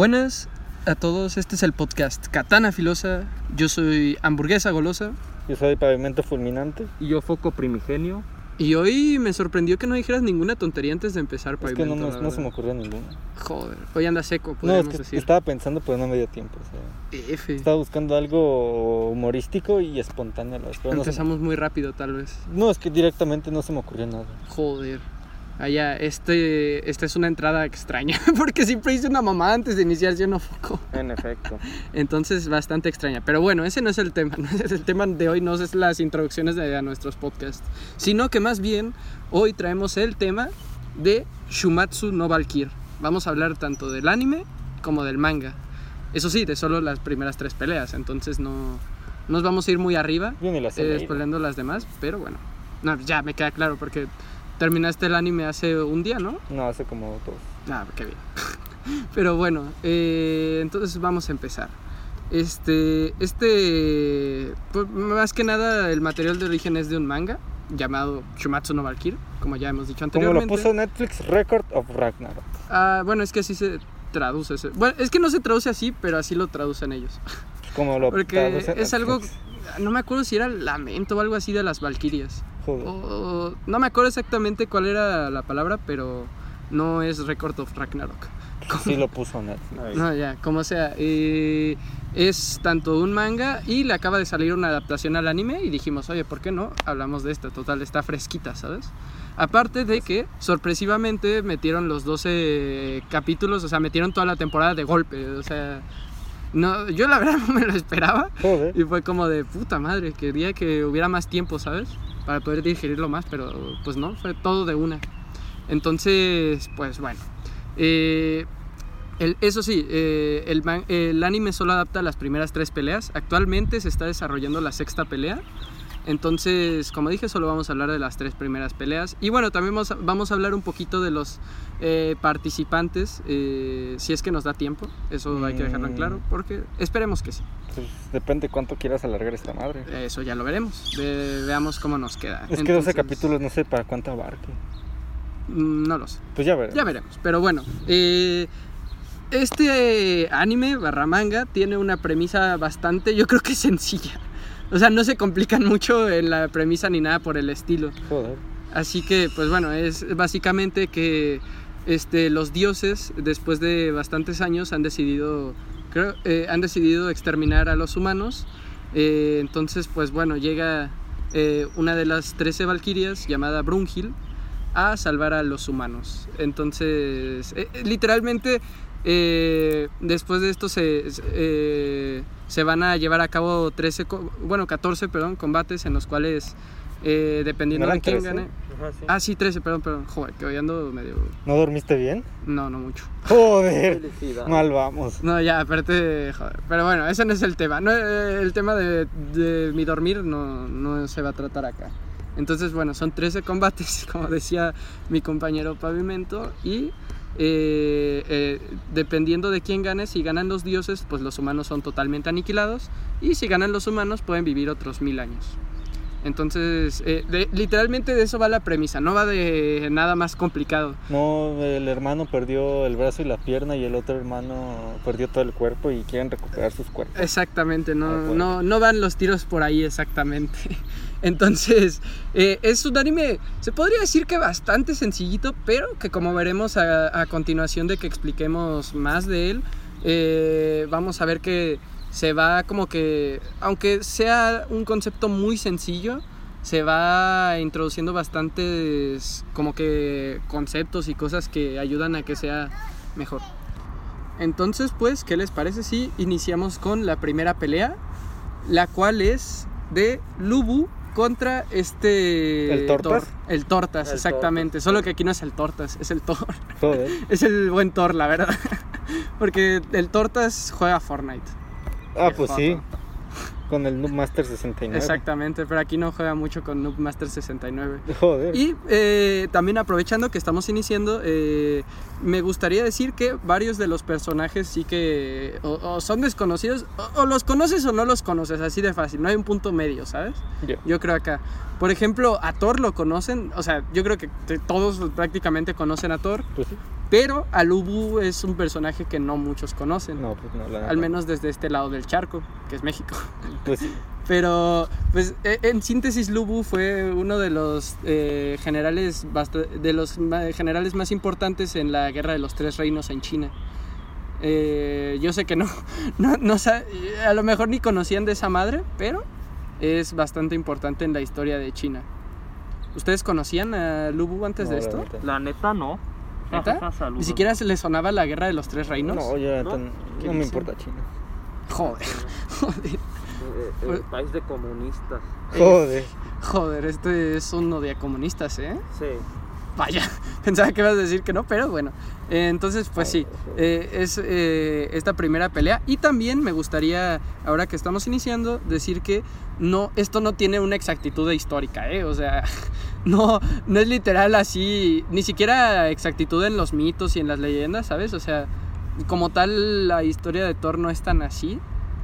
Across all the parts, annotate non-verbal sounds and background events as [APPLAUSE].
Buenas a todos, este es el podcast Katana Filosa. Yo soy hamburguesa golosa Yo soy pavimento fulminante. Y yo foco primigenio. y hoy me sorprendió que no dijeras ninguna tontería antes de empezar Es que no, Pavimento, no- no se me ocurrió ninguna. Joder, hoy anda seco, No, podríamos es que decir. estaba pensando, pero no me dio tiempo. o sea, F. estaba buscando algo humorístico y espontáneo. a la vez, pero no, me- Empezamos muy rápido, tal vez. no, es que directamente no se me ocurrió nada. Joder. Allá, este, esta es una entrada extraña, [LAUGHS] porque siempre hice una mamada antes de iniciar yo no foco. En efecto. [LAUGHS] Entonces, bastante extraña. Pero bueno, ese no es el tema. [LAUGHS] El tema de hoy no es las introducciones de, a nuestros podcasts. Sino que más bien, hoy traemos el tema de Shumatsu no Valkyr. Vamos a hablar tanto del anime como del manga. Eso sí, de solo las primeras tres peleas. Entonces no nos vamos a ir muy arriba, eh, las demás. Pero bueno, no, ya me queda claro porque terminaste el anime hace un día, ¿no? No, hace como dos. Ah, qué bien. [LAUGHS] Pero bueno, eh, entonces vamos a empezar. Este, este, pues, más que nada el material de origen es de un manga llamado Shumatsu no Valkyr, como ya hemos dicho Como lo anteriormente. puso Netflix, Record of Ragnarok. Ah, bueno, es que así se traduce. ese- Bueno, es que no se traduce así, pero así lo traducen ellos. Como lo [LAUGHS] Porque es algo, no me acuerdo si era lamento o algo así de las Valkyrias. O- no me acuerdo exactamente cuál era la palabra, pero no es Record of Ragnarok. Sí lo puso Netflix. No, ya, como sea. eh, es tanto un manga y le acaba de salir una adaptación al anime y dijimos, oye, ¿por qué no? Hablamos de esta, total, está fresquita, ¿sabes? Aparte de que sorpresivamente metieron los 12 capítulos, o sea, metieron toda la temporada de golpe, o sea, no, yo la verdad [LAUGHS] no me lo esperaba Joder. y fue como de puta madre, quería que hubiera más tiempo, ¿sabes? Para poder digerirlo más, pero pues no, fue todo de una. Entonces, pues bueno. Eh, eso sí, eh, el anime solo adapta las primeras tres peleas. Actualmente se está desarrollando la sexta pelea. Entonces, como dije, solo vamos a hablar de las tres primeras peleas. Y bueno, también vamos a, vamos a hablar un poquito de los eh, participantes, eh, si es que nos da tiempo. Eso hay que dejarlo en Mm. claro, porque esperemos que sí. Pues depende cuánto quieras alargar esta madre. Eso ya lo veremos. Ve- veamos cómo nos queda. Es que 12 Entonces, capítulos no sé para cuánto abarque. mm, No lo sé. Pues ya verás. Ya veremos. Pero bueno, eh, este anime barra manga tiene una premisa bastante, yo creo que sencilla. O sea, no se complican [LAUGHS] mucho en la premisa ni nada por el estilo. Joder. Así que, pues bueno, es básicamente que este, los dioses, después de bastantes años, han decidido, creo, eh, han decidido exterminar a los humanos. Eh, entonces, pues bueno, llega eh, una de las 13 valquirias, llamada Brunhild, a salvar a los humanos. Entonces, literalmente, eh, después de esto se, se- eh, se van a llevar a cabo 13, co- bueno, 14, perdón, combates en los cuales, eh, dependiendo ¿No de quién 13? gane... Ah, sí, 13, perdón, perdón. Joder, que hoy ando medio... ¿No dormiste bien? No, no mucho. Joder. Mal vamos. No, ya, aparte, joder. Pero bueno, ese no es el tema. No, eh, el tema de, de mi dormir no, no se va a tratar acá. Entonces, bueno, son 13 combates, [LAUGHS] como decía mi compañero Pavimento. Y eh, eh, dependiendo de quién gane, si ganan los dioses, pues los humanos son totalmente aniquilados. Y si ganan los humanos, pueden vivir otros mil años. Entonces, eh, de- literalmente de eso va la premisa, no va de nada más complicado. No, el hermano perdió el brazo y la pierna y el otro hermano perdió todo el cuerpo y quieren recuperar sus cuerpos. Exactamente, Ah, no, bueno. no, no van los tiros por ahí exactamente. [LAUGHS] Entonces, eh, es un anime, se podría decir que bastante sencillito, pero que como veremos a, continuación de que expliquemos más de él, eh, vamos a ver que se va como que, aunque sea un concepto muy sencillo, se va introduciendo bastantes como que conceptos y cosas que ayudan a que sea mejor. Entonces, pues, ¿qué les parece si iniciamos con la primera pelea? La cual es de Lubu contra este... ¿El Tortas? El Tortas, El exactamente. Tortas. Solo que aquí no es el Tortas, es el Thor. Joder. [LAUGHS] es el buen Thor, la verdad. [LAUGHS] Porque el Tortas juega Fortnite. Ah, pues sí. Con el Noob Master 69. Exactamente, pero aquí no juega mucho con Noob Master 69. Joder. Y eh, también aprovechando que estamos iniciando, eh, me gustaría decir que varios de los personajes sí que o, o son desconocidos, o, o los conoces o no los conoces, así de fácil, no hay un punto medio, ¿sabes? Ya. Yo creo acá. Por ejemplo, a Thor lo conocen, o sea, yo creo que todos prácticamente conocen a Thor. Pues sí. Pero Alubu es un personaje que no muchos conocen. No, pues no, la Al menos desde este lado del charco, que es México. [LAUGHS] Pues sí. Pero, pues, e- en síntesis, Lubu fue uno de los eh, generales de los generales más importantes en la Guerra de los Tres Reinos en China. Eh, yo sé que no, [LAUGHS] no, no a lo mejor ni conocían de esa madre, pero es bastante importante en la historia de China. ¿Ustedes conocían a Lubu antes No, de la esto? neta. La neta no. ¿Neta? Ni siquiera se le sonaba la Guerra de los Tres Reinos. No, yo ¿No? no, ¿Qué no me importa China. Joder, [LAUGHS] joder, Eh, Pues- país de comunistas. Joder. joder, este es uno de comunistas, ¿eh? Sí. Vaya, [LAUGHS] pensaba que ibas a decir que no, pero bueno. Eh, entonces, pues sí, eh, es eh, esta primera pelea. Y también me gustaría, ahora que estamos iniciando, decir que no, esto no tiene una exactitud histórica, ¿eh? O sea, [LAUGHS] no, no es literal así, ni siquiera exactitud en los mitos y en las leyendas, ¿sabes? O sea, como tal, la historia de Thor no es tan así.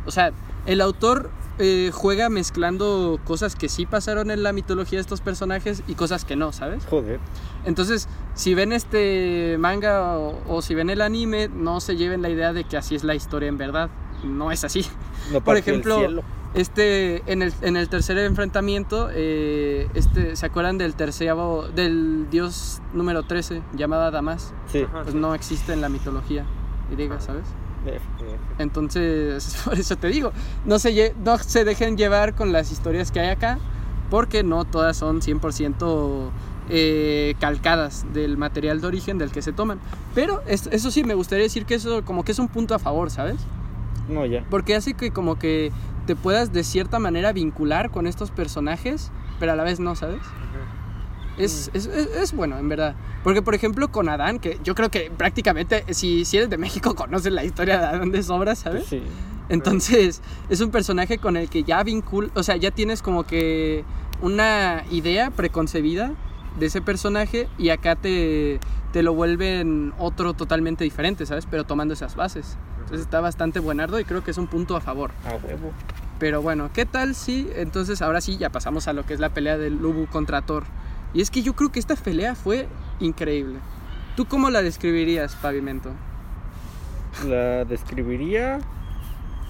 O sea, el autor eh, juega mezclando cosas que sí pasaron en la mitología de estos personajes y cosas que no, ¿sabes? Joder. Entonces, si ven este manga o, o si ven el anime, no se lleven la idea de que así es la historia en verdad. No es así. No Por el ejemplo, cielo. Este, en el, en el tercer enfrentamiento, eh, este, ¿se acuerdan del terceavo, del dios número 13, llamada Damas? Sí. Pues no existe en la mitología griega, ¿sabes? Entonces, [LAUGHS] por eso te digo, no se, no se dejen llevar con las historias que hay acá, porque no todas son 100% eh, calcadas del material de origen del que se toman. Pero es- eso sí, me gustaría decir que eso como que es un punto a favor, ¿sabes? No, ya. Porque hace que como que te puedas de cierta manera vincular con estos personajes, pero a la vez no, ¿sabes? Es, es, es- es bueno, en verdad. Porque, por ejemplo, con Adán, que yo creo que prácticamente, si, si eres de México, [LAUGHS] conoces la historia de Adán de sobra, ¿sabes? Sí. Entonces, es un personaje con el que ya vincul, o sea, ya tienes como que una idea preconcebida de ese personaje y acá te, te lo vuelven otro totalmente diferente, ¿sabes? Pero tomando esas bases. Entonces está bastante buenardo y creo que es un punto a favor. A huevo. Pero bueno, ¿qué tal si entonces ahora sí ya pasamos a lo que es la pelea de Lubu contra Thor? Y es que yo creo que esta pelea fue increíble. ¿Tú cómo la describirías, Pavimento? La describiría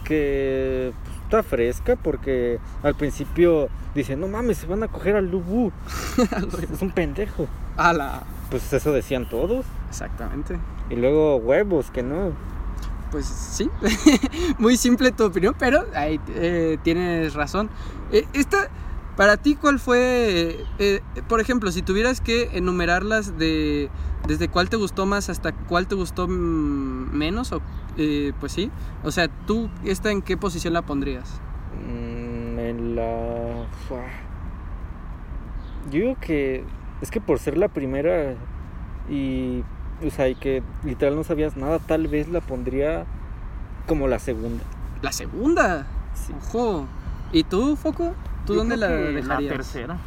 que pues, está fresca porque al principio dice, no mames, se van a coger al Lubu. [LAUGHS] es un pendejo. ¡Hala! Pues eso decían todos. Exactamente. Y luego huevos, que no. Pues sí, [LAUGHS] muy simple tu opinión, pero ahí eh, tienes razón. Eh, esta, para ti, ¿cuál fue, eh, por ejemplo, si tuvieras que enumerarlas de desde cuál te gustó más hasta cuál te gustó menos, o, eh, pues sí, o sea, ¿tú esta en qué posición la pondrías? Mm, en la... Yo digo que es que por ser la primera y... O sea, y que literal no sabías nada, tal vez la pondría como la segunda. La segunda, Sí. ojo. ¿Y tú, Foco? ¿Tú Yo dónde la dejarías? La tercera.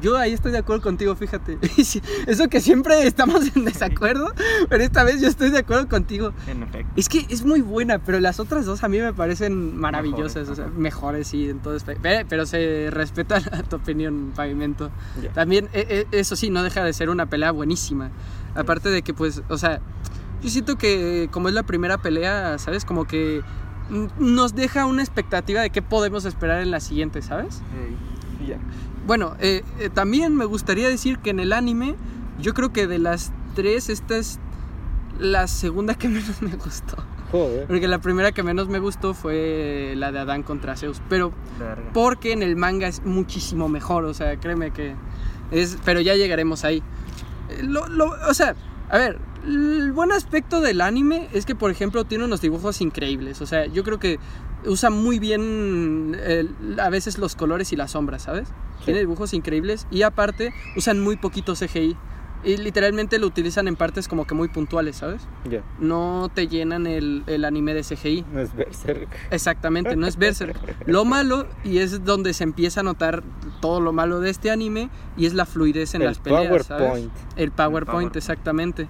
Yo ahí estoy de acuerdo contigo, fíjate. [LAUGHS] Eso que siempre estamos en desacuerdo, pero esta vez yo estoy de acuerdo contigo. En efecto. Es que es muy buena, pero las otras dos a mí me parecen maravillosas, Mejores, o sea, mejores, sí, en todo aspecto. Pero, pero se respeta tu opinión, Pavimento. Ya. También, eh, eh, eso sí, no deja de ser una pelea buenísima. Aparte de que, pues, o sea, yo siento que como es la primera pelea, ¿sabes? Como que nos deja una expectativa de qué podemos esperar en la siguiente, ¿sabes? Ey. Ya. Bueno, eh, eh, también me gustaría decir que en el anime, yo creo que de las tres, esta es la segunda que [LAUGHS] menos me gustó. Joder. Porque la primera que menos me gustó fue la de Adán contra Zeus. Pero Verga. porque en el manga es muchísimo mejor, o sea, créeme que es... Pero ya llegaremos ahí. Eh, Lo, lo- o sea, a ver, el buen aspecto del anime es que, por ejemplo, tiene unos dibujos increíbles. O sea, yo creo que usa muy bien eh, a veces los colores y las sombras, ¿sabes? Tiene dibujos increíbles y aparte usan muy poquito CGI. Y literalmente lo utilizan en partes como que muy puntuales, ¿sabes? Ya. No te llenan el, el anime de CGI. No es Berserk. Exactamente, no es Berserk. Lo malo, y es donde se empieza a notar todo lo malo de este anime, y es la fluidez en El las peleas. ¿sabes? PowerPoint. El PowerPoint, exactamente.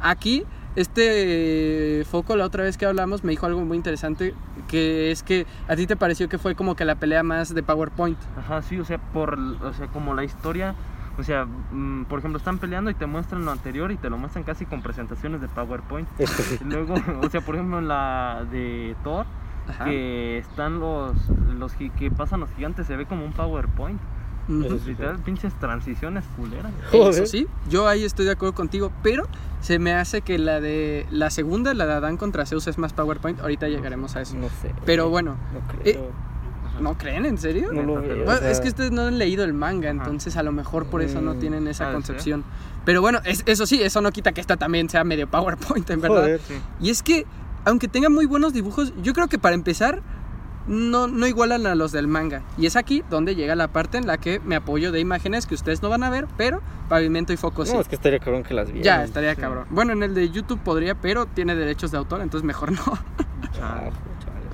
Aquí, este Foco, la otra vez que hablamos, me dijo algo muy interesante, que es que a ti te pareció que fue como que la pelea más de PowerPoint. Ajá, sí, o sea, por, o sea, como la historia O sea, mm, por ejemplo, están peleando y te muestran lo anterior y te lo muestran casi con presentaciones de PowerPoint. [LAUGHS] Sí. Y luego, o sea, por ejemplo, en la de Thor, Ajá. que están los, los que pasan los gigantes, se ve como un PowerPoint. Sí. Literal, pinches transiciones culeras. Joder. Eso sí, yo ahí estoy de acuerdo contigo, pero se me hace que la de la segunda, la de Adán contra Zeus es más PowerPoint, ahorita llegaremos a eso. No sé. Pero bueno, No eh, creo. ¿No creen? ¿En serio? no lo Bueno, veo. o Bueno, sea, es que ustedes no han leído el manga, Ajá. entonces a lo mejor por eso no Mm, tienen esa concepción. Pero bueno, es- eso sí, eso no quita que esta también sea medio PowerPoint, en verdad. Joder. Sí. Y es que, aunque tenga muy buenos dibujos, yo creo que para empezar, no, no igualan a los del manga. Y es aquí donde llega la parte en la que me apoyo de imágenes que ustedes no van a ver, pero pavimento y foco sí. No, es que estaría cabrón que las vieran. Ya, estaría sí. cabrón. Bueno, en el de YouTube podría, pero tiene derechos de autor, entonces mejor no. Ah,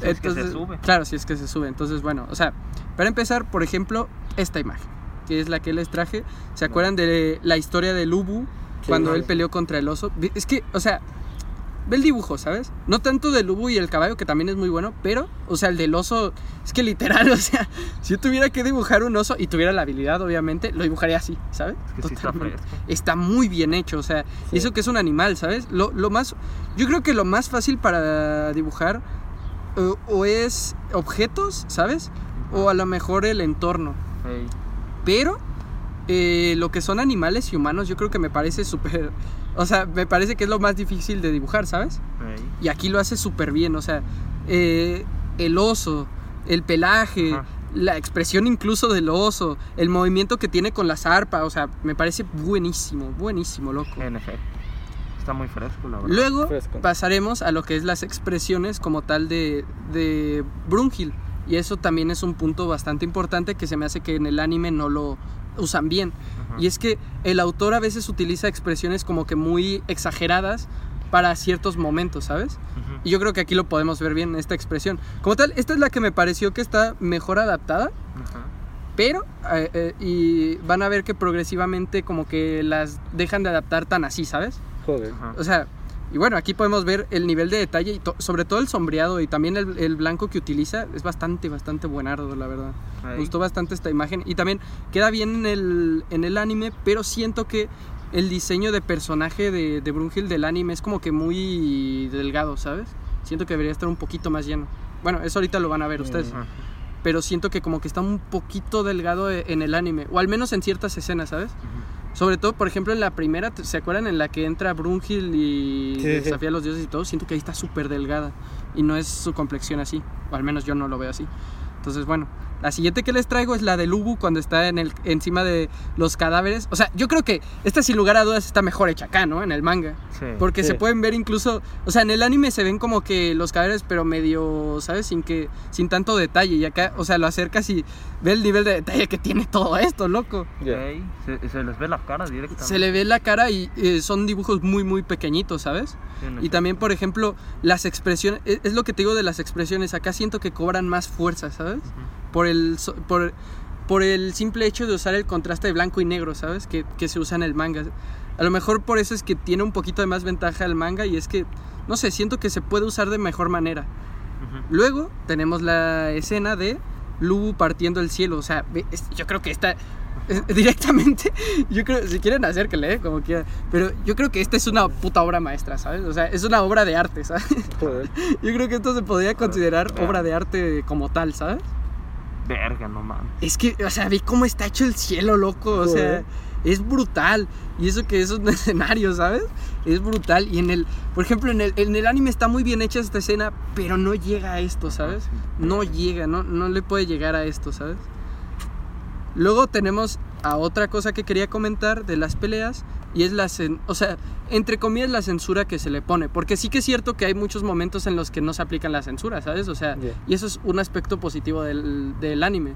chale. Si es que se Entonces, sube. Claro, si es que se sube. Entonces, bueno, o sea, para empezar, por ejemplo, esta imagen, que es la que les traje. ¿Se acuerdan de la historia de Lubu Sí, cuando él peleó contra el oso? Es que, o sea, ve el dibujo, ¿sabes? No tanto de Lubu y el caballo, que también es muy bueno, pero, o sea, el del oso, es que literal, [LAUGHS] o sea, si yo tuviera que dibujar un oso y tuviera la habilidad, obviamente, lo dibujaría así, ¿sabes? Es que sí está muy bien hecho, o sea, Sí. eso que es un animal, ¿sabes? Lo, lo más, yo creo que lo más fácil para dibujar o, o es objetos, ¿sabes? O a lo mejor el entorno. Pero eh, lo que son animales y humanos, yo creo que me parece súper, [LAUGHS] o sea, me parece que es lo más difícil de dibujar, ¿sabes? Y aquí lo hace súper bien, o sea, eh, el oso, el pelaje, Ajá. la expresión incluso del oso, el movimiento que tiene con la zarpa, o sea, me parece buenísimo, buenísimo, loco. En efecto. Está muy fresco, la verdad. Luego Fresco. pasaremos a lo que es las expresiones como tal de, de Brunhild. Y eso también es un punto bastante importante que se me hace que en el anime no lo usan bien. Ajá. Y es que el autor a veces utiliza expresiones como que muy exageradas para ciertos momentos, ¿sabes? Ujú. Y yo creo que aquí lo podemos ver bien, esta expresión. Como tal, esta es la que me pareció que está mejor adaptada, Ajá. pero eh, eh, y van a ver que progresivamente como que las dejan de adaptar tan así, ¿sabes? Joder. Ajá. O sea, y bueno, aquí podemos ver el nivel de detalle y to- sobre todo el sombreado y también el, el blanco que utiliza es bastante, bastante buenardo, la verdad. Me gustó bastante esta imagen y también queda bien en el, en el anime, pero siento que el diseño de personaje de, de Brunhild del anime es como que muy delgado, ¿sabes? Siento que debería estar un poquito más lleno. Bueno, eso ahorita lo van a ver ustedes, Ajá. pero siento que como que está un poquito delgado e- en el anime, o al menos en ciertas escenas, ¿sabes? Sobre todo, por ejemplo, en la primera, ¿se acuerdan en la que entra Brunhild y Sí, sí, sí. desafía a los dioses y todo? Siento que ahí está súper delgada y no es su complexión así, o al menos yo no lo veo así. Entonces, bueno, la siguiente que les traigo es la de Lubu cuando está en el, encima de los cadáveres. O sea, yo creo que esta sin lugar a dudas está mejor hecha acá, ¿no? En el manga. Sí. Porque Sí. se pueden ver incluso, o sea, en el anime se ven como que los cadáveres, pero medio, ¿sabes? Sin que, sin tanto detalle. Y acá, o sea, lo acercas y ve el nivel de detalle que tiene todo esto, loco. Ey, Se, se les ve la cara directamente. Se le ve la cara y eh, son dibujos muy, muy pequeñitos, ¿sabes? Sí, Y también, por ejemplo, las expresiones, es es lo que te digo de las expresiones, acá siento que cobran más fuerza, ¿sabes? Ujú. Por el, por, por el simple hecho de usar el contraste de blanco y negro, ¿sabes? Que, que se usa en el manga. A lo mejor por eso es que tiene un poquito de más ventaja el manga y es que, no sé, siento que se puede usar de mejor manera. Ujú. Luego tenemos la escena de Lubu partiendo el cielo. O sea, es- yo creo que esta. es- [LAUGHS] directamente, yo creo, si quieren acérquenle, ¿eh? como quieran. Pero yo creo que esta es una puta obra maestra, ¿sabes? O sea, es una obra de arte, ¿sabes? Joder. [LAUGHS] Yo creo que esto se podría considerar obra de arte como tal, ¿sabes? Verga, no mames. Es que, o sea, vi cómo está hecho el cielo, loco. O sea, es brutal. Y eso que es un [LAUGHS] escenario, ¿sabes? Es brutal. Y en el, por ejemplo, en el, en el anime está muy bien hecha esta escena, pero no llega a esto, ¿sabes? No llega, no, no le puede llegar a esto, ¿sabes? Luego tenemos a otra cosa que quería comentar de las peleas y es la, o sea, entre comillas la censura que se le pone, porque sí que es cierto que hay muchos momentos en los que no se aplican la censura, ¿sabes? O sea, y eso es un aspecto positivo del, del anime.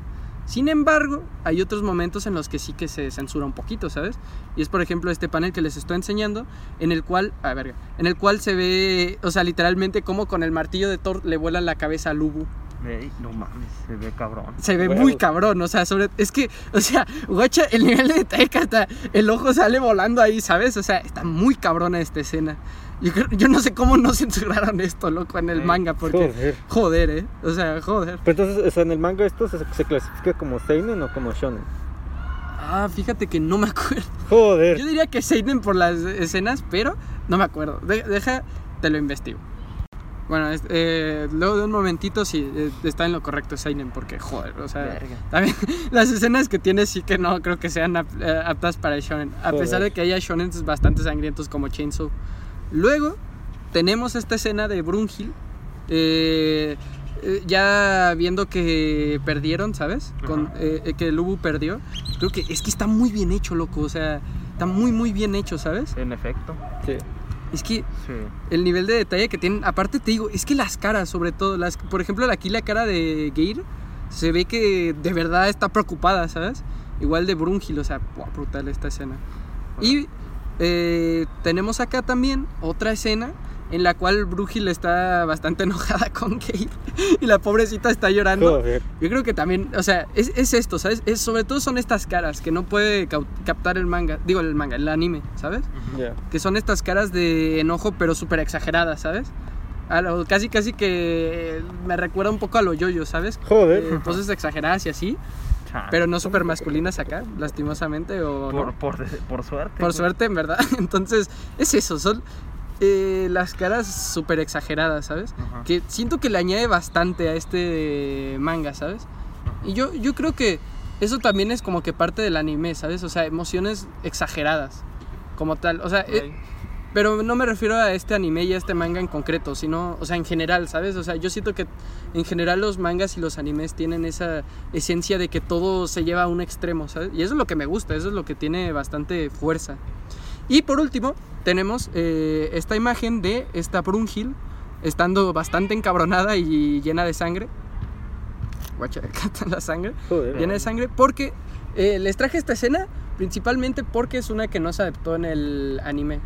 Sin embargo, hay otros momentos en los que sí que se censura un poquito, ¿sabes? Y es por ejemplo este panel que les estoy enseñando, en el cual, a ver, en el cual se ve, o sea, literalmente como con el martillo de Thor le vuelan la cabeza a Lubu. Ey, no mames, se ve cabrón. Se ve muy cabrón, o sea, sobre, es que, o sea, guacha, el nivel de detalle que hasta el ojo sale volando ahí, ¿sabes? O sea, está muy cabrona esta escena. Yo, yo no sé cómo no [LAUGHS] censuraron esto, loco, en el manga, porque, Joder. joder, ¿eh? O sea, joder. Pero entonces, o sea, en el manga esto se, se clasifica como Seinen o como Shonen. Ah, fíjate que no me acuerdo. Joder. Yo diría que Seinen por las escenas, pero no me acuerdo. De- deja, te lo investigo. Bueno, es- eh, luego de un momentito sí, eh, está en lo correcto Seinen, porque joder, o sea, Verga. también [LAUGHS] las escenas que tiene sí que no creo que sean ap- eh, aptas para el shonen, a Joder. pesar de que haya shonen bastante sangrientos como Chainsaw. Luego tenemos esta escena de Brunhild, eh, eh, ya viendo que perdieron, ¿sabes? Con, eh, eh, que Lubu perdió. Creo que es que está muy bien hecho, loco, o sea, está muy muy bien hecho, ¿sabes? En efecto. Sí. Es que Sí. el nivel de detalle que tienen. Aparte te digo, es que las caras, sobre todo, las, por ejemplo, aquí la cara de Geir se ve que de verdad está preocupada, ¿sabes? Igual de Brungil, o sea, brutal esta escena. Y eh, tenemos acá también otra escena en la cual Brungil está bastante [LAUGHS] enojada con Geir y la pobrecita está llorando. Joder. Yo creo que también, o sea, es, es esto, ¿sabes? Es, sobre todo son estas caras que no puede captar el manga, digo el manga, el anime, ¿sabes? Que son estas caras de enojo pero súper exageradas, ¿sabes? A lo- casi casi que me recuerda un poco a lo yoyo, ¿sabes? Joder. Eh, poses exageradas y así, pero no súper masculinas acá, lastimosamente o por, no. por, por suerte. Por suerte, en verdad. [LAUGHS] Entonces, es eso, son eh, las caras súper exageradas, ¿sabes? Ajá. Que siento que le añade bastante a este manga, ¿sabes? Y yo, yo creo que eso también es como que parte del anime, ¿sabes? O sea, emociones exageradas, como tal. O sea, eh, pero no me refiero a este anime y a este manga en concreto, sino, o sea, en general, ¿sabes? O sea, yo siento que en general los mangas y los animes tienen esa esencia de que todo se lleva a un extremo, ¿sabes? Y eso es lo que me gusta, eso es lo que tiene bastante fuerza. Y por último, tenemos eh, esta imagen de esta Brunhild estando bastante encabronada y llena de sangre. Guacha, [LAUGHS] acá está la sangre Joder. llena de sangre porque eh, les traje esta escena principalmente porque es una que no se adaptó en el anime.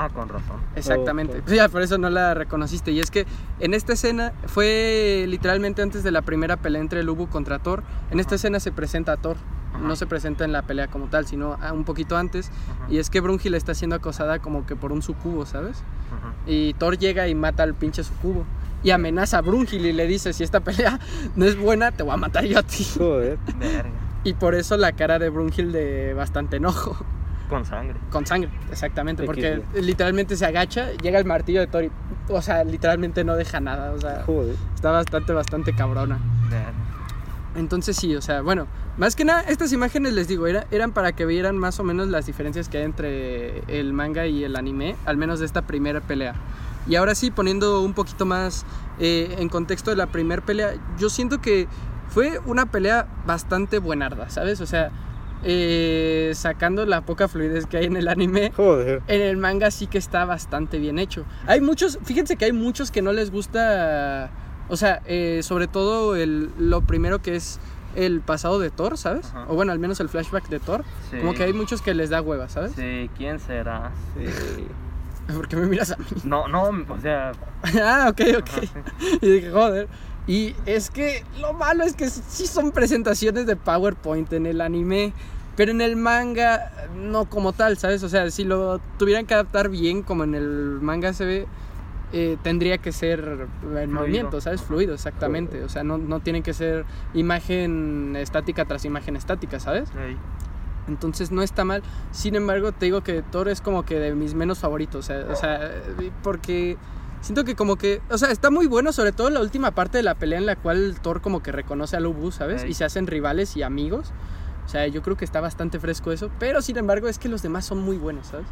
Ah, con razón. Exactamente. Ya, por eso no la reconociste. Y es que en esta escena fue literalmente antes de la primera pelea entre Lubu contra Thor. En esta escena se presenta a Thor. No se presenta en la pelea como tal, sino a- un poquito antes. Y es que Brunhilde está siendo acosada como que por un sucubo, ¿sabes? Y Thor llega y mata al pinche sucubo. Y amenaza a Brunhilde y le dice, si esta pelea no es buena, te voy a matar yo a ti. Joder. Y por eso la cara de Brunhilde de bastante enojo. Con sangre. Con sangre, exactamente. Porque literalmente se agacha, llega el martillo de Thor y, o sea, literalmente no deja nada. O sea, Joder. está bastante, bastante cabrona. Entonces sí, o sea, bueno, más que nada, estas imágenes les digo, era- eran para que vieran más o menos las diferencias que hay entre el manga y el anime, al menos de esta primera pelea. Y ahora sí, poniendo un poquito más eh, en contexto de la primera pelea, yo siento que fue una pelea bastante buenarda, ¿sabes? O sea, eh, sacando la poca fluidez que hay en el anime, Joder. en el manga sí que está bastante bien hecho. Hay muchos, fíjense que hay muchos que no les gusta, o sea, eh, sobre todo el, lo primero que es el pasado de Thor, ¿sabes? Ajá. O bueno, al menos el flashback de Thor. Sí. Como que hay muchos que les da hueva, ¿sabes? Sí, ¿quién será? Sí. [LAUGHS] Porque me miras a mí. No, no, o sea. [LAUGHS] ah, ok, ok. ajá, sí. [LAUGHS] Y dije, joder. Y es que lo malo es que sí son presentaciones de PowerPoint en el anime, pero en el manga no como tal, ¿sabes? O sea, si lo tuvieran que adaptar bien como en el manga se ve, eh, tendría que ser en movimiento, ¿sabes? Fluido, exactamente. O sea, no, no tienen que ser imagen estática tras imagen estática, ¿sabes? Entonces no está mal. Sin embargo, te digo que Thor es como que de mis menos favoritos. O sea, o sea, porque siento que como que... O sea, está muy bueno, sobre todo la última parte de la pelea en la cual Thor como que reconoce a Lubu, ¿sabes? Y se hacen rivales y amigos. O sea, yo creo que está bastante fresco eso. Pero sin embargo, es que los demás son muy buenos, ¿sabes?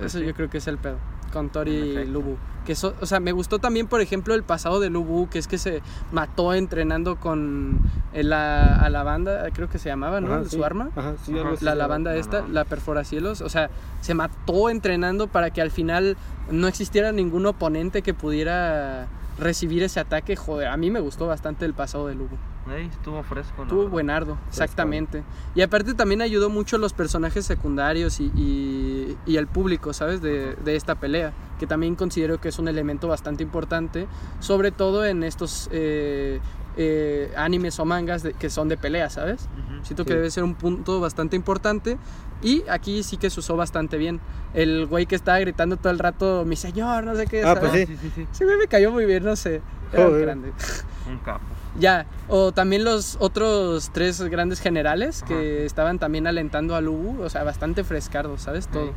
Eso yo creo que es el pedo. Con efecto. Lubu. Que so- o sea, me gustó también, por ejemplo, el pasado de Lubu, que es que se mató entrenando con la, a la banda, creo que se llamaba, ¿no? Ajá, Su sí. arma. Ajá, sí, Ajá. La llama. lavanda esta, Ajá. la perforacielos, o sea, se mató entrenando para que al final no existiera ningún oponente que pudiera recibir ese ataque. Joder, a mí me gustó bastante el pasado de Lugo. Ey, estuvo fresco. la Estuvo buenardo, exactamente. Y aparte también ayudó mucho los personajes secundarios y, y- y el público, ¿sabes? De, de esta pelea, que también considero que es un elemento bastante importante, sobre todo en estos eh, eh, animes o mangas de- que son de pelea, ¿sabes? Ujú. Siento Sí. que debe ser un punto bastante importante. Y aquí sí que se usó bastante bien. El güey que estaba gritando todo el rato, mi señor, no sé qué. Ah, ¿sabes? pues sí. sí, sí, sí. Ese güey me cayó muy bien, no sé. Era un Joder. grande. Un capo. Ya, o también los otros tres grandes generales que estaban también alentando a Lubu, o sea, bastante frescardo, ¿sabes? Todo. Sí.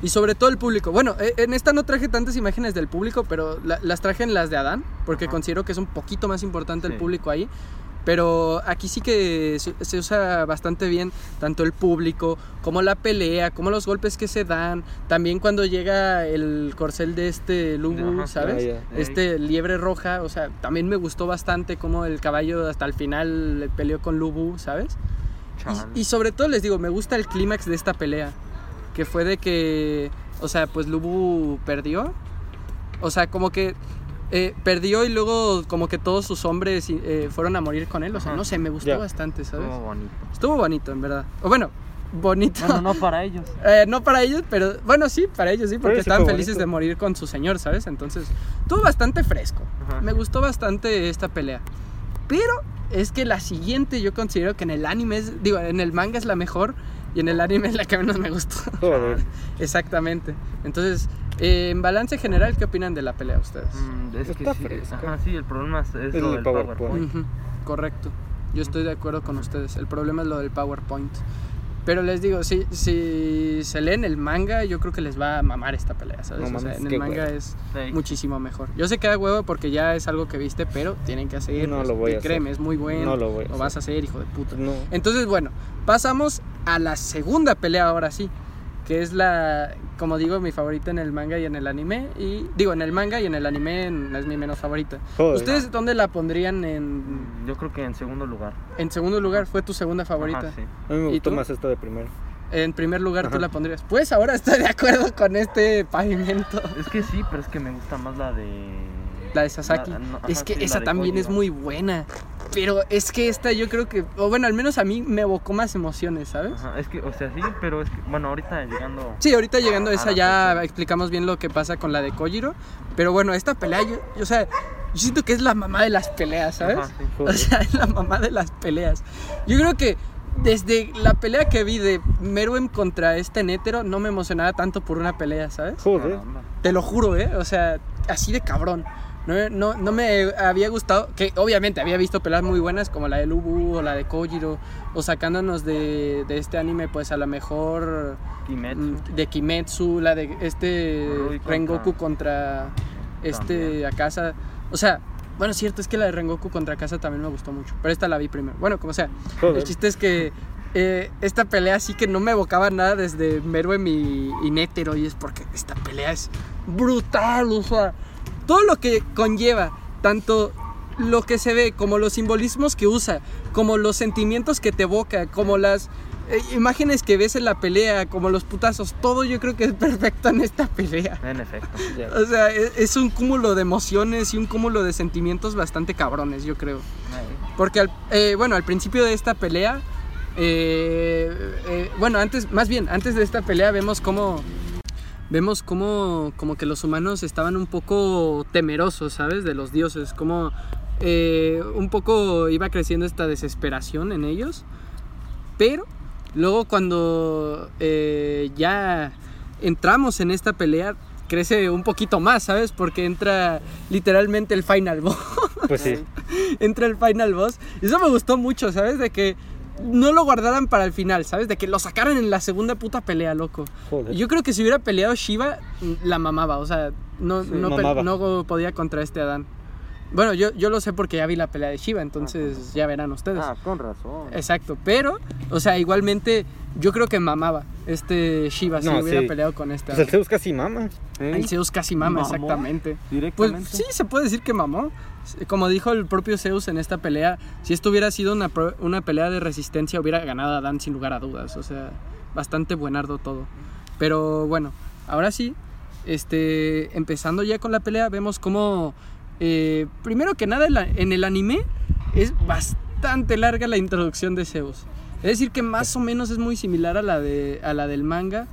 Y sobre todo el público. Bueno, eh, en esta no traje tantas imágenes del público, pero la- las traje en las de Adán, porque Ajá. considero que es un poquito más importante el público ahí. Pero aquí sí que se, usa bastante bien tanto el público como la pelea, como los golpes que se dan. También cuando llega el corcel de este Lubu, ¿sabes? ya. Este liebre roja, o sea, también me gustó bastante cómo el caballo hasta el final le peleó con Lubu, ¿sabes? Y, y sobre todo les digo, me gusta el clímax de esta pelea. Que fue de que, o sea, pues Lubu perdió. O sea, como que eh, perdió y luego como que todos sus hombres eh, fueron a morir con él. O sea, Ajá. no sé, me gustó bastante, ¿sabes? Estuvo bonito. Estuvo bonito, en verdad. O bueno, bonito. Bueno, no para ellos. [LAUGHS] Eh, no para ellos, pero bueno, sí, para ellos sí, porque sí estaban felices bonito. de morir con su señor, ¿sabes? Entonces, estuvo bastante fresco. Ajá. Me gustó bastante esta pelea. Pero es que la siguiente yo considero que en el anime es, digo, en el manga es la mejor y en el anime es la que menos me gustó. [LAUGHS] Exactamente. Entonces, eh, en balance general, ¿qué opinan de la pelea ustedes? Mm, es Está que sí. Ajá, sí, el problema es, es Es lo el del PowerPoint. Correcto. Yo estoy de acuerdo con ustedes. El problema es lo del PowerPoint. Pero les digo, si, si se leen el manga, yo creo que les va a mamar esta pelea, ¿sabes? No o sea, mames, en el manga huevo. es Sí. muchísimo mejor. Yo sé que da huevo porque ya es algo que viste, pero tienen que hacerlo. No lo voy a hacer. Créeme, es muy bueno. No lo voy a Lo hacer. vas a hacer, hijo de puta. No. Entonces, bueno, pasamos a la segunda pelea ahora sí. Que es la, como digo, mi favorita en el manga y en el anime. Y digo, en el manga y en el anime en- es mi menos favorita. Joder. ¿Ustedes dónde la pondrían en, Yo creo que en segundo lugar. en segundo lugar? ¿Fue tu segunda favorita? Ajá, sí. A mí me ¿Y gustó tú? más esta de primero. En primer lugar tú la pondrías. Pues ahora estoy de acuerdo con este pavimento. Es que sí, pero es que me gusta más la de. La de Sasaki. La- no, es que sí, esa también es muy buena. Pero es que esta yo creo que, o bueno, al menos a mí me evocó más emociones, ¿sabes? Ajá, es que, o sea, sí, pero es que, bueno, ahorita llegando. Sí, ahorita llegando a esa la ya explicamos bien lo que pasa con la de Kojiro. Pero bueno, esta pelea, yo, yo, o sea, yo siento que es la mamá de las peleas, ¿sabes? Ajá, sí. [LAUGHS] O sea, es la mamá de las peleas. Yo creo que desde la pelea que vi de Meruem contra este Nétero, no me emocionaba tanto por una pelea, ¿sabes? Joder. Te lo juro, ¿eh? O sea, así de cabrón. No, no, no me había gustado, que obviamente había visto peleas muy buenas como la de Lubu o la de Kojiro, o sacándonos de, de este anime, pues a lo mejor Kimetsu. mm, de Kimetsu, la de este Rui Rengoku contra este. Akasa. O sea, bueno, cierto es que la de Rengoku contra Akasa también me gustó mucho, pero esta la vi primero. Bueno, como sea, Joder. el chiste es que eh, esta pelea sí que no me evocaba nada desde Meruem y, y Nétero. Y es porque esta pelea es brutal. O sea, todo lo que conlleva, tanto lo que se ve, como los simbolismos que usa, como los sentimientos que te evoca, como las eh, imágenes que ves en la pelea, como los putazos, todo yo creo que es [LAUGHS] perfecto en esta pelea. En efecto. O sea, es, es un cúmulo de emociones y un cúmulo de sentimientos bastante cabrones, yo creo. Porque, al, eh, bueno, al principio de esta pelea, eh, eh, bueno, antes, más bien, antes de esta pelea vemos cómo, vemos cómo, como que los humanos estaban un poco temerosos, ¿sabes? De los dioses, como eh, un poco iba creciendo esta desesperación en ellos, pero luego cuando eh, ya entramos en esta pelea, crece un poquito más, ¿sabes? Porque entra literalmente el final boss Pues sí. [LAUGHS] entra el final boss. Y eso me gustó mucho, ¿sabes? De que no lo guardaran para el final, ¿sabes? De que lo sacaran en la segunda puta pelea, loco. Joder. Yo creo que si hubiera peleado Shiva, la mamaba, o sea, no, Sí, no, mamaba. no podía contra este Adán. Bueno, yo, yo lo sé porque ya vi la pelea de Shiva, entonces ya verán ustedes. Ah, con razón. Exacto, pero, o sea, igualmente yo creo que mamaba este Shiva si hubiera sí. peleado con este Pues el Adán. Zeus casi mama. El Zeus casi mama, ¿Mamó? exactamente. Pues sí, se puede decir que mamó. Como dijo el propio Zeus en esta pelea, si esto hubiera sido una, una pelea de resistencia, hubiera ganado a Dan sin lugar a dudas. O sea, bastante buenardo todo. Pero bueno, ahora sí, este, empezando ya con la pelea, vemos cómo, eh, primero que nada, en el anime es bastante larga la introducción de Zeus. Es decir, que más o menos es muy similar a la, de, a la del manga,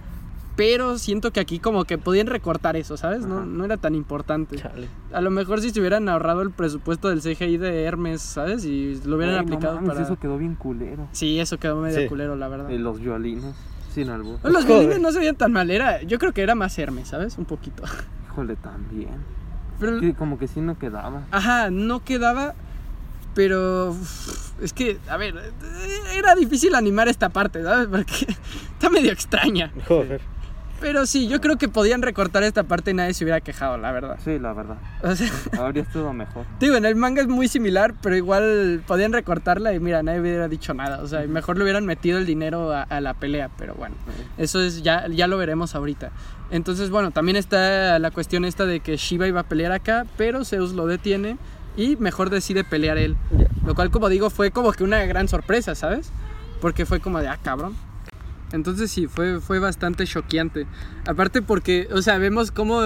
pero siento que aquí como que podían recortar eso, ¿sabes? No, no era tan importante. Chale. A lo mejor si se hubieran ahorrado el presupuesto del CGI de Hermes, ¿sabes? Y lo hubieran Ay, no aplicado mames, para... Eso quedó bien culero. Sí, eso quedó medio Sí. culero, la verdad. Y los violines. Sin albur. Los Joder. violines no se veían tan mal, era... Yo creo que era más Hermes, ¿sabes? Un poquito. [LAUGHS] Híjole, también. Pero, Que como que sí no quedaba. ajá, no quedaba, pero es que, a ver, era difícil animar esta parte, ¿sabes? [LAUGHS] Porque está medio extraña. Joder. Pero sí, yo creo que podían recortar esta parte y nadie se hubiera quejado, la verdad. Sí, la verdad. O sea, [LAUGHS] Habría estado mejor. digo, en el manga es muy similar, pero igual podían recortarla y mira, nadie hubiera dicho nada. O sea, mejor le hubieran metido el dinero a, a la pelea, pero bueno, eso es ya, ya lo veremos ahorita. Entonces, bueno, también está la cuestión esta de que Shiva iba a pelear acá, pero Zeus lo detiene y mejor decide pelear él. Ya. Lo cual, como digo, fue como que una gran sorpresa, ¿sabes? Porque fue como de, ah, cabrón. Entonces sí, fue, fue bastante choqueante. Aparte porque, o sea, vemos como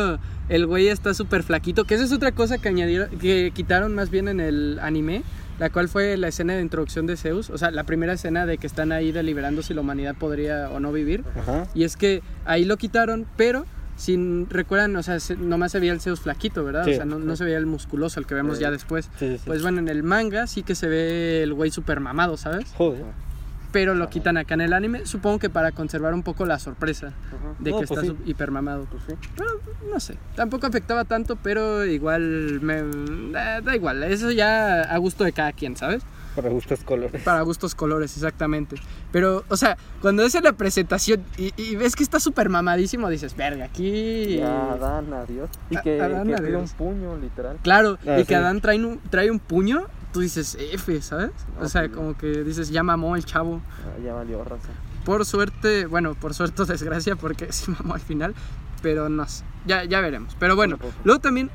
el güey está súper flaquito, que esa es otra cosa que añadieron, que quitaron más bien en el anime, la cual fue la escena de introducción de Zeus, o sea, la primera escena de que están ahí deliberando si la humanidad podría o no vivir. Ajá. Y es que ahí lo quitaron, pero sin, recuerdan, o sea, se- nomás se veía el Zeus flaquito, ¿verdad? Sí. o sea, no, no se veía el musculoso, el que vemos ya después. Sí, sí, sí. Pues bueno, en el manga sí que se ve el güey súper mamado, ¿sabes? Joder. Pero lo quitan acá en el anime, supongo que para conservar un poco la sorpresa Ajá. de No, que pues está sí. su- hiper mamado. Pues sí. Pero no sé, tampoco afectaba tanto, pero igual me da, da igual, eso ya a gusto de cada quien, ¿sabes? Para gustos colores. Para gustos colores, exactamente. Pero, o sea, cuando en la presentación y, y ves que está súper mamadísimo, dices, verga, aquí... Ya, Adán, adiós. Y A- que, Adán, que adiós. un puño, literal. Claro, Ah, y sí. que Adán trae un, trae un puño, tú dices, F, ¿sabes? o No, sea, pues como que dices, ya mamó el chavo. Ah, ya valió raza. Por suerte, bueno, por suerte o desgracia, porque [LAUGHS] sí mamó al final, pero no sé, ya, ya veremos. Pero bueno, luego también,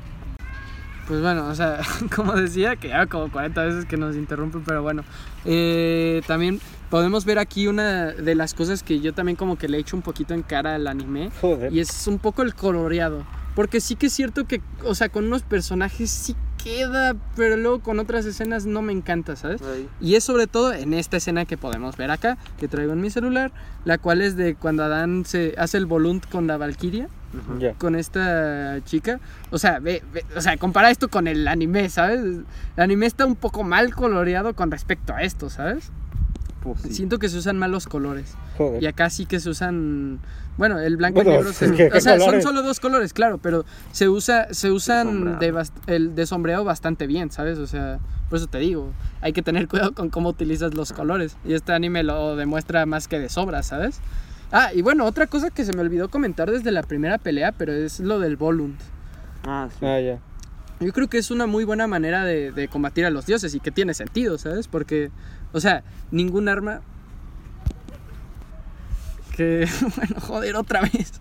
pues bueno, o sea, [LAUGHS] como decía, que ya como 40 veces que nos interrumpen, pero bueno, eh, también podemos ver aquí una de las cosas que yo también como que le echo un poquito en cara al anime, Joder. y es un poco el coloreado. Porque sí que es cierto que, o sea, con unos personajes sí queda, pero luego con otras escenas no me encanta, ¿sabes? Ahí. Y es sobre todo en esta escena que podemos ver acá, que traigo en mi celular, la cual es de cuando Adán se hace el volunt con la Valkyria, Ujú. Ya. con esta chica. O sea, ve, ve- o sea, compara esto con el anime, ¿sabes? El anime está un poco mal coloreado con respecto a esto, ¿sabes? Pues sí. Siento que se usan mal los colores. Joder. Y acá sí que se usan. Bueno, el blanco Bueno, y negro. se- es que, ¿qué o sea, son colores? solo dos colores, claro, pero se usa se usan de bast- el de sombreado bastante bien, ¿sabes? O sea, por eso te digo, hay que tener [LAUGHS] cuidado con cómo utilizas los colores. Y este anime lo demuestra más que de sobra, ¿sabes? Ah, y bueno, otra cosa que se me olvidó comentar desde la primera pelea, pero es lo del Volunt. Ah, sí. Ah, ya. Yo creo que es una muy buena manera de, de combatir a los dioses y que tiene sentido, ¿sabes? Porque, o sea, ningún arma... Que, [LAUGHS] bueno, joder, otra vez.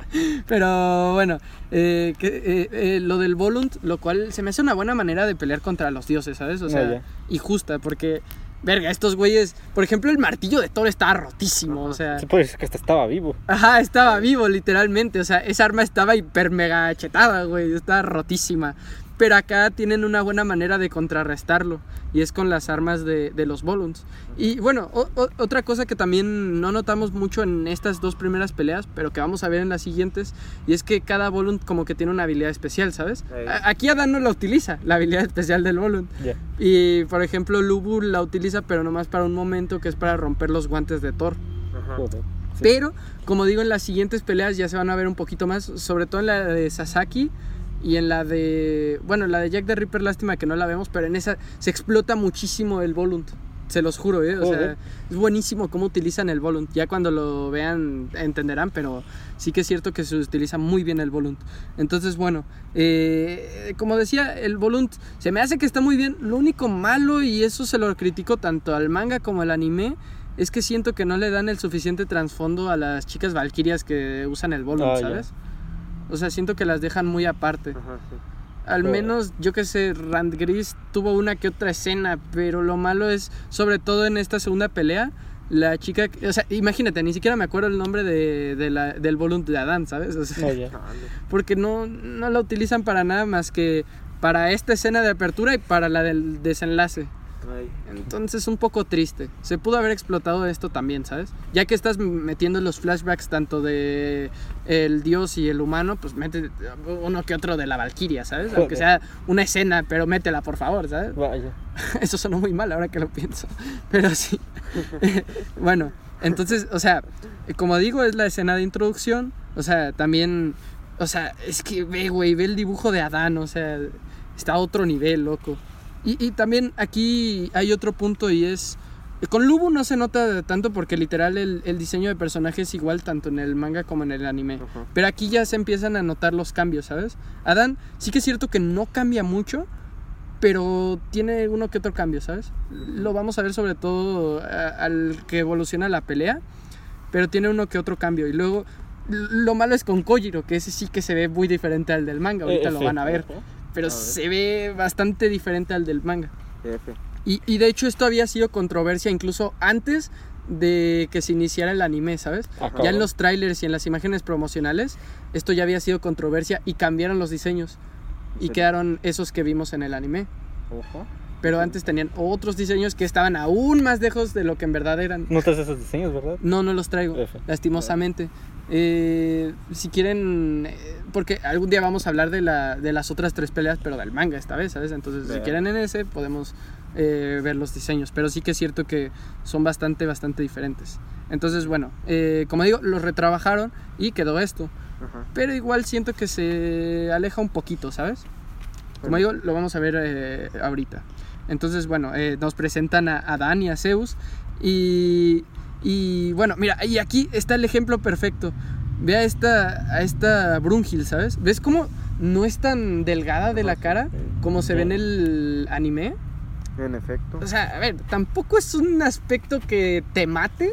Pero bueno, eh, que, eh, eh, lo del Volunt, lo cual se me hace una buena manera de pelear contra los dioses, ¿sabes? O Ah, sea, ya. y justa, porque, verga, estos güeyes, por ejemplo, el martillo de Thor estaba rotísimo, o sea... Se puede decir que hasta estaba vivo. Ajá, estaba vivo, literalmente. O sea, esa arma estaba hiper mega chetada, güey. Estaba rotísima. Pero acá tienen una buena manera de contrarrestarlo. Y es con las armas de, de los Volunts. Y bueno, o- o- otra cosa que también no notamos mucho en estas dos primeras peleas, pero que vamos a ver en las siguientes, y es que cada Volunt como que tiene una habilidad especial, ¿sabes? Sí. A- Aquí Adán no la utiliza, la habilidad especial del Volunt. Ya. Y por ejemplo, Lubu la utiliza, pero nomás para un momento que es para romper los guantes de Thor. Ajá. Joder. Sí. Pero, como digo, en las siguientes peleas ya se van a ver un poquito más, sobre todo en la de Sasaki y en la de, bueno, en la de Jack the Ripper, lástima que no la vemos, pero en esa se explota muchísimo el Volunt. Se los juro, ¿eh? O sea, es buenísimo cómo utilizan el Volunt. Ya cuando lo vean entenderán, pero sí que es cierto que se utiliza muy bien el Volunt. Entonces, bueno, eh, como decía, el Volunt se me hace que está muy bien. Lo único malo, y eso se lo critico tanto al manga como al anime, es que siento que no le dan el suficiente trasfondo a las chicas valquirias que usan el Volunt, Ah, ya. O sea, siento que las dejan muy aparte. Ajá, sí. Al menos, yo que sé, Rand Gris tuvo una que otra escena, pero lo malo es, sobre todo en esta segunda pelea, la chica, o sea, imagínate, ni siquiera me acuerdo el nombre de, de la, del Volunt de Adán, ¿sabes? O sea, porque no, no la utilizan para nada más que para esta escena de apertura y para la del desenlace. Ahí. Entonces un poco triste. Se pudo haber explotado esto también, ¿sabes? Ya que estás metiendo los flashbacks tanto de el dios y el humano, pues mete uno que otro de la valquiria, ¿sabes? Aunque sea una escena, pero métela por favor, ¿sabes? Vaya. [LAUGHS] Eso sonó muy mal ahora que lo pienso. [LAUGHS] Pero sí. [LAUGHS] bueno, entonces, o sea, como digo, es la escena de introducción. O sea, también O sea, es que ve, güey, ve el dibujo de Adán, o sea, está a otro nivel, loco. Y, y también aquí hay otro punto y es... Con Lubu no se nota tanto porque literal el, el diseño de personaje es igual tanto en el manga como en el anime. Ajá. Pero aquí ya se empiezan a notar los cambios, ¿sabes? Adán sí que es cierto que no cambia mucho, pero tiene uno que otro cambio, ¿sabes? Lo vamos a ver sobre todo a- al que evoluciona la pelea, pero tiene uno que otro cambio. Y luego lo malo es con Kojiro, que ese sí que se ve muy diferente al del manga, ahorita Eh, lo van a ver, pero A ver. se ve bastante diferente al del manga. F. Y, y de hecho esto había sido controversia incluso antes de que se iniciara el anime, ¿sabes? Ah, Ya en los trailers y en las imágenes promocionales, esto ya había sido controversia y cambiaron los diseños. Y Sí. quedaron esos que vimos en el anime. Ojo. Pero antes tenían otros diseños que estaban aún más lejos de lo que en verdad eran. No traes esos diseños, ¿verdad? No, no los traigo, F. lastimosamente. Eh, si quieren, eh, porque algún día vamos a hablar de, la, de las otras tres peleas, pero del manga esta vez, ¿sabes? Entonces, si Bien. quieren en ese, podemos eh, ver los diseños. Pero sí que es cierto que son bastante, bastante diferentes. Entonces, bueno, eh, como digo, los retrabajaron y quedó esto. Ajá. Pero igual siento que se aleja un poquito, ¿sabes? Como digo, lo vamos a ver eh, ahorita. Entonces, bueno, nos presentan a Adán y a Zeus. Y, y bueno, mira, y aquí está el ejemplo perfecto. Ve a esta, a esta ¿sabes? ¿Ves cómo no es tan delgada de la cara como se ve en el anime? En efecto. O sea, a ver, tampoco es un aspecto que te mate,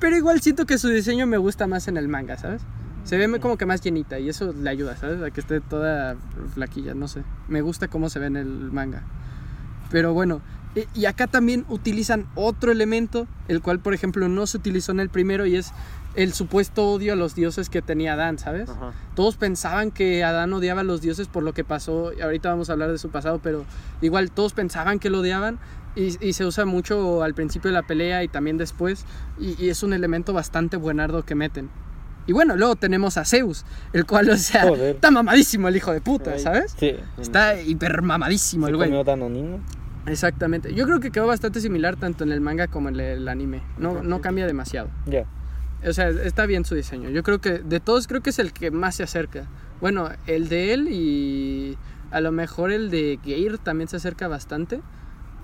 pero igual siento que su diseño me gusta más en el manga, ¿sabes? Se ve como que más llenita y eso le ayuda, ¿sabes? A que esté toda flaquilla, no sé. Me gusta cómo se ve en el manga. Pero bueno, y acá también utilizan otro elemento, el cual por ejemplo no se utilizó en el primero y es el supuesto odio a los dioses que tenía Adán, ¿sabes? Ajá. Todos pensaban que Adán odiaba a los dioses por lo que pasó, y ahorita vamos a hablar de su pasado, pero igual todos pensaban que lo odiaban y, y se usa mucho al principio de la pelea y también después, y, y es un elemento bastante buenardo que meten. Y bueno, luego tenemos a Zeus, el cual, o sea, Joder. está mamadísimo el hijo de puta, ¿sabes? Sí. Está hiper mamadísimo el güey. Exactamente. Yo creo que quedó bastante similar tanto en el manga como en el anime. No, no cambia demasiado. Ya. O sea, está bien su diseño. Yo creo que de todos creo que es el que más se acerca. Bueno, el de él y a lo mejor el de Geir también se acerca bastante.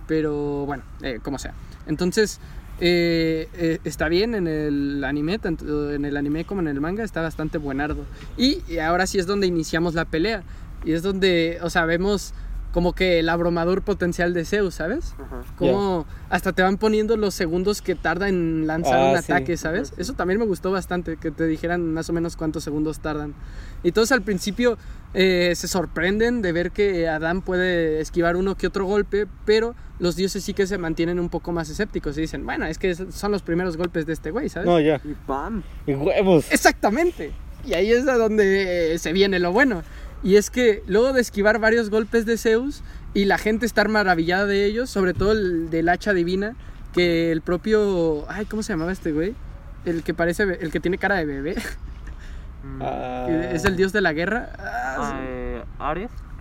Pero bueno, eh, como sea. Entonces, eh, eh, está bien en el anime, tanto en el anime como en el manga, está bastante buenardo. Y, y ahora sí es donde iniciamos la pelea. Y es donde, o sea, vemos como que el abrumador potencial de Zeus, ¿sabes? Ajá. Como hasta te van poniendo los segundos que tarda en lanzar Ah, un sí. ataque, ¿sabes? Eso también me gustó bastante, que te dijeran más o menos cuántos segundos tardan. Y todos al principio eh, se sorprenden de ver que Adán puede esquivar uno que otro golpe, pero los dioses sí que se mantienen un poco más escépticos y dicen, bueno, es que son los primeros golpes de este güey, ¿sabes? No, ya. Y ¡pam! Y huevos. Exactamente. Y ahí es a donde eh, se viene lo bueno. Y es que luego de esquivar varios golpes de Zeus y la gente estar maravillada de ellos, sobre todo el del hacha divina, que el propio... Ay, ¿cómo se llamaba este güey? El que parece... El que tiene cara de bebé. Mm. [LAUGHS] Es el dios de la guerra. Ah, eh,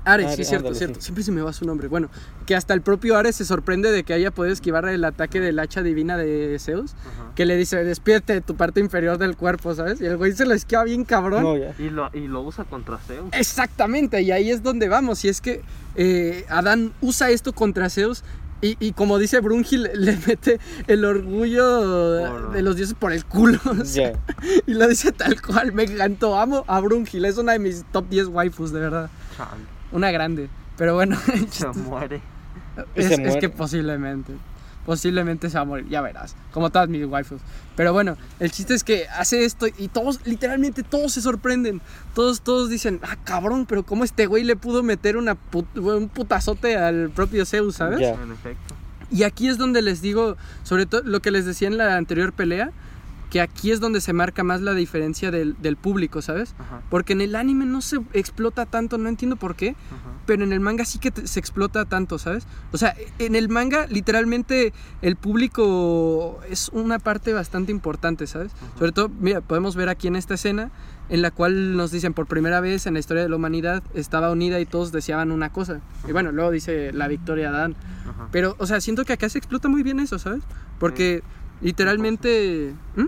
Ares. Ares, sí, cierto, ándale, cierto. sí. Siempre se me va su nombre. Bueno, que hasta el propio Ares se sorprende de que haya podido esquivar el ataque del hacha divina de Zeus. Ajá. Que le dice, despierte de tu parte inferior del cuerpo, ¿sabes? Y el güey se lo esquiva bien cabrón. No. Y lo, y lo usa contra Zeus. Exactamente, y ahí es donde vamos. Y es que eh, Adán usa esto contra Zeus. Y, y como dice Brungil, [LAUGHS] le mete el orgullo de los dioses por el culo. o sea, Ya. [LAUGHS] Y lo dice tal cual. Me encantó. Amo a Brungil. Es una de mis top 10 waifus, de verdad. Chan, Una grande. Pero bueno, [LAUGHS] se muere. Es, se es muere. que posiblemente. Posiblemente se va a morir, ya verás. Como todas mis waifus. Pero bueno, el chiste es que hace esto y todos, literalmente todos se sorprenden. Todos, todos dicen, ah, cabrón, pero ¿cómo este güey le pudo meter una put- un putazote al propio Zeus, ¿sabes? Ya. En efecto. Y aquí es donde les digo, sobre todo lo que les decía en la anterior pelea, que aquí es donde se marca más la diferencia del, del público, ¿sabes? Ajá. Porque en el anime no se explota tanto, no entiendo por qué, Ajá. pero en el manga sí que te- se explota tanto, ¿sabes? O sea, en el manga literalmente el público es una parte bastante importante, ¿sabes? Ajá. Sobre todo, mira, podemos ver aquí en esta escena en la cual nos dicen por primera vez en la historia de la humanidad estaba unida y todos deseaban una cosa. Y bueno, luego dice la victoria de Adán. Pero, o sea, siento que acá se explota muy bien eso, ¿sabes? Porque literalmente... ¿Mm?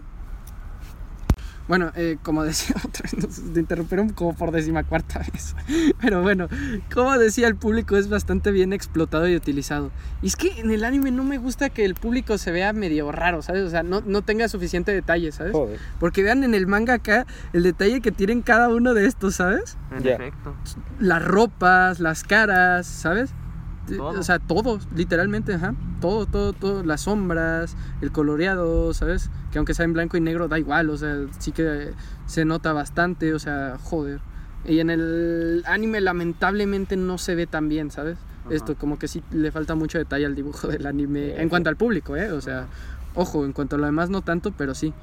Bueno, eh, como decía [LAUGHS] otra vez, nos interrumpieron como por décima cuarta vez. Pero bueno, como decía, el público es bastante bien explotado y utilizado. Y es que en el anime no me gusta que el público se vea medio raro, ¿sabes? O sea, no, no tenga suficiente detalle, ¿sabes? Joder. Porque vean en el manga acá el detalle que tienen cada uno de estos, ¿sabes? Efecto. Las ropas, las caras, ¿sabes? Todo. O sea, todo, literalmente, ajá. Todo, todo, todo. Las sombras, el coloreado, ¿sabes? Que aunque sea en blanco y negro, da igual, o sea, sí que se nota bastante, o sea, joder. Y en el anime, lamentablemente, no se ve tan bien, ¿sabes? Ajá. Esto, como que sí le falta mucho detalle al dibujo del anime. En cuanto al público, ¿eh? O sea, ojo, en cuanto a lo demás, no tanto, pero sí.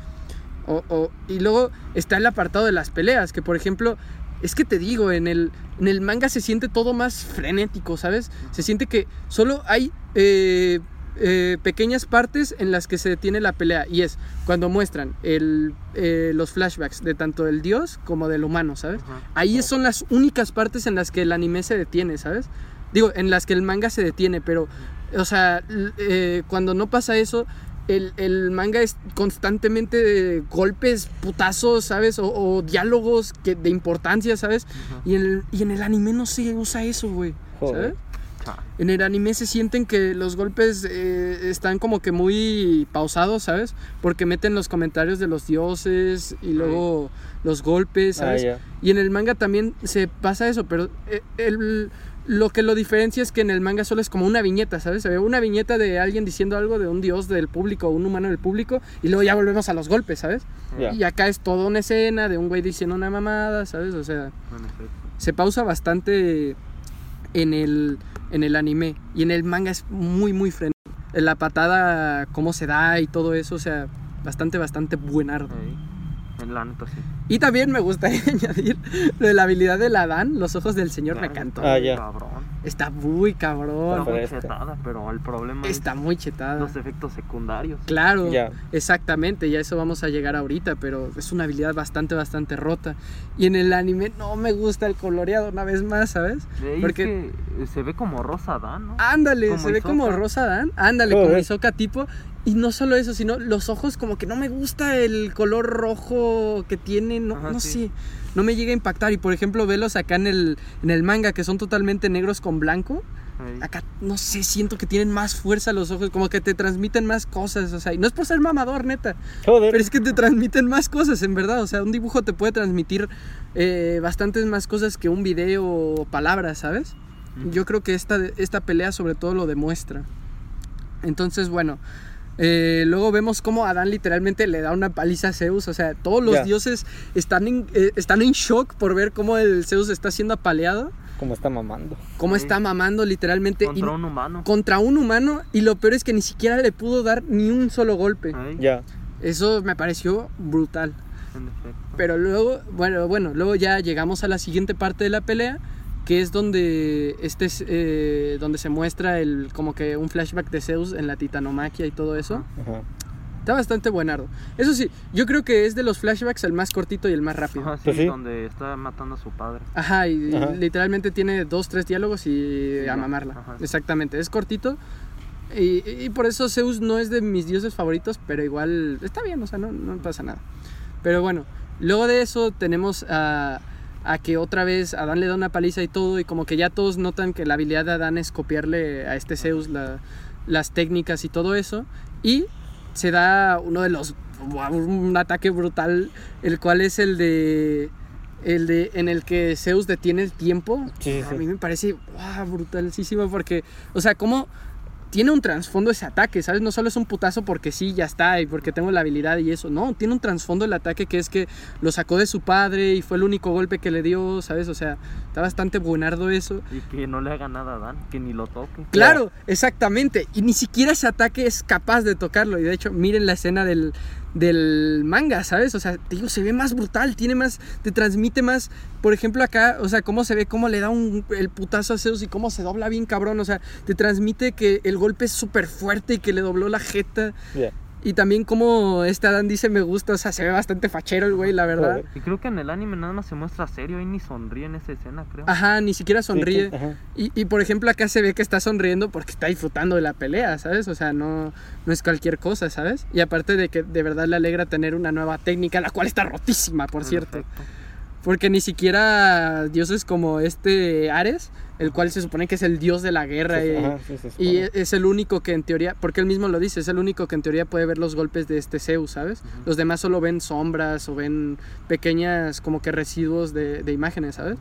O- o- y luego está el apartado de las peleas, que por ejemplo, es que te digo, en el, en el manga se siente todo más frenético, ¿sabes? Se siente que solo hay eh, eh, pequeñas partes en las que se detiene la pelea, y es cuando muestran el, eh, los flashbacks de tanto del dios como del humano, ¿sabes? Ahí son las únicas partes en las que el anime se detiene, ¿sabes? Digo, en las que el manga se detiene, pero, o sea, cuando no pasa eso, el, el manga es constantemente de golpes, putazos, ¿sabes? O, o diálogos que, de importancia, ¿sabes? Y en, el, y en el anime no se usa eso, güey. ¿Sabes? En el anime se sienten que los golpes eh, están como que muy pausados, ¿sabes? Porque meten los comentarios de los dioses y luego los golpes, Ah, ¿sabes? ya. Y en el manga también se pasa eso, pero eh, el- lo que lo diferencia es que en el manga solo es como una viñeta, ¿sabes? Se ve una viñeta de alguien diciendo algo de un dios del público o un humano del público y luego ya volvemos a los golpes, ¿sabes? Y acá es toda una escena de un güey diciendo una mamada, ¿sabes? O sea, se pausa bastante en el, en el anime y en el manga es muy, muy frenético. La patada, cómo se da y todo eso, o sea, bastante, bastante buenardo. Ey. En la neta sí. Y también me gustaría [LAUGHS] añadir lo de la habilidad del Adán, los ojos del señor encantó. está Ah, muy ya. Cabrón. Está muy Está cabrón. muy fresca. chetada, pero el problema Está es muy chetada. los efectos secundarios. Claro, Ya. exactamente, ya eso vamos a llegar ahorita, pero es una habilidad bastante, bastante rota. Y en el anime no me gusta el coloreado una vez más, ¿sabes? Porque- es que se ve como rosa Dan, ¿no? Ándale, Como se ve como. Rosa Dan, ándale, como Joder. Hisoka tipo. Y no solo eso, sino los ojos como que no me gusta el color rojo que tiene, no, Ajá, no sí. sé, no me llega a impactar. Y por ejemplo, velos acá en el, en el manga que son totalmente negros con blanco. Acá, no sé, siento que tienen más fuerza los ojos, como que te transmiten más cosas, o sea, y no es por ser mamador, neta, Joder. pero es que te transmiten más cosas, en verdad, o sea, un dibujo te puede transmitir eh, bastantes más cosas que un video o palabras, ¿sabes? Yo creo que esta, esta pelea sobre todo lo demuestra. Entonces, bueno, eh, luego vemos cómo Adán literalmente le da una paliza a Zeus. O sea, todos los Ya. dioses están en, eh, están en shock por ver cómo el Zeus está siendo apaleado. Como está mamando. Cómo Sí. está mamando literalmente y- Contra un humano. contra un humano. Y lo peor es que ni siquiera le pudo dar ni un solo golpe. Ya. Eso me pareció brutal. En efecto. Pero luego, bueno, bueno, luego ya llegamos a la siguiente parte de la pelea, que es donde este es, eh, donde se muestra el como que un flashback de Zeus en la titanomaquia y todo eso. Ajá. Está bastante buenardo. Eso sí, yo creo que es de los flashbacks el más cortito y el más rápido. Ajá, sí, Pues sí. donde está matando a su padre. Ajá, y Ajá. literalmente tiene dos, tres diálogos y Sí, a mamarla. Ajá. Exactamente, es cortito. Y, y por eso Zeus no es de mis dioses favoritos, pero igual está bien, o sea, no, no pasa nada. Pero bueno, luego de eso tenemos a, a que otra vez Adán le da una paliza y todo, y como que ya todos notan que la habilidad de Adán es copiarle a este Zeus la- las técnicas y todo eso. Y se da uno de los. un ataque brutal, el cual es el de. El de en el que Zeus detiene el tiempo. Sí, sí, A mí me parece wow, brutalísimo porque, o sea, como tiene un trasfondo ese ataque, ¿sabes? No solo es un putazo porque sí, ya está, y porque tengo la habilidad y eso. No, tiene un trasfondo el ataque que es que lo sacó de su padre y fue el único golpe que le dio, ¿sabes? O sea, está bastante buenardo eso. Y que no le haga nada a Dan, que ni lo toque. Claro, exactamente. Y ni siquiera ese ataque es capaz de tocarlo. Y de hecho, miren la escena del, del manga, ¿sabes? O sea, te digo, se ve más brutal, tiene más, te transmite más. Por ejemplo, acá, o sea, cómo se ve, cómo le da un, el putazo a Zeus y cómo se dobla bien cabrón. O sea, te transmite que el golpe es súper fuerte y que le dobló la jeta. Ya. Y también como este Adán dice me gusta, o sea, se ve bastante fachero el güey, la verdad. Y creo que en el anime nada más se muestra serio, ahí ni sonríe en esa escena, creo. Ajá, ni siquiera sonríe. Sí, sí, ajá. Y, y, por ejemplo acá se ve que está sonriendo porque está disfrutando de la pelea, ¿sabes? O sea, no, no es cualquier cosa, ¿sabes? Y aparte de que de verdad le alegra tener una nueva técnica, la cual está rotísima, por cierto. Porque ni siquiera dioses como este Ares, el cual se supone que es el dios de la guerra y, Ajá, sí, se y es el único que en teoría, porque él mismo lo dice, es el único que en teoría puede ver los golpes de este Zeus, ¿sabes? Los demás solo ven sombras o ven pequeñas como que residuos de, de imágenes, ¿sabes?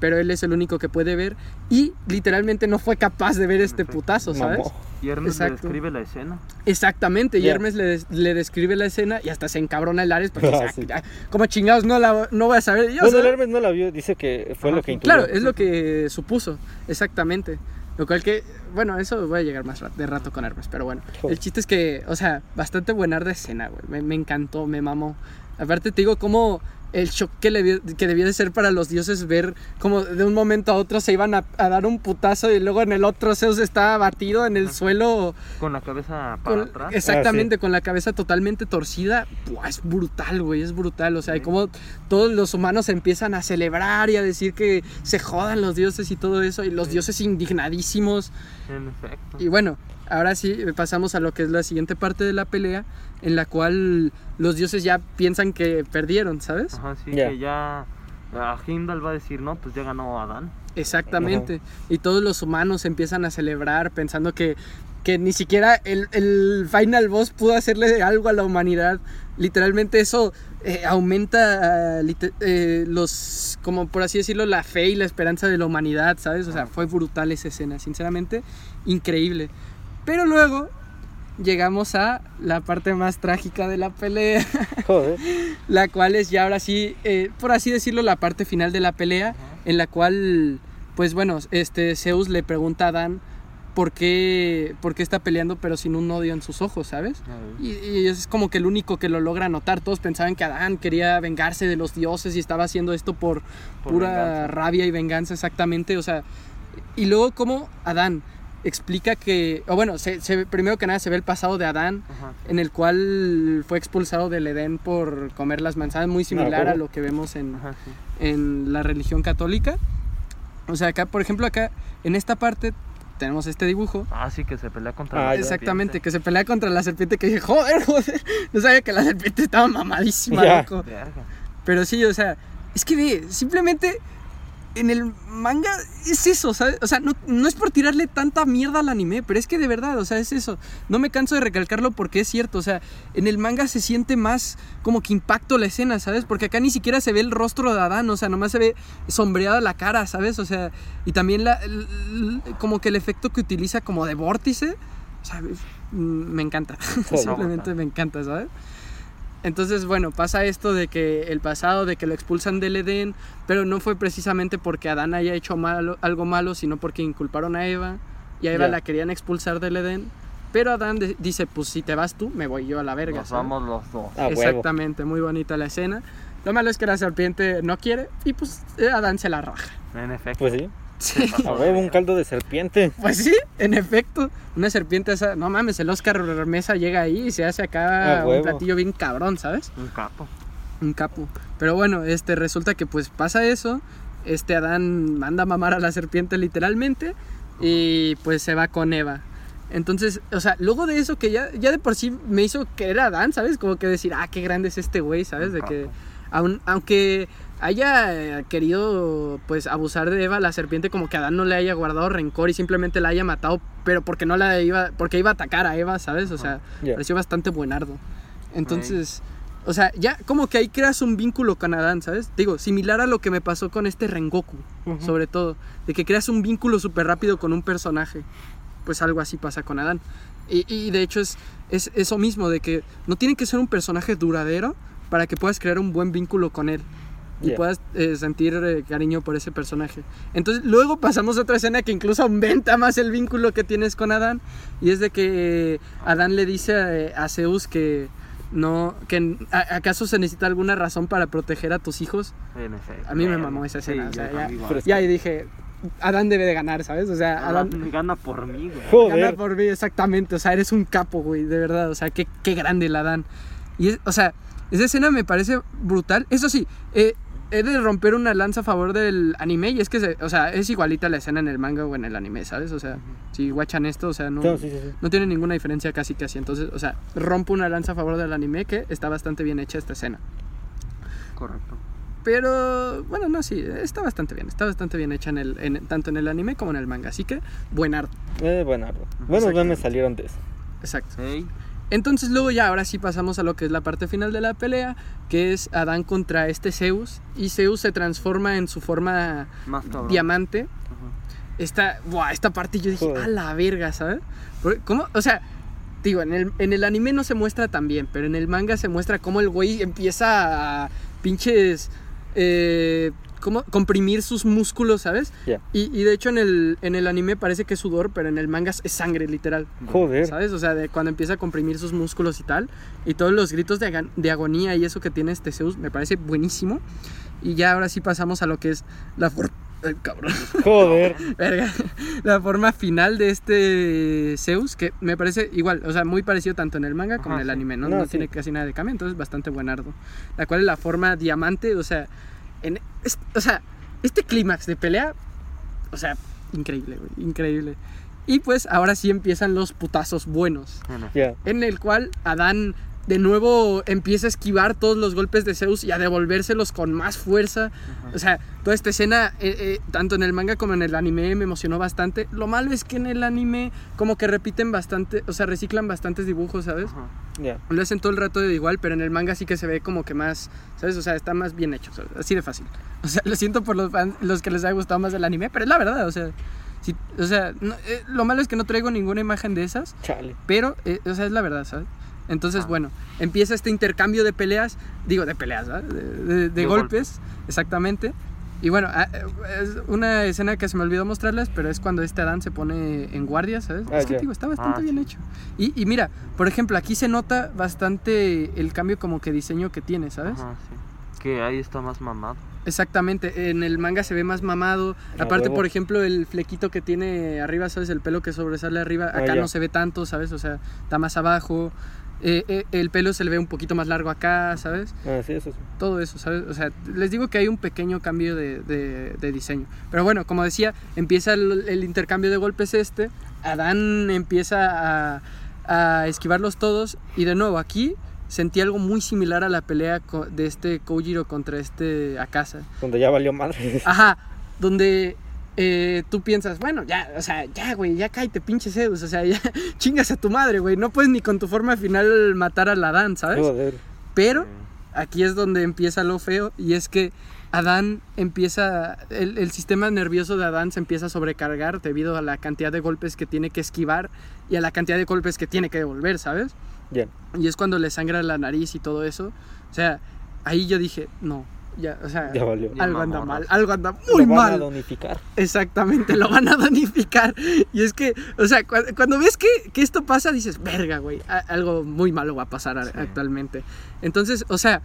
Pero él es el único que puede ver y literalmente no fue capaz de ver este putazo, ¿sabes? Mamó. Y Hermes le describe la escena. Exactamente, y. Hermes le, des- le describe la escena y hasta se encabrona el Ares porque [LAUGHS] Ah, dice, sí. "Ah, como chingados no la no voy a saber yo. Bueno, ¿sabes?". el Hermes no la vio, dice que fue Ajá, lo que intuyó. Claro, es lo que supuso, exactamente. Lo cual que, bueno, eso voy a llegar más de rato con Hermes, pero bueno. Joder. El chiste es que, o sea, bastante buenar de escena, güey. Me, me encantó, me mamó. Aparte te digo cómo el shock que, le, que debía de ser para los dioses ver como de un momento a otro se iban a, a dar un putazo y luego en el otro Zeus estaba batido en el suelo Con la cabeza para con- atrás. exactamente, con la cabeza totalmente torcida. Buah, es brutal, güey, es brutal. O sea, y Sí. como todos los humanos empiezan a celebrar y a decir que se jodan los dioses y todo eso, y los Sí. dioses indignadísimos. En efecto. Y bueno, ahora sí pasamos a lo que es la siguiente parte de la pelea, en la cual los dioses ya piensan que perdieron, ¿sabes? Ajá, sí, Ya. que ya. A Heimdall va a decir, no, pues ya ganó Adán. Exactamente. Y todos los humanos empiezan a celebrar pensando que, que ni siquiera el, el final boss pudo hacerle algo a la humanidad. Literalmente eso eh, aumenta ah, eh, los, como por así decirlo, la fe y la esperanza de la humanidad, ¿sabes? O sea, fue brutal esa escena, sinceramente, increíble. Pero luego llegamos a la parte más trágica de la pelea. [LAUGHS] Joder. la cual es ya ahora sí, eh, por así decirlo, la parte final de la pelea, en la cual, pues bueno, este Zeus le pregunta a Adán por qué, por qué está peleando pero sin un odio en sus ojos, ¿sabes? Y, y es como que el único que lo logra notar. Todos pensaban que Adán quería vengarse de los dioses y estaba haciendo esto por, Por pura venganza. rabia y venganza, exactamente. O sea, y luego como Adán explica que, o bueno, se, se- primero que nada se ve el pasado de Adán, Ajá. en el cual fue expulsado del Edén por comer las manzanas, muy similar a lo que vemos en, Ajá, sí. en la religión católica. O sea, acá, por ejemplo, acá, en esta parte, tenemos este dibujo. Ah, sí, que se pelea contra Ah, la. Exactamente, serpiente. que se pelea contra la serpiente que dije, joder, joder, [LAUGHS] no sabía que la serpiente estaba mamadísima, loco. Verga. Pero sí, o sea, es que ve, simplemente en el manga es eso, ¿sabes? O sea, no, no es por tirarle tanta mierda al anime, pero es que de verdad, o sea, es eso. No me canso de recalcarlo porque es cierto, o sea, en el manga se siente más como que impacto la escena, ¿sabes? Porque acá ni siquiera se ve el rostro de Adán, o sea, nomás se ve sombreada la cara, ¿sabes? O sea, y también la, el- como que el efecto que utiliza como de vórtice, ¿sabes? Mm, Me encanta, [LAUGHS] simplemente me encanta, ¿sabes? Entonces, bueno, pasa esto de que el pasado, de que lo expulsan del Edén, pero no fue precisamente porque Adán haya hecho malo- algo malo, sino porque inculparon a Eva y a Eva la querían expulsar del Edén. Pero Adán de- dice, pues si te vas tú, me voy yo a la verga. Nos vamos los dos. Ah, huevo. Exactamente, muy bonita la escena. Lo malo es que la serpiente no quiere y pues eh, Adán se la raja. En efecto. Pues sí. Sí. [LAUGHS] A huevo, un caldo de serpiente. Pues sí, en efecto. Una serpiente esa, no mames, el Oscar Mesa llega ahí y se hace acá un platillo bien cabrón, ¿sabes? Un capo. Un capo. Pero bueno, este resulta que pues pasa eso. Este Adán manda a mamar a la serpiente literalmente. Y pues se va con Eva. Entonces, o sea, luego de eso que ya, ya de por sí me hizo querer a Adán, ¿sabes? Como que decir, ah, qué grande es este güey, ¿sabes? De que, aun- aunque haya eh, querido pues abusar de Eva, la serpiente como que Adán no le haya guardado rencor y simplemente la haya matado, pero porque no la iba, porque iba a atacar a Eva, ¿sabes? O sea, pareció bastante buenardo. Entonces, o sea, ya como que ahí creas un vínculo con Adán, ¿sabes? Digo, similar a lo que me pasó con este Rengoku, sobre todo, de que creas un vínculo súper rápido con un personaje. Pues algo así pasa con Adán. Y, y de hecho es, es eso mismo, de que no tiene que ser un personaje duradero para que puedas crear un buen vínculo con él. Y Ya. puedas eh, sentir eh, cariño por ese personaje. Entonces, luego pasamos a otra escena que incluso aumenta más el vínculo que tienes con Adán. Y es de que eh, Adán le dice eh, a Zeus que no. que a- acaso se necesita alguna razón para proteger a tus hijos. En efecto. A mí me mamó esa escena, o sea, ya- Y ahí dije, Adán debe de ganar, ¿sabes? O sea, Adán Adán gana por mí, güey. gana Joder. por mí, exactamente. O sea, eres un capo, güey, de verdad. O sea, qué, qué grande el Adán. Y, es- o sea, esa escena me parece brutal. Eso sí, eh, he de romper una lanza a favor del anime y es que, se- o sea, es igualita la escena en el manga o en el anime, ¿sabes? O sea, si guachan esto, o sea, no, No, sí, sí, sí. no tiene ninguna diferencia casi casi. Entonces, o sea, rompo una lanza a favor del anime que está bastante bien hecha esta escena. Correcto. Pero, bueno, no, sí, está bastante bien. Está bastante bien hecha en el, en- tanto en el anime como en el manga. Así que, buen arte. Eh, buenardo. Buenos memes salieron de eso. Exacto. Ey, Entonces luego ya, ahora sí pasamos a lo que es la parte final de la pelea, que es Adán contra este Zeus. Y Zeus se transforma en su forma diamante. Ajá. Esta, buah, esta parte yo dije, Joder. a la verga, ¿sabes? Porque, ¿Cómo? O sea, digo, en el, en el anime no se muestra tan bien, pero en el manga se muestra cómo el güey empieza a pinches... Eh, ¿Cómo? Comprimir sus músculos, ¿sabes? Ya. Y, y de hecho en el, en el anime parece que es sudor, pero en el manga es sangre, literal. Joder. ¿Sabes? O sea, de cuando empieza a comprimir sus músculos y tal. Y todos los gritos de, agonía y eso que tiene este Zeus me parece buenísimo. Y ya ahora sí pasamos a lo que es la forma. cabrón. Joder. [LAUGHS] Verga. La forma final de este Zeus, que me parece igual, o sea, muy parecido tanto en el manga como Ajá, en el anime, ¿no? No, No, sí. tiene casi nada de cambio, entonces bastante buenardo. La cual es la forma diamante, o sea, en, es- o sea, este clímax de pelea, o sea, increíble, güey, increíble. Y pues ahora sí empiezan los putazos buenos, en el cual Adán de nuevo empieza a esquivar todos los golpes de Zeus y a devolvérselos con más fuerza. O sea, toda esta escena, eh, eh, tanto en el manga como en el anime, me emocionó bastante. Lo malo es que en el anime como que repiten bastante, o sea, reciclan bastantes dibujos, ¿sabes? Ajá. Ya. Lo hacen todo el rato de igual, pero en el manga sí que se ve como que más, ¿sabes? O sea, está más bien hecho, ¿sabes? así de fácil. [LAUGHS] O sea, lo siento por los fans, los que les haya gustado más el anime, pero es la verdad, o sea, sí- o sea, no- eh, lo malo es que no traigo ninguna imagen de esas, Chale. pero, eh, o sea, es la verdad, ¿sabes? Entonces, Ah. bueno, empieza este intercambio de peleas, digo, de peleas, ¿verdad? De, de- de De golpes, exactamente. Y bueno, ah, eh, es una escena que se me olvidó mostrarles, pero es cuando este Adán se pone en guardia, ¿sabes? Ah, es que digo, está bastante Ah, bien sí. hecho. Y, y mira, por ejemplo, aquí se nota bastante el cambio como que diseño que tiene, ¿sabes? Ajá, sí. Que ahí está más mamado. Exactamente, en el manga se ve más mamado. Aparte, por ejemplo, el flequito que tiene arriba, ¿sabes? El pelo que sobresale arriba, acá no se ve tanto, ¿sabes? O sea, está más abajo. Eh, eh, el pelo se le ve un poquito más largo acá, ¿sabes? Ah, sí, eso sí. Todo eso, ¿sabes? O sea, les digo que hay un pequeño cambio de, de- de diseño. Pero bueno, como decía, empieza el, el intercambio de golpes este. Adán empieza a, a esquivarlos todos. Y de nuevo, aquí sentí algo muy similar a la pelea de este Kojiro contra este Akasa. Donde ya valió madre. Ajá, donde eh, tú piensas, bueno, ya, o sea, ya, güey, ya cállate, pinche Zeus, o sea, ya [LAUGHS] chingas a tu madre, güey, no puedes ni con tu forma final matar al Adán, ¿sabes? Joder. Pero aquí es donde empieza lo feo y es que Adán empieza, el, el sistema nervioso de Adán se empieza a sobrecargar debido a la cantidad de golpes que tiene que esquivar y a la cantidad de golpes que tiene que devolver, ¿sabes? Ya. Y es cuando le sangra la nariz y todo eso. O sea, ahí yo dije, no, ya, o sea, Ya valió. Algo anda mal, algo anda Lo muy van a mal. donificar. Exactamente, lo van a [LAUGHS] danificar. Y es que, o sea, cu- cuando, ves que, que esto pasa, dices, verga, güey, algo muy malo va a pasar Sí. actualmente. Entonces, o sea,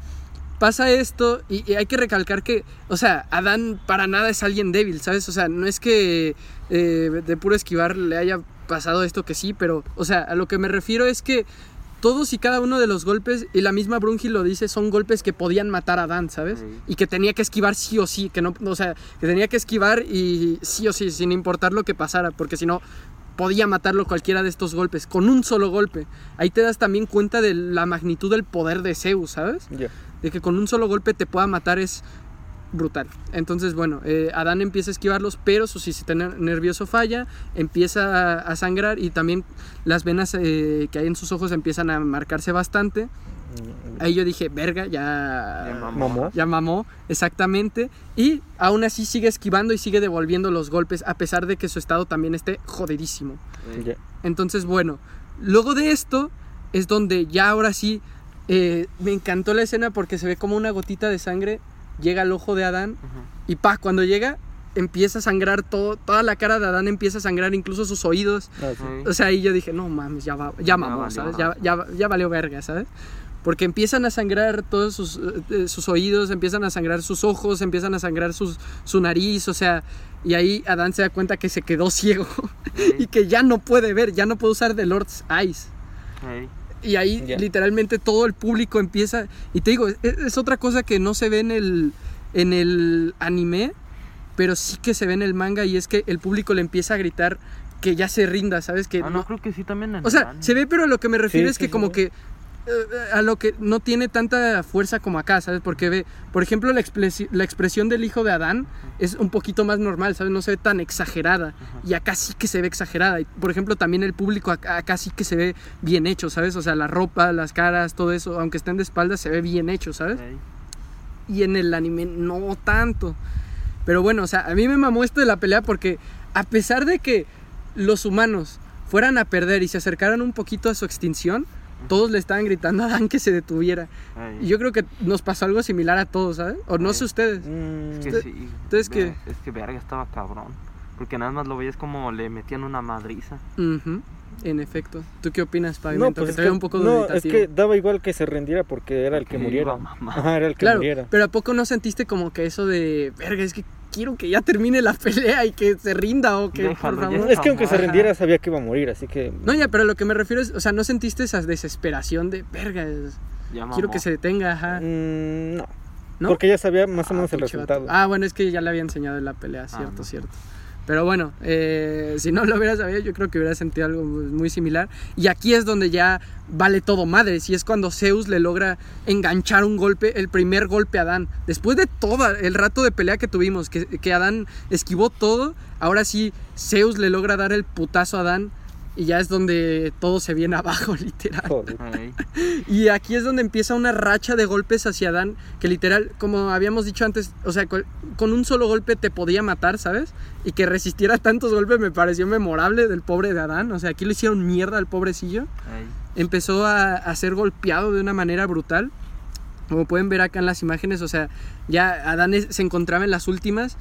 pasa esto y, y hay que recalcar que, o sea, Adán para nada es alguien débil, ¿sabes? O sea, no es que eh, de puro esquivar le haya pasado esto que sí, pero, o sea, a lo que me refiero es que todos y cada uno de los golpes, y la misma Brungi lo dice, son golpes que podían matar a Dan, ¿sabes? Sí. Y que tenía que esquivar sí o sí, que no, o sea, que tenía que esquivar y sí o sí, sin importar lo que pasara, porque si no, podía matarlo cualquiera de estos golpes, con un solo golpe. Ahí te das también cuenta de la magnitud del poder de Zeus, ¿sabes? De que con un solo golpe te pueda matar es brutal. Entonces, bueno, eh, Adán empieza a esquivarlos, pero su sistema nervioso falla, empieza a, a sangrar y también las venas eh, que hay en sus ojos empiezan a marcarse bastante. Ahí yo dije, verga, ya... Ya mamó. Mamó. Ya mamó, exactamente. Y aún así sigue esquivando y sigue devolviendo los golpes, a pesar de que su estado también esté jodidísimo. Entonces, bueno, luego de esto es donde ya ahora sí eh, me encantó la escena porque se ve como una gotita de sangre llega al ojo de Adán y pa, cuando llega empieza a sangrar todo, toda la cara de Adán empieza a sangrar, incluso sus oídos. Ah. Sí. O sea, ahí yo dije, no mames, ya, va, ya mamó, valió ¿sabes? Ya, ya, ya valió verga, ¿sabes? porque empiezan a sangrar todos sus, eh, sus oídos, empiezan a sangrar sus ojos, empiezan a sangrar sus, su nariz, o sea, y ahí Adán se da cuenta que se quedó [LAUGHS] ciego y que ya no puede ver, ya no puede usar The Lord's Eyes. Ey. Y ahí literalmente todo el público empieza. Y te digo, es, es otra cosa que no se ve en el, en el anime, pero sí que se ve en el manga. Y es que el público le empieza a gritar que ya se rinda, ¿sabes? Que Ah, no, no- creo que sí también en o sea, el anime. se ve, pero a lo que me refiero Sí, es que sí, como sí. que a lo que no tiene tanta fuerza como acá, ¿sabes? Porque ve, por ejemplo, la, expresi- la expresión del hijo de Adán es un poquito más normal, ¿sabes? No se ve tan exagerada. Y acá sí que se ve exagerada. Y, por ejemplo, también el público acá, acá sí que se ve bien hecho, ¿sabes? O sea, la ropa, las caras, todo eso, aunque estén de espaldas, se ve bien hecho, ¿sabes? Y en el anime no tanto. Pero bueno, o sea, a mí me mamó esto de la pelea porque a pesar de que los humanos fueran a perder y se acercaran un poquito a su extinción, todos le estaban gritando a Dan que se detuviera. Y yo creo que nos pasó algo similar a todos, ¿sabes? O no sé ustedes. Mm, Es que Usted- sí. ve- qué? Es que verga estaba cabrón. Porque nada más lo veías como le metían una madriza. Ujú, En efecto. ¿Tú qué opinas, no, Pavimento? pues que es que, un poco no, es que daba igual que se rendiera porque era el que muriera. Ajá, era el que Claro, muriera. pero ¿a poco no sentiste como que eso de, verga, es que quiero que ya termine la pelea y que se rinda o que, Déjalo, por favor? Es que aunque se Ajá. rendiera sabía que iba a morir, así que... No, ya, pero lo que me refiero es, o sea, ¿no sentiste esa desesperación de, verga, Ya quiero que se detenga, ajá? Mm, no. ¿No? Porque ya sabía más o Ah, menos el resultado. Ah, bueno, es que ya le había enseñado en la pelea, Ah, cierto, no. cierto. Pero bueno, eh, si no lo hubiera sabido, yo creo que hubiera sentido algo muy similar. Y aquí es donde ya vale todo madre. Si es cuando Zeus le logra enganchar un golpe, el primer golpe a Adán. Después de todo el rato de pelea que tuvimos, que, que Adán esquivó todo, ahora sí Zeus le logra dar el putazo a Adán. Y ya es donde todo se viene [LAUGHS] abajo, literal. Joder. [LAUGHS] Y aquí es donde empieza una racha de golpes hacia Adán, que literal, como habíamos dicho antes, o sea, con, un solo golpe te podía matar, ¿sabes? Y que resistiera tantos golpes me pareció memorable del pobre de Adán, o sea, aquí le hicieron mierda al pobrecillo. Empezó a, a ser golpeado de una manera brutal. Como pueden ver acá en las imágenes, o sea, ya Adán se encontraba en las últimas.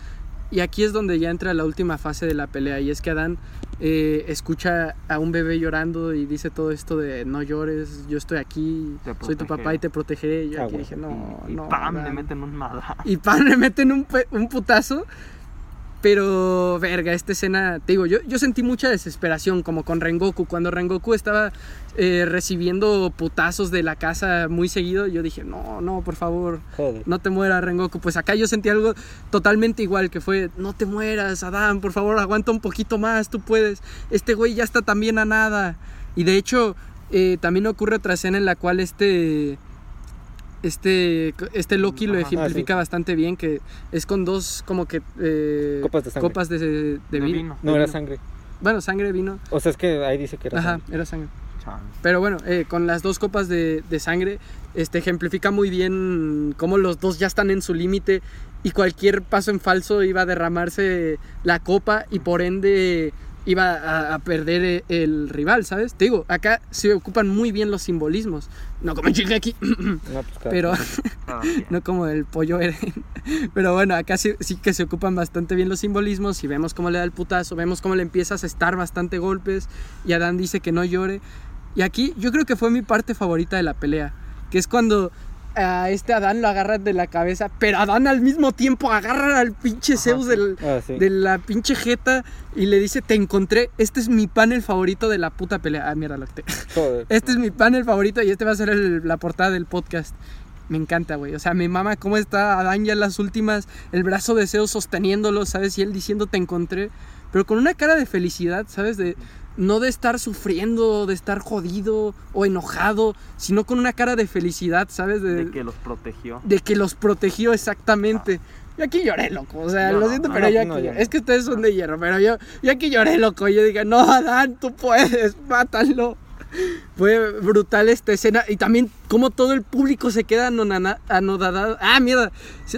Y aquí es donde ya entra la última fase de la pelea. Y es que Adán eh, escucha a un bebé llorando y dice todo esto de no llores, yo estoy aquí, soy tu protegeré". papá y te protegeré. Y yo Ah, aquí bueno. dije, no, y, y no. ¡pam! Le Adán". meten un madrazo. Y pan, le meten un, [LAUGHS] un putazo. Pero, verga, esta escena, te digo, yo, yo sentí mucha desesperación, como con Rengoku. Cuando Rengoku estaba eh, recibiendo putazos de la casa muy seguido, yo dije, no, no, por favor, Joder. no te mueras, Rengoku. Pues acá yo sentí algo totalmente igual, que fue, no te mueras, Adán, por favor, aguanta un poquito más, tú puedes. Este güey ya está también a nada. Y de hecho, eh, también ocurre otra escena en la cual este... Este, este Loki lo Ajá. ejemplifica bastante bien, que es con dos como que eh, Copas de sangre. copas de, de De vino. vino. No de era vino. sangre. Bueno, sangre, vino. O sea, es que ahí dice que era Ajá, sangre. era sangre. Pero bueno, eh, con las dos copas de, de sangre, este ejemplifica muy bien cómo los dos ya están en su límite y cualquier paso en falso iba a derramarse la copa y por ende iba a, a perder eh, el rival, ¿sabes? Te digo, acá se ocupan muy bien los simbolismos. No como en Shingeki, [CLEARS THROAT] No, pues, pero [LAUGHS] quien. no como el pollo Eren. [LAUGHS] Pero bueno, acá sí, sí que se ocupan bastante bien los simbolismos y vemos cómo le da el putazo, vemos cómo le empieza a asestar bastante golpes y Adán dice que no llore. Y aquí yo creo que fue mi parte favorita de la pelea, que es cuando a este Adán lo agarran de la cabeza, pero Adán al mismo tiempo agarra al pinche Ajá, Zeus sí. del, Ah, sí. de la pinche jeta y le dice, te encontré, este es mi panel favorito de la puta pelea. Ah, mierda, lo que te... Joder. [LAUGHS] Este es mi panel favorito y este va a ser el- la portada del podcast. Me encanta, güey. O sea, me mama cómo está Adán ya en las últimas, el brazo de Zeus sosteniéndolo, ¿sabes? Y él diciendo te encontré, pero con una cara de felicidad, ¿sabes? De no de estar sufriendo, de estar jodido o enojado, sino con una cara de felicidad, ¿sabes? De, De que los protegió. de que los protegió exactamente. Yo aquí lloré, loco. O sea, lo siento, no, pero no, yo aquí. Es que ustedes son de hierro, pero yo, yo aquí lloré, loco. Yo dije, no, Adán, tú puedes, mátalo. Fue brutal esta escena. Y también como todo el público se queda anodadado. Ah, mierda.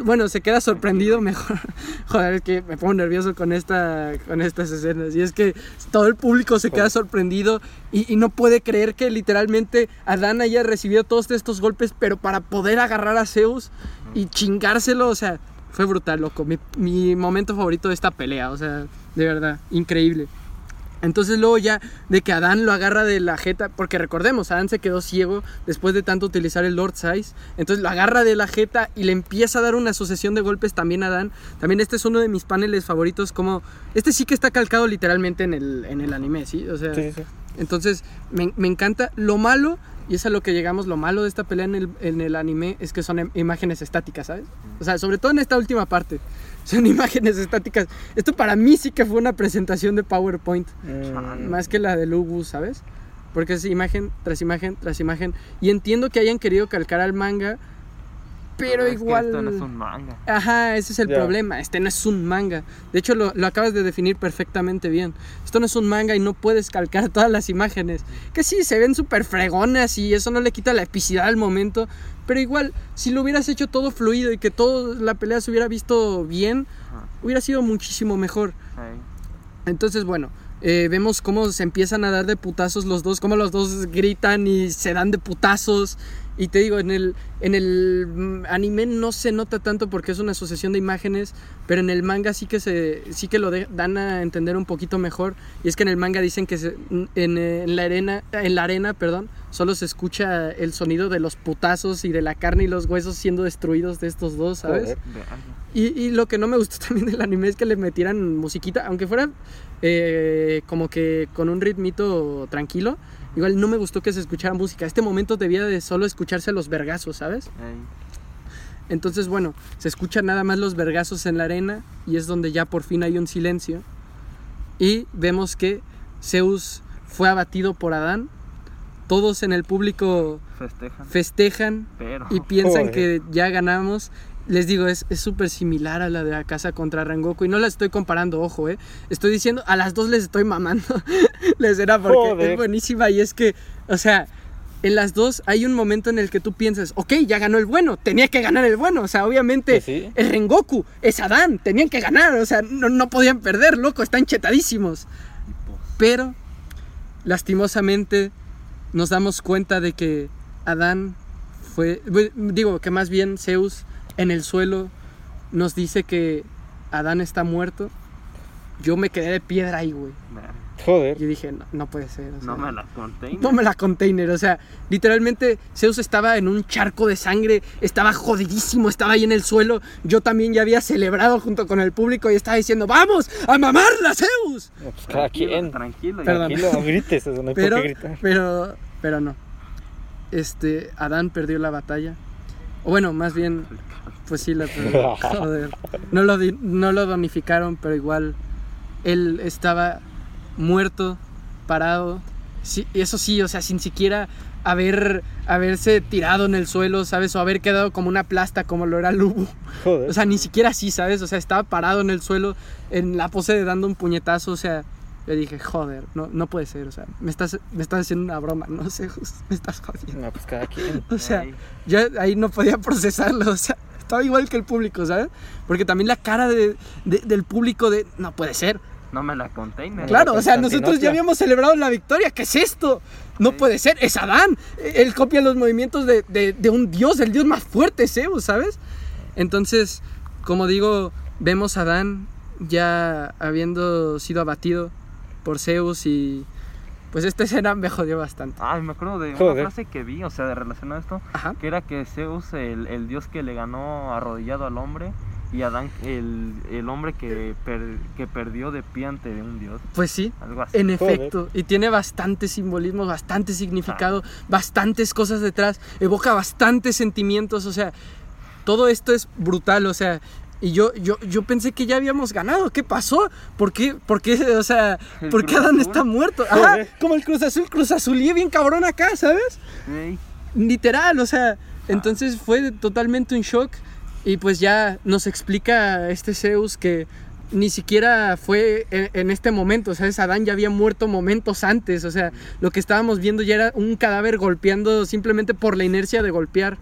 Bueno, se queda sorprendido mejor. [LAUGHS] Joder, es que me pongo nervioso con, esta, con estas escenas. Y es que todo el público se queda sorprendido y, y no puede creer que literalmente Adán haya recibido todos estos golpes, pero para poder agarrar a Zeus y chingárselo, o sea, fue brutal, loco. Mi, mi momento favorito de esta pelea, o sea, de verdad, increíble. Entonces luego ya de que Adán lo agarra de la jeta, porque recordemos, Adán se quedó ciego después de tanto utilizar el Lord Size, entonces lo agarra de la jeta y le empieza a dar una sucesión de golpes también a Adán. También este es uno de mis paneles favoritos, como este sí que está calcado literalmente en el, en el anime, ¿sí? O sea, Sí, sí, entonces me, me encanta. Lo malo, y es a lo que llegamos, lo malo de esta pelea en el, en el anime es que son im- imágenes estáticas, ¿sabes? O sea, sobre todo en esta última parte. [LAUGHS] Son imágenes estáticas. Esto para mí sí que fue una presentación de PowerPoint. Mm, Más que la de Lugu, ¿sabes? Porque es imagen tras imagen tras imagen. Y entiendo que hayan querido calcar al manga, pero es que igual... esto no es un manga. Ajá, ese es el problema. Este no es un manga. De hecho, lo, lo acabas de definir perfectamente bien. Esto no es un manga y no puedes calcar todas las imágenes. Que sí, se ven súper fregonas y eso no le quita la epicidad al momento. Pero igual, si lo hubieras hecho todo fluido y que toda la pelea se hubiera visto bien, Ajá. hubiera sido muchísimo mejor. Entonces, bueno, eh, vemos cómo se empiezan a dar de putazos los dos, cómo los dos gritan y se dan de putazos. Y te digo, en el, en el mm, anime no se nota tanto porque es una asociación de imágenes, pero en el manga sí que, se, sí que lo de- dan a entender un poquito mejor. Y es que en el manga dicen que se- en, en la arena, en la arena perdón, solo se escucha el sonido de los putazos y de la carne y los huesos siendo destruidos de estos dos, ¿sabes? Y, y lo que no me gustó [LAUGHS] también del anime es que le metieran musiquita, aunque fuera eh, como que con un ritmito tranquilo. Igual no me gustó que se escuchara música. Este momento debía de solo escucharse los vergazos, ¿sabes? Entonces, bueno, se escuchan nada más los vergazos en la arena y es donde ya por fin hay un silencio. Y vemos que Zeus fue abatido por Adán. Todos en el público Festejan. festejan pero. y piensan Joder. que ya ganamos. Les digo, es es súper similar a la de Akasa contra Rengoku. Y no la estoy comparando, ojo, ¿eh? Estoy diciendo, a las dos les estoy mamando. [LAUGHS] les era porque Joder. es buenísima. Y es que, o sea, en las dos hay un momento en el que tú piensas, ok, ya ganó el bueno, tenía que ganar el bueno. O sea, obviamente, Pues sí. el Rengoku, es Adán, tenían que ganar. O sea, no, no podían perder, loco, están chetadísimos. Pero, lastimosamente, nos damos cuenta de que Adán fue, digo que más bien Zeus en el suelo nos dice que Adán está muerto. Yo me quedé de piedra ahí, güey. Joder. Yo dije, no, no puede ser. o No sea, me la conté. no me la container, o sea, literalmente Zeus estaba en un charco de sangre, estaba jodidísimo, estaba ahí en el suelo. Yo también ya había celebrado junto con el público y estaba diciendo, ¡vamos a mamarla, Zeus! No, pues cada quien. Tranquilo. Perdón. Tranquilo, no grites, eso no hay Pero, por qué gritar. pero, pero no. Este, Adán perdió la batalla. O bueno, más bien, pues sí la. [LAUGHS] Joder. No lo, no lo donificaron, pero igual él estaba muerto, parado. Sí, eso sí, o sea, sin siquiera haber, haberse tirado en el suelo, ¿sabes? O haber quedado como una plasta como lo era Lubu. Joder. O sea, ni siquiera así, ¿sabes? O sea, estaba parado en el suelo en la pose de dando un puñetazo, o sea, yo dije, joder, no, no puede ser, o sea, me estás, me estás haciendo una broma, no sé, [LAUGHS] me estás jodiendo. no, pues cada quien. O sea, yo ahí no podía procesarlo, [LAUGHS] o sea, estaba igual que el público, ¿sabes? Porque también la cara de- de- del público de, no puede ser. No me la conté. No. Claro, o sea, nosotros ya habíamos celebrado la victoria, ¿qué es esto? No Sí. puede ser, es Adán. Él copia los movimientos de, de- de un dios, el dios más fuerte, Zeus, ¿sabes? Entonces, como digo, vemos a Adán ya habiendo sido abatido por Zeus y pues esta [LAUGHS] escena me jodió bastante. Ay, me acuerdo de una Joder. frase que vi, o sea, de relacionado a esto, Ajá. que era que Zeus, el, el dios que le ganó arrodillado al hombre, y Adán, el, el hombre que, per- que perdió de pie ante un dios. Pues sí, Algo así. En Joder. efecto, y tiene bastante simbolismo, bastante significado, bastantes cosas detrás, evoca bastantes sentimientos, o sea, todo esto es brutal, o sea, y yo, yo, yo pensé que ya habíamos ganado, ¿qué pasó? ¿Por qué, por qué, o sea, El por qué Cruz Adán Azul. está muerto? Ajá, como el Cruz Azul, Cruz Azul y bien cabrón acá, ¿sabes? Literal, o sea, entonces fue totalmente un shock y pues ya nos explica este Zeus que ni siquiera fue en, en este momento, ¿sabes? Adán ya había muerto momentos antes, o sea, lo que estábamos viendo ya era un cadáver golpeando simplemente por la inercia de golpear.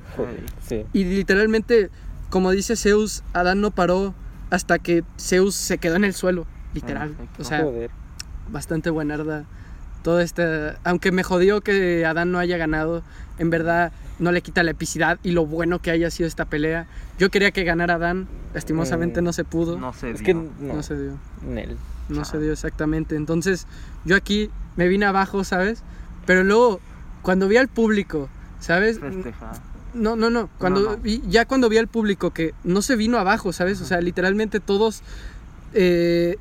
Sí. y literalmente, como dice Zeus, Adán no paró hasta que Zeus se quedó en el suelo, literal, o sea, Joder. bastante buenarda. Todo este. Aunque me jodió que Adán no haya ganado, en verdad no le quita la epicidad y lo bueno que haya sido esta pelea. Yo quería que ganara Adán, lastimosamente Mm, no se pudo. No, sé. Es que no, se dio. Nel. no se dio exactamente. Entonces yo aquí me vine abajo, ¿sabes? Pero luego, cuando vi al público, ¿sabes? Festejar. No, no, no. Cuando no. vi- ya cuando vi al público que no se vino abajo, ¿sabes? O sea, literalmente todos eh,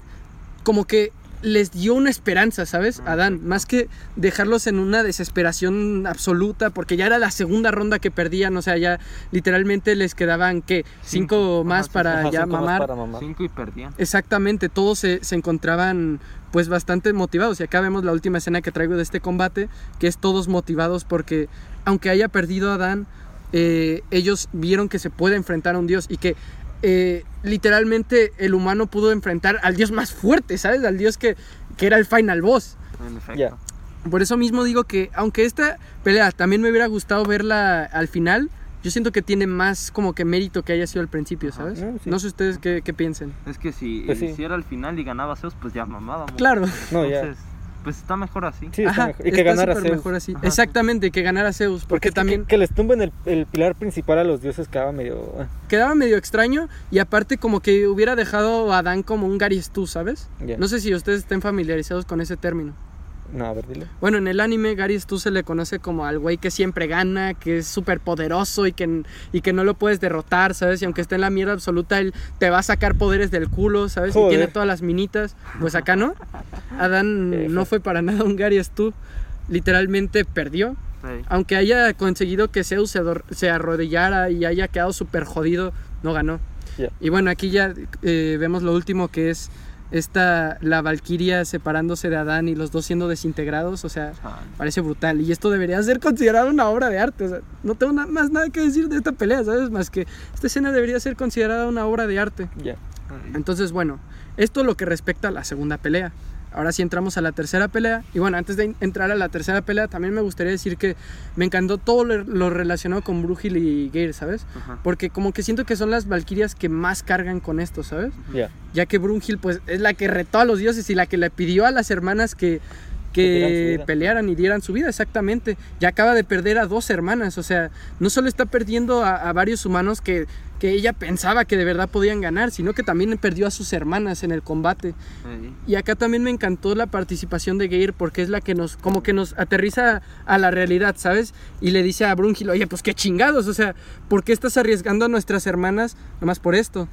como que les dio una esperanza, ¿sabes? Ah, A Dan, más que dejarlos en una desesperación absoluta, porque ya era la segunda ronda que perdían, o sea, ya literalmente les quedaban, ¿qué? Cinco, Cinco. más para Ajá, ya cinco más mamar. para mamar. Cinco y perdían. Exactamente, todos se, se encontraban pues bastante motivados. Y acá vemos la última escena que traigo de este combate, que es todos motivados porque aunque haya perdido a Dan, eh, ellos vieron que se puede enfrentar a un dios y que eh, literalmente el humano pudo enfrentar al dios más fuerte, ¿sabes? Al dios que, que era el final boss. En efecto. Ya. Por eso mismo digo que aunque esta pelea también me hubiera gustado verla al final, yo siento que tiene más como que mérito que haya sido al principio. ¿sabes? Sí. No sé ustedes qué, qué piensen. Es que si Pues sí. hiciera al final y ganaba Zeus, pues ya mamábamos. Claro. [LAUGHS] No, ya. Pues está mejor así. Sí, está Ajá, mejor. Y que está ganara Zeus. mejor así. Ajá. Exactamente, que ganara Zeus. Porque, Porque es que- también que, que les tumben el, el pilar principal a los dioses quedaba medio. ah, quedaba medio extraño y aparte como que hubiera dejado a Adán como un Gary Stu, ¿sabes? ya. No sé si ustedes estén familiarizados con ese término. No, a ver, dile. Bueno, en el anime Gary Stu se le conoce como al güey que siempre gana, que es súper poderoso y que, y que no lo puedes derrotar, ¿sabes? Y aunque esté en la mierda absoluta, él te va a sacar poderes del culo, ¿sabes? Y Joder. tiene todas las minitas. Pues acá no. [LAUGHS] Adán no fue para nada un Gary Stu. Literalmente perdió. Sí. Aunque haya conseguido que Zeus se, se arrodillara y haya quedado súper jodido, no ganó. Y bueno, aquí ya eh, vemos lo último que es esta, la Valquiria separándose de Adán y los dos siendo desintegrados. O sea, parece brutal. Y esto debería ser considerado una obra de arte. O sea, no tengo na- más nada que decir de esta pelea, ¿sabes? Más que esta escena debería ser considerada una obra de arte. Ya. Entonces, bueno, esto lo que respecta a la segunda pelea. Ahora sí entramos a la tercera pelea. Y bueno, antes de entrar a la tercera pelea, también me gustaría decir que me encantó todo lo, relacionado con Brugil y Geir, ¿sabes? Ajá. Porque como que siento que son las valquirias que más cargan con esto, ¿sabes? Ya. Ya que Brunhilde pues es la que retó a los dioses y la que le pidió a las hermanas que, Que pelearan y dieran su vida, exactamente. Ya acaba de perder a dos hermanas, o sea, no solo está perdiendo a, a varios humanos que, que ella pensaba que de verdad podían ganar, sino que también perdió a sus hermanas en el combate. Y acá también me encantó la participación de Geir porque es la que nos, como que nos aterriza a la realidad, ¿sabes? Y le dice a Brunhilde, oye, pues qué chingados, o sea, ¿por qué estás arriesgando a nuestras hermanas nomás por esto?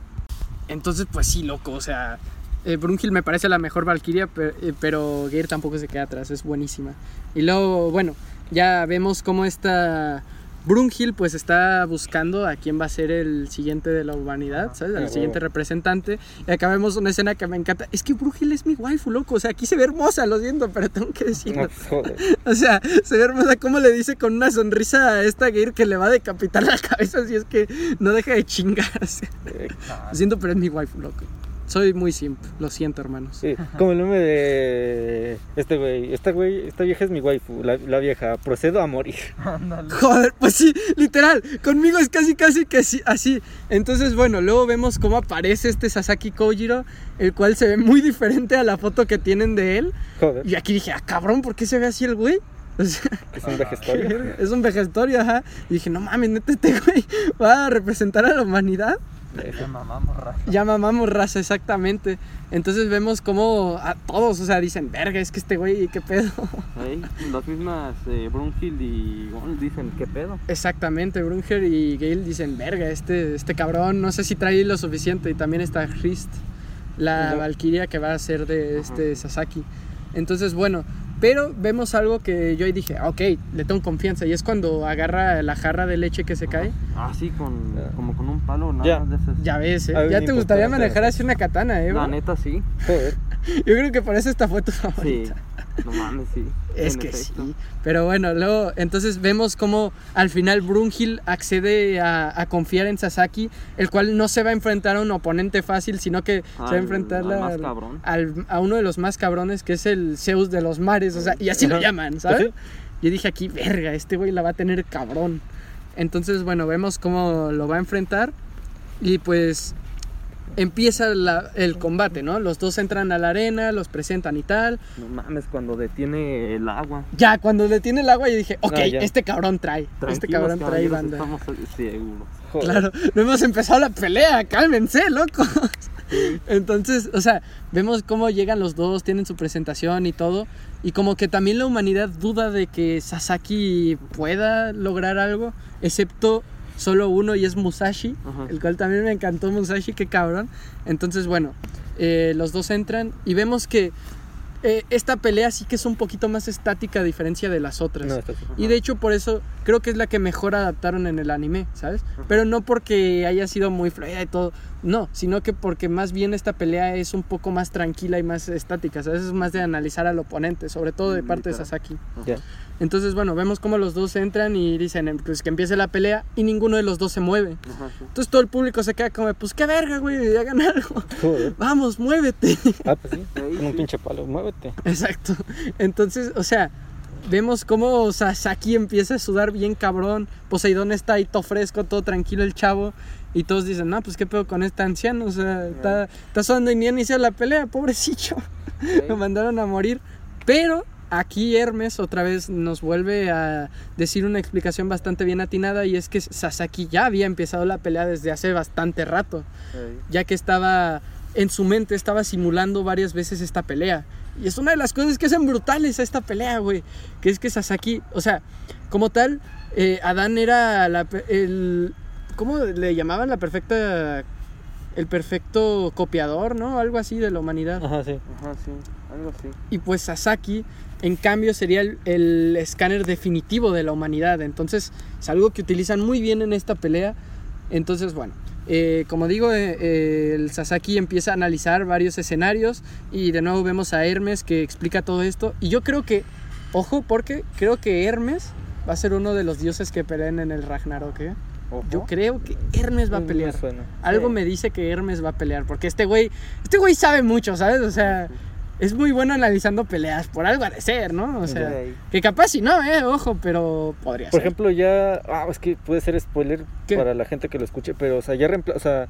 Entonces, pues sí, loco, o sea, eh, Brunhilde me parece la mejor Valkyria, pero, pero Geir tampoco se queda atrás, es buenísima. Y luego, bueno, ya vemos cómo esta Brunhilde pues está buscando a quién va a ser el siguiente de la humanidad, ¿sabes? Ah, El huevo. siguiente representante. Y acá vemos una escena que me encanta. Es que Brunhilde es mi waifu, loco. O sea, aquí se ve hermosa, lo siento, pero tengo que decirlo. [LAUGHS] O sea, se ve hermosa como le dice con una sonrisa a esta Geir que le va a decapitar la [LAUGHS] cabeza si es que no deja de chingarse. Eh, Lo siento, pero es mi waifu, loco. Soy muy simple, lo siento, hermanos. Sí, como el nombre de este güey. Esta güey, esta vieja es mi waifu, la, la vieja. Procedo a morir. [LAUGHS] Ándale. Joder, pues sí, literal, conmigo es casi casi que sí, así. Entonces, bueno, luego vemos cómo aparece este Sasaki Kojiro, el cual se ve muy diferente a la foto que tienen de él. Joder, Y aquí dije, ah, cabrón, ¿por qué se ve así el güey? O sea, es un vejestorio. [LAUGHS] es un vejestorio, ajá. Y dije, no mames, neta, este güey va a representar a la humanidad. Ya mamamos raza. Ya mamamos raza, exactamente. Entonces vemos cómo a todos, o sea, dicen, verga, es que este güey, ¿qué pedo? [LAUGHS] Ey, las mismas eh, Brunhilde y Gon dicen, ¿qué pedo? Exactamente, Brunger y Gale dicen, verga, este, este cabrón, no sé si trae lo suficiente. Y también está Hrist, la Ujú. Valkyria que va a ser de este Sasaki. Entonces, bueno, pero vemos algo que yo ahí dije, "Ah, ok, le tengo confianza. Y es cuando agarra la jarra de leche que se cae. Ah, sí, con, como con un palo, nada Ya. más de esas. Ya ves, ¿eh? Ya te gustaría manejar así una katana, ¿eh? La bro? neta sí. Joder. [LAUGHS] Yo creo que por eso esta fue tu Sí. No mames, sí. Es que efecto. sí. Pero bueno, luego, entonces vemos cómo al final Brunhild accede a, a confiar en Sasaki, el cual no se va a enfrentar a un oponente fácil, sino que se va a enfrentar al a uno de los más cabrones, que es el Zeus de los mares, o sea, y así lo llaman, ¿sabes? Pues Yo dije aquí, verga, este güey la va a tener cabrón. Entonces, bueno, vemos cómo lo va a enfrentar y pues empieza la- el combate, ¿no? Los dos entran a la arena, los presentan y tal. No mames, cuando detiene el agua. Ya, cuando detiene el agua, yo dije, ok, Ah, este cabrón trae. este cabrón trae banda. Estamos seguros. Joder. Claro, no hemos empezado la pelea, cálmense, locos. Entonces, o sea, vemos cómo llegan los dos, tienen su presentación y todo, y como que también la humanidad duda de que Sasaki pueda lograr algo, excepto solo uno y es Musashi, Ajá. el cual también me encantó Musashi, qué cabrón. Entonces, bueno, eh, los dos entran y vemos que eh, esta pelea sí que es un poquito más estática a diferencia de las otras. No. Y de hecho por eso creo que es la que mejor adaptaron en el anime, ¿sabes? Pero no porque haya sido muy fluida y todo, no, sino que porque más bien esta pelea es un poco más tranquila y más estática, ¿sabes? Es más de analizar al oponente, sobre todo de Mm, parte de. Sasaki. Entonces, bueno, vemos cómo los dos entran y dicen pues, que empiece la pelea y ninguno de los dos se mueve. Ajá, sí. Entonces todo el público se queda como, pues qué verga, güey, hagan algo. Joder. Vamos, muévete. Ah, pues sí. Con un pinche palo. Muévete. Exacto. Entonces, o sea, vemos cómo Sasaki empieza a sudar bien cabrón. Poseidón está ahí todo fresco, todo tranquilo el chavo. Y todos dicen, no, pues qué pedo con este anciano. O sea, está, está sudando y ni inició la pelea, [LAUGHS] pobrecillo. Lo mandaron a morir. Pero aquí Hermes otra vez nos vuelve a decir una explicación bastante bien atinada. Y es que Sasaki ya había empezado la pelea desde hace bastante rato Sí. ya que estaba en su mente, estaba simulando varias veces esta pelea. Y es una de las cosas que hacen brutales a esta pelea, güey. Que es que Sasaki, o sea, como tal, eh, Adán era la, el... ¿Cómo le llamaban? La perfecta... El perfecto copiador, ¿no? Algo así de la humanidad. Ajá, sí. Ajá, sí. Algo así. Y pues Sasaki, en cambio, sería el, el escáner definitivo de la humanidad. Entonces, es algo que utilizan muy bien en esta pelea. Entonces, bueno, eh, como digo, eh, eh, el Sasaki empieza a analizar varios escenarios y de nuevo vemos a Hermes que explica todo esto. Y yo creo que, ojo, porque creo que Hermes va a ser uno de los dioses que peleen en el Ragnarok. Ojo. Yo creo que Hermes va a Me pelear. suena. Algo Sí. me dice que Hermes va a pelear, porque este güey, este güey sabe mucho, ¿sabes? O sea, es muy bueno analizando peleas, por algo ha de ser, ¿no? O sea, que capaz si no, eh, ojo, pero podría Por ser. ejemplo, ya. Ah, es que puede ser spoiler ¿Qué? para la gente que lo escuche, pero, o sea, ya reempla- o sea,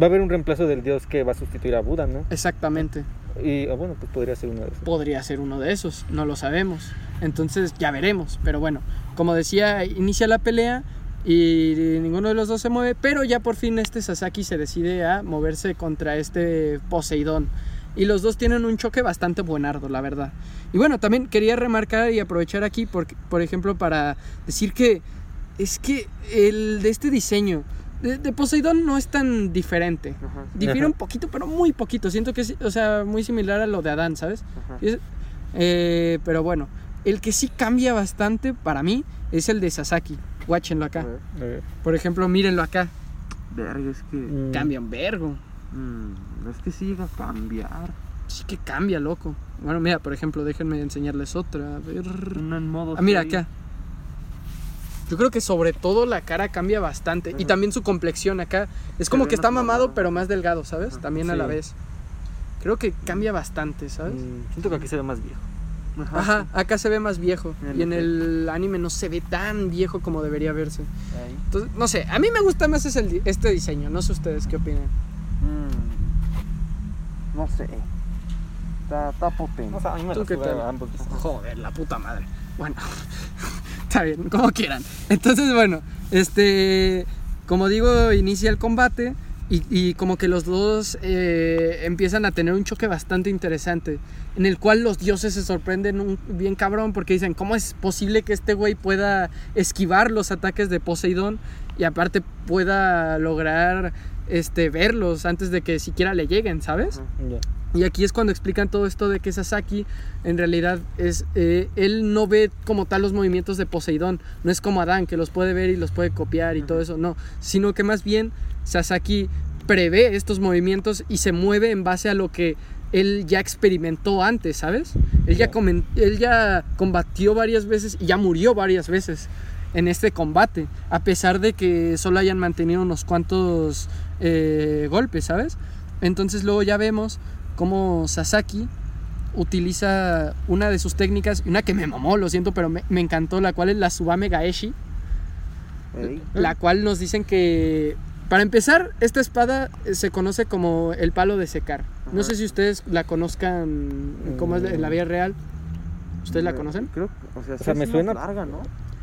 va a haber un reemplazo del dios que va a sustituir a Buda, ¿no? Exactamente, Y, ah, bueno, pues podría ser uno de esos. podría ser uno de esos, no lo sabemos. Entonces ya veremos, pero bueno, como decía, inicia la pelea y ninguno de los dos se mueve, pero ya por fin este Sasaki se decide a moverse contra este Poseidón. Y los dos tienen un choque bastante buenardo, la verdad. Y bueno, también quería remarcar y aprovechar aquí, por, por ejemplo, para decir que es que el de este diseño de, de Poseidón no es tan diferente. Ajá, Difiere un poquito, pero muy poquito. Siento que es, o sea, muy similar a lo de Adán, ¿sabes? Es- eh, pero bueno, el que sí cambia bastante para mí es el de Sasaki. Guáchenlo acá. Por ejemplo, mírenlo acá. Verga, es que. Mm. Cambia un vergo. mm, es que sí llega a cambiar. Sí que cambia, loco. Bueno, mira, por ejemplo, déjenme enseñarles otra. A ver. Una en modo. Ah, mira serie. acá. Yo creo que sobre todo la cara cambia bastante. Y también su complexión acá. Es como que está mamado, mamado. pero más delgado, ¿sabes? También a la vez. Creo que cambia bastante, ¿sabes? Mm, siento que aquí se ve más viejo. Ajá. Ajá, acá se ve más viejo. En Y en el anime no se ve tan viejo como debería verse. Ahí. Entonces, no sé, a mí me gusta más ese- el- este diseño. No sé ustedes qué opinan. Mm, no sé. Está, está potente. O sea, a mí me ¿Tú qué. Joder, la puta madre. Bueno, [LAUGHS] está bien, como quieran. Entonces, bueno, este, como digo, inicia el combate y, y como que los dos eh, empiezan a tener un choque bastante interesante, en el cual los dioses se sorprenden un- bien cabrón porque dicen, ¿cómo es posible que este güey pueda esquivar los ataques de Poseidón y aparte pueda lograr este, verlos antes de que siquiera le lleguen, ¿sabes? Ya. Y aquí es cuando explican todo esto de que Sasaki en realidad es eh, él no ve como tal los movimientos de Poseidón, no es como Adán que los puede ver y los puede copiar y todo eso, no, sino que más bien Sasaki prevé estos movimientos y se mueve en base a lo que él ya experimentó antes, ¿sabes? Él ya, él ya combatió varias veces y ya murió varias veces en este combate, a pesar de que solo hayan mantenido unos cuantos eh, golpes, ¿sabes? Entonces luego ya vemos cómo Sasaki utiliza una de sus técnicas, una que me mamó, lo siento, pero me, me encantó, la cual es la Subame Gaeshi, la cual nos dicen que Para empezar, esta espada eh, se conoce como el palo de secar. No Ajá. sé si ustedes la conozcan como es en la vida real. ¿Ustedes la De- conocen? Creo, o sea, sí sea, es me suena- larga, ¿no?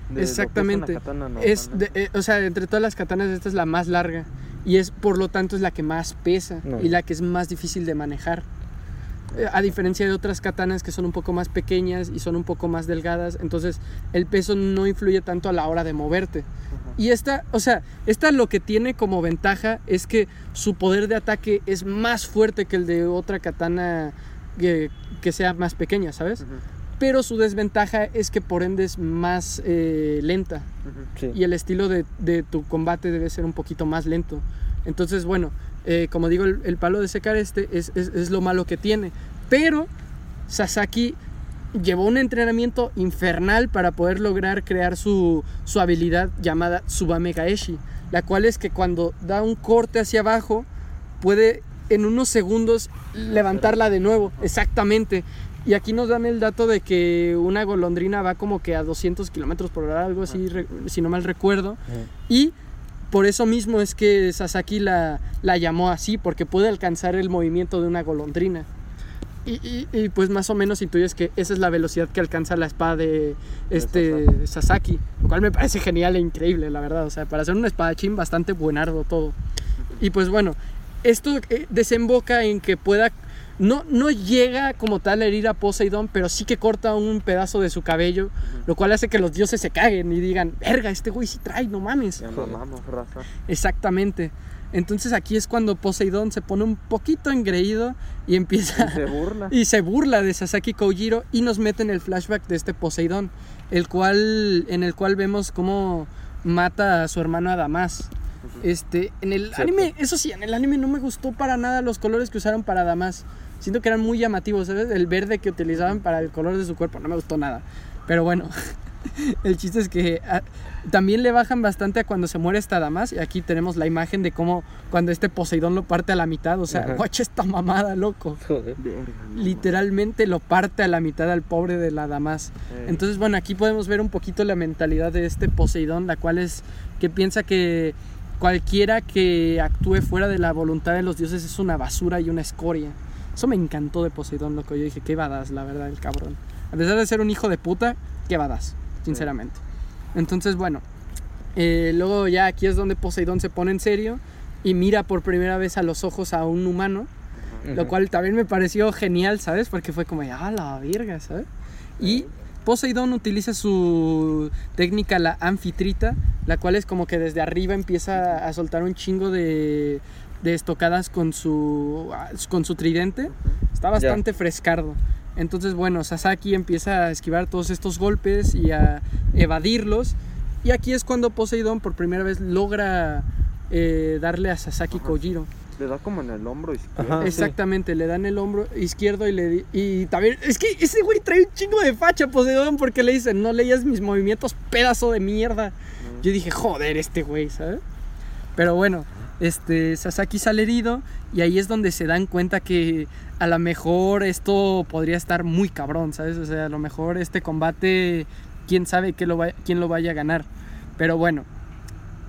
De que es Exactamente. katana Es normal. de- eh, o sea, entre todas las katanas esta es la más larga y es por lo tanto es la que más pesa No. y la que es más difícil de manejar. Eh, A diferencia de otras katanas que son un poco más pequeñas y son un poco más delgadas, entonces el peso no influye tanto a la hora de moverte. Y esta, o sea, esta lo que tiene como ventaja es que su poder de ataque es más fuerte que el de otra katana que, que sea más pequeña, ¿sabes? Pero su desventaja es que por ende es más eh, lenta. Sí. y el estilo de, de tu combate debe ser un poquito más lento. Entonces, bueno, eh, como digo, el, el palo de secar este es, es- es lo malo que tiene. Pero Sasaki llevó un entrenamiento infernal para poder lograr crear su, su habilidad llamada Tsubame Gaeshi, la cual es que cuando da un corte hacia abajo puede en unos segundos levantarla de nuevo, exactamente. Y aquí nos dan el dato de que una golondrina va como que a 200 kilómetros por hora, algo así, si no mal recuerdo. Y por eso mismo es que Sasaki la, la llamó así, porque puede alcanzar el movimiento de una golondrina. Y, y- y, pues más o menos intuyes que esa es la velocidad que alcanza la espada de este Sasaki, lo cual me parece genial e increíble, la verdad. O sea, para ser un espadachín bastante buenardo todo. Y pues bueno, esto eh, desemboca en que pueda... No, no llega como tal a herir a Poseidón, pero sí que corta un pedazo de su cabello, lo cual hace que los dioses se caguen y digan, verga, este güey sí trae, no mames. Ya raza. Exactamente. Entonces aquí es cuando Poseidón se pone un poquito engreído y empieza Y se burla. [LAUGHS] y se burla de Sasaki Kojiro y nos mete en el flashback de este Poseidón, el cual en el cual vemos cómo mata a su hermano Adamas. Este, en el Cierto. anime, eso sí, en el anime no me gustó para nada los colores que usaron para Adamas. Siento que eran muy llamativos, ¿sabes? El verde que utilizaban para el color de su cuerpo no me gustó nada. Pero bueno, [LAUGHS] el chiste es que ah, también le bajan bastante a cuando se muere esta Damas. Y aquí tenemos la imagen de cómo cuando este Poseidón lo parte a la mitad. O sea, guacha esta mamada, loco. Joder. Literalmente lo parte a la mitad al pobre de la Damas. Entonces, bueno, aquí podemos ver un poquito la mentalidad de este Poseidón, la cual es que piensa que cualquiera que actúe fuera de la voluntad de los dioses es una basura y una escoria. Eso me encantó de Poseidón, loco. Yo dije, qué badass, la verdad, el cabrón. A pesar de ser un hijo de puta, qué badass, sinceramente. Entonces, bueno, eh, luego ya aquí es donde Poseidón se pone en serio y mira por primera vez a los ojos a un humano lo cual también me pareció genial, ¿sabes? Porque fue como, ah, la verga, ¿sabes? Y Poseidón utiliza su técnica, la anfitrita, la cual es como que desde arriba empieza a soltar un chingo de, de estocadas con su, con su tridente. Está bastante frescardo. Entonces, bueno, Sasaki empieza a esquivar todos estos golpes y a evadirlos. Y aquí es cuando Poseidón por primera vez logra eh, darle a Sasaki Ajá. Kojiro. Le da como en el hombro izquierdo. Ajá. Ah, sí. Exactamente, le dan el hombro izquierdo y le di- y también es que ese güey trae un chingo de facha Poseidón porque le dicen, "No leías mis movimientos, pedazo de mierda." Mm. Yo dije, "Joder, este güey", ¿sabes? Pero bueno, este Sasaki sale herido y ahí es donde se dan cuenta que a lo mejor esto podría estar muy cabrón, ¿sabes? O sea, a lo mejor este combate quién sabe qué lo quién lo vaya a ganar. Pero bueno,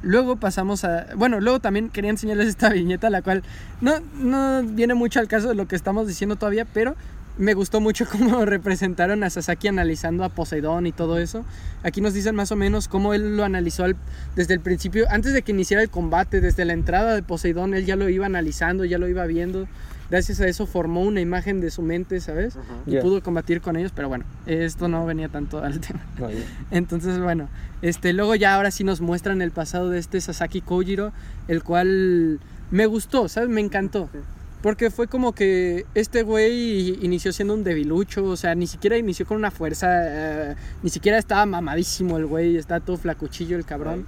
Luego pasamos a... Bueno, luego también quería enseñarles esta [LAUGHS] viñeta, la cual no, no viene mucho al caso de lo que estamos diciendo todavía, pero me gustó mucho [LAUGHS] cómo representaron a Sasaki analizando a Poseidón y todo eso. Aquí nos dicen más o menos cómo él lo analizó al- desde el principio, antes de que iniciara el combate, desde la entrada de Poseidón, él ya lo iba analizando, ya lo iba viendo. Gracias a eso formó una imagen de su mente, ¿sabes? Y pudo combatir con ellos, pero bueno, esto no venía tanto al tema. [LAUGHS] Entonces, bueno, este, luego ya ahora sí nos muestran el pasado de este Sasaki Kojiro, el cual me gustó, ¿sabes? Me encantó. Sí. Porque fue como que este güey inició siendo un debilucho, o sea, ni siquiera inició con una fuerza, eh, ni siquiera estaba mamadísimo el güey, estaba todo flacuchillo el cabrón.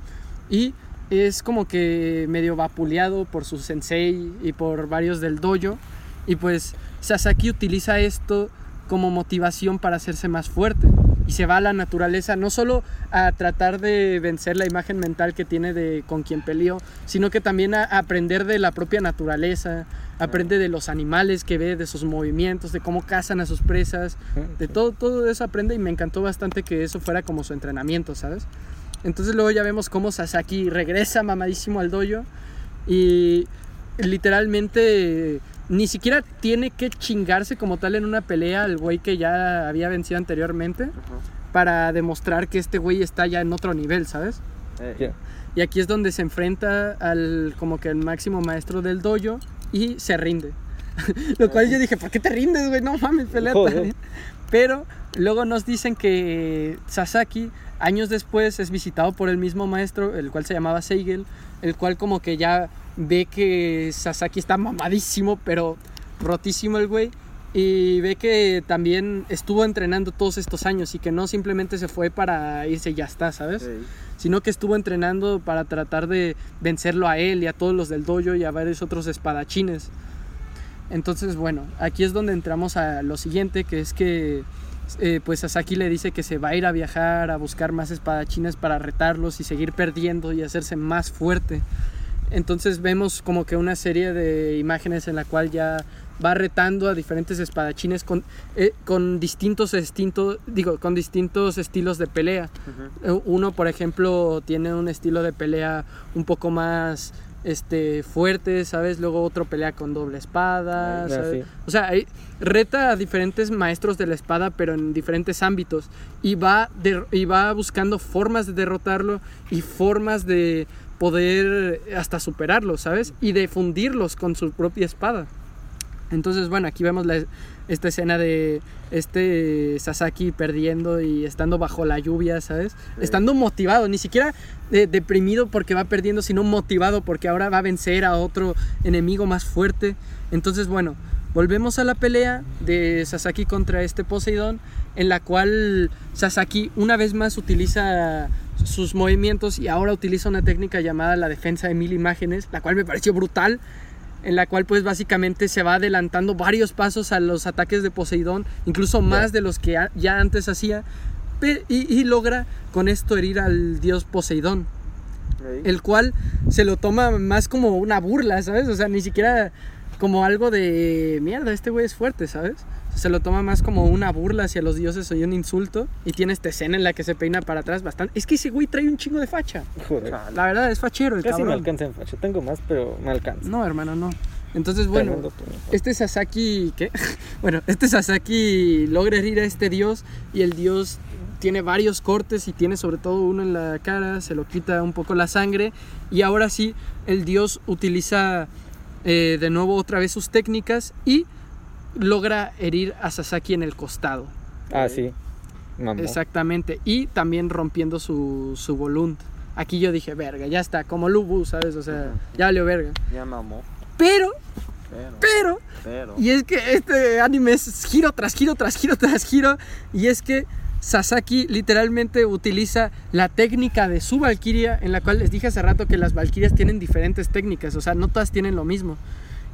Y es como que medio vapuleado por su sensei y por varios del dojo. Y pues Sasaki utiliza esto como motivación para hacerse más fuerte. Y se va a la naturaleza, no solo a tratar de vencer la imagen mental que tiene de con quien peleó, sino que también a aprender de la propia naturaleza, aprende de los animales que ve, de sus movimientos, de cómo cazan a sus presas, de todo, todo eso aprende y me encantó bastante que eso fuera como su entrenamiento, ¿sabes? Entonces luego ya vemos cómo Sasaki regresa mamadísimo al dojo Y literalmente ni siquiera tiene que chingarse como tal en una pelea al güey que ya había vencido anteriormente para demostrar que este güey está ya en otro nivel, ¿sabes? Y aquí es donde se enfrenta al como que el máximo maestro del dojo y se rinde. [LAUGHS] Lo cual yo dije, ¿por qué te rindes, güey? No mames, pelea Joder. [LAUGHS] Pero luego nos dicen que Sasaki años después es visitado por el mismo maestro, el cual se llamaba Seigel, el cual como que ya ve que Sasaki está mamadísimo, pero rotísimo el güey. Y ve que también estuvo entrenando todos estos años y que no simplemente se fue para irse y ya está, ¿sabes? ey. sino que estuvo entrenando para tratar de vencerlo a él y a todos los del dojo y a varios otros espadachines. Entonces, bueno, aquí es donde entramos a lo siguiente, que es que eh, pues Sasaki le dice que se va a ir a viajar a buscar más espadachines para retarlos y seguir perdiendo y hacerse más fuerte. Entonces vemos como que una serie de imágenes en la cual ya va retando a diferentes espadachines con, eh, con distintos distintos digo con distintos estilos de pelea. Eh, Uno, por ejemplo, tiene un estilo de pelea un poco más este, fuerte, ¿sabes? Luego otro pelea con doble espada, Ah. O sea, hay- reta a diferentes maestros de la espada, pero en diferentes ámbitos. Y va, de- y va buscando formas de derrotarlo y formas de poder hasta superarlo, ¿sabes? Y de fundirlos con su propia espada. Entonces, bueno, aquí vemos la- esta escena de este Sasaki perdiendo y estando bajo la lluvia, ¿sabes? Sí. Estando motivado, ni siquiera eh, deprimido porque va perdiendo, sino motivado porque ahora va a vencer a otro enemigo más fuerte. Entonces, bueno, volvemos a la pelea de Sasaki contra este Poseidón, en la cual Sasaki una vez más utiliza sus movimientos y ahora utiliza una técnica llamada la defensa de mil imágenes, la cual me pareció brutal en la cual pues básicamente se va adelantando varios pasos a los ataques de Poseidón, incluso más de los que ya antes hacía, y, y logra con esto herir al dios Poseidón, el cual se lo toma más como una burla, ¿sabes? O sea, ni siquiera como algo de mierda, este güey es fuerte, ¿sabes? Se lo toma más como una burla hacia los dioses o un insulto y tiene esta escena en la que se peina para atrás bastante. Es que ese güey trae un chingo de facha. Joder. Chale. La verdad es fachero el Casi me cabrón. alcanza en facha. Tengo más, pero me alcanza. No, hermano, no. Entonces, bueno, este Sasaki, ¿qué? [LAUGHS] Bueno, este Sasaki logra herir a este dios y el dios tiene varios cortes y tiene sobre todo uno en la cara, se lo quita un poco la sangre y ahora sí el dios utiliza eh, de nuevo otra vez sus técnicas y logra herir a Sasaki en el costado. Ah, sí. Mamó. Exactamente. Y también rompiendo su, su volunt. Aquí yo dije, verga, ya está, como Lubu, ¿sabes? O sea, Ujú. ya valió verga. Ya mamó. Pero, Pero. pero, Pero. y es que este anime es giro tras giro tras giro tras giro. Y es que Sasaki literalmente utiliza la técnica de su Valkyria, en la cual les dije hace rato que las Valkyrias tienen diferentes técnicas, o sea, no todas tienen lo mismo.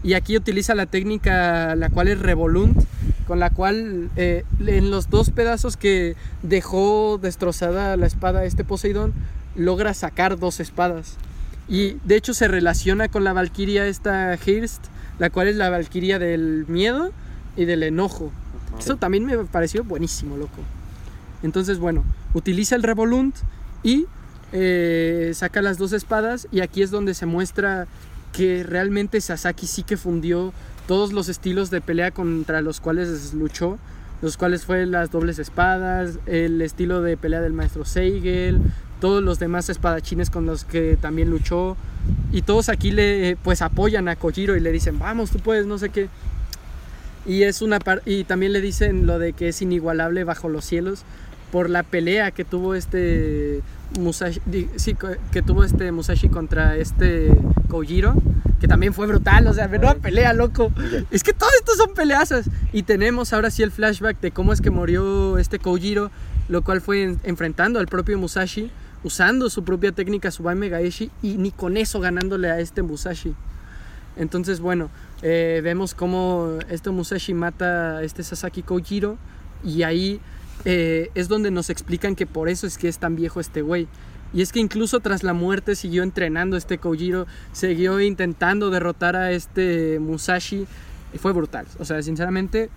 Y aquí utiliza la técnica, la cual es Revolunt, con la cual eh, en los dos pedazos que dejó destrozada la espada este Poseidón, logra sacar dos espadas. Y de hecho se relaciona con la Valkyria esta Hirst, la cual es la Valkyria del miedo y del enojo. Ajá. Eso también me pareció buenísimo, loco. Entonces, bueno, utiliza el Revolunt y eh, saca las dos espadas y aquí es donde se muestra que realmente Sasaki sí que fundió todos los estilos de pelea contra los cuales luchó, los cuales fue las dobles espadas, el estilo de pelea del maestro Seigel, todos los demás espadachines con los que también luchó y todos aquí le pues apoyan a Kojiro y le dicen, "Vamos, tú puedes", no sé qué. Y es una par- y también le dicen lo de que es inigualable bajo los cielos por la pelea que tuvo este Musashi, sí, que tuvo este Musashi contra este Kojiro, que también fue brutal, o sea, menuda pelea, loco. Es que todo esto son peleazas. Y tenemos ahora sí el flashback de cómo es que murió este Kojiro, lo cual fue en- enfrentando al propio Musashi, usando su propia técnica Subai Megaeshi y ni con eso ganándole a este Musashi. Entonces, bueno, eh, vemos cómo este Musashi mata a este Sasaki Kojiro y ahí eh, es donde nos explican que por eso es que es tan viejo este güey. Y es que incluso tras la muerte siguió entrenando este Kojiro, siguió intentando derrotar a este Musashi y fue brutal. O sea, sinceramente,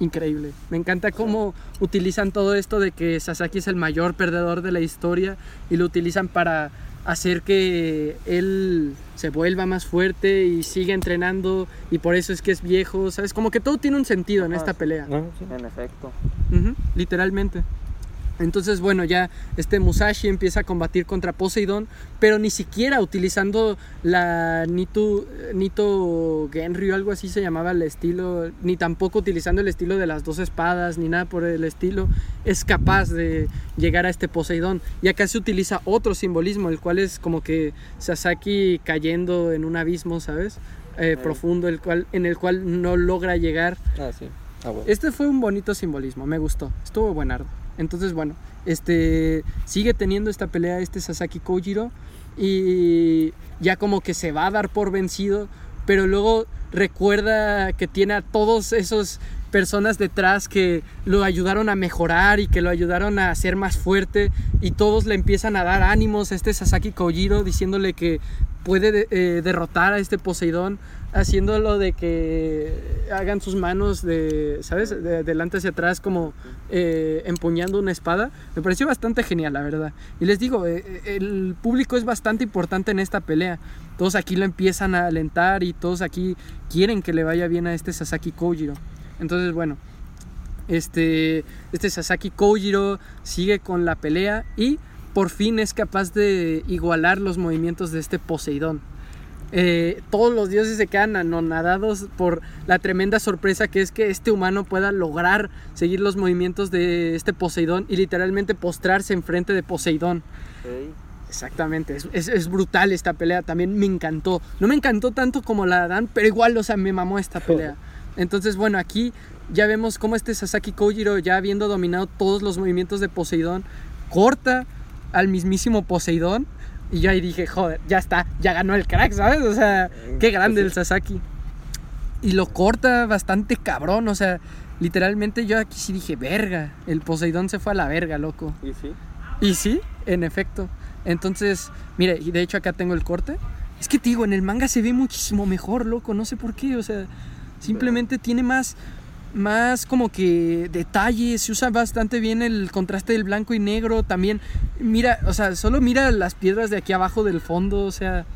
increíble. Me encanta cómo utilizan todo esto de que Sasaki es el mayor perdedor de la historia y lo utilizan para hacer que él se vuelva más fuerte y siga entrenando y por eso es que es viejo, ¿sabes? Como que todo tiene un sentido en esta pelea. No, sí. En efecto. Literalmente. Entonces, bueno, ya este Musashi empieza a combatir contra Poseidón, pero ni siquiera utilizando la Nito, Nito Genryu, algo así se llamaba el estilo, ni tampoco utilizando el estilo de las dos espadas, ni nada por el estilo, es capaz de llegar a este Poseidón. Y acá se utiliza otro simbolismo, el cual es como que Sasaki cayendo en un abismo, ¿sabes? Eh, profundo, el cual, en el cual no logra llegar Ah, sí. Ah, bueno. este fue un bonito simbolismo, me gustó, estuvo buenardo. Entonces, bueno, este sigue teniendo esta pelea este Sasaki Kojiro y ya como que se va a dar por vencido, pero luego recuerda que tiene a todos esos personas detrás que lo ayudaron a mejorar y que lo ayudaron a ser más fuerte y todos le empiezan a dar ánimos a este Sasaki Kojiro diciéndole que puede de- eh, derrotar a este Poseidón haciéndolo de que hagan sus manos de, ¿sabes? De adelante hacia atrás como eh, empuñando una espada. Me pareció bastante genial, la verdad. Y les digo, eh, eh, el público es bastante importante en esta pelea. Todos aquí lo empiezan a alentar y todos aquí quieren que le vaya bien a este Sasaki Kojiro. Entonces, bueno, este, este Sasaki Kojiro sigue con la pelea y por fin es capaz de igualar los movimientos de este Poseidón. Eh, todos los dioses se quedan anonadados por la tremenda sorpresa que es que este humano pueda lograr seguir los movimientos de este Poseidón y literalmente postrarse enfrente de Poseidón. Exactamente, es, es- es brutal esta pelea, también me encantó. No me encantó tanto como la Dan, pero igual, o sea, me mamó esta pelea. [LAUGHS] Entonces, bueno, aquí ya vemos cómo este Sasaki Kojiro, ya habiendo dominado todos los movimientos de Poseidón, corta al mismísimo Poseidón. Y yo ahí dije, joder, ya está, ya ganó el crack, ¿sabes? O sea, qué grande el Sasaki. Y lo corta bastante cabrón, o sea, literalmente yo aquí sí dije, verga, el Poseidón se fue a la verga, loco. ¿Y sí? Y sí, en efecto. Entonces, mire, y de hecho acá tengo el corte. Es que te digo, en el manga se ve muchísimo mejor, loco, no sé por qué, o sea, simplemente tiene más más como que detalles, se usa bastante bien el contraste del blanco y negro, también mira, o sea, solo mira las piedras de aquí abajo del fondo, o sea,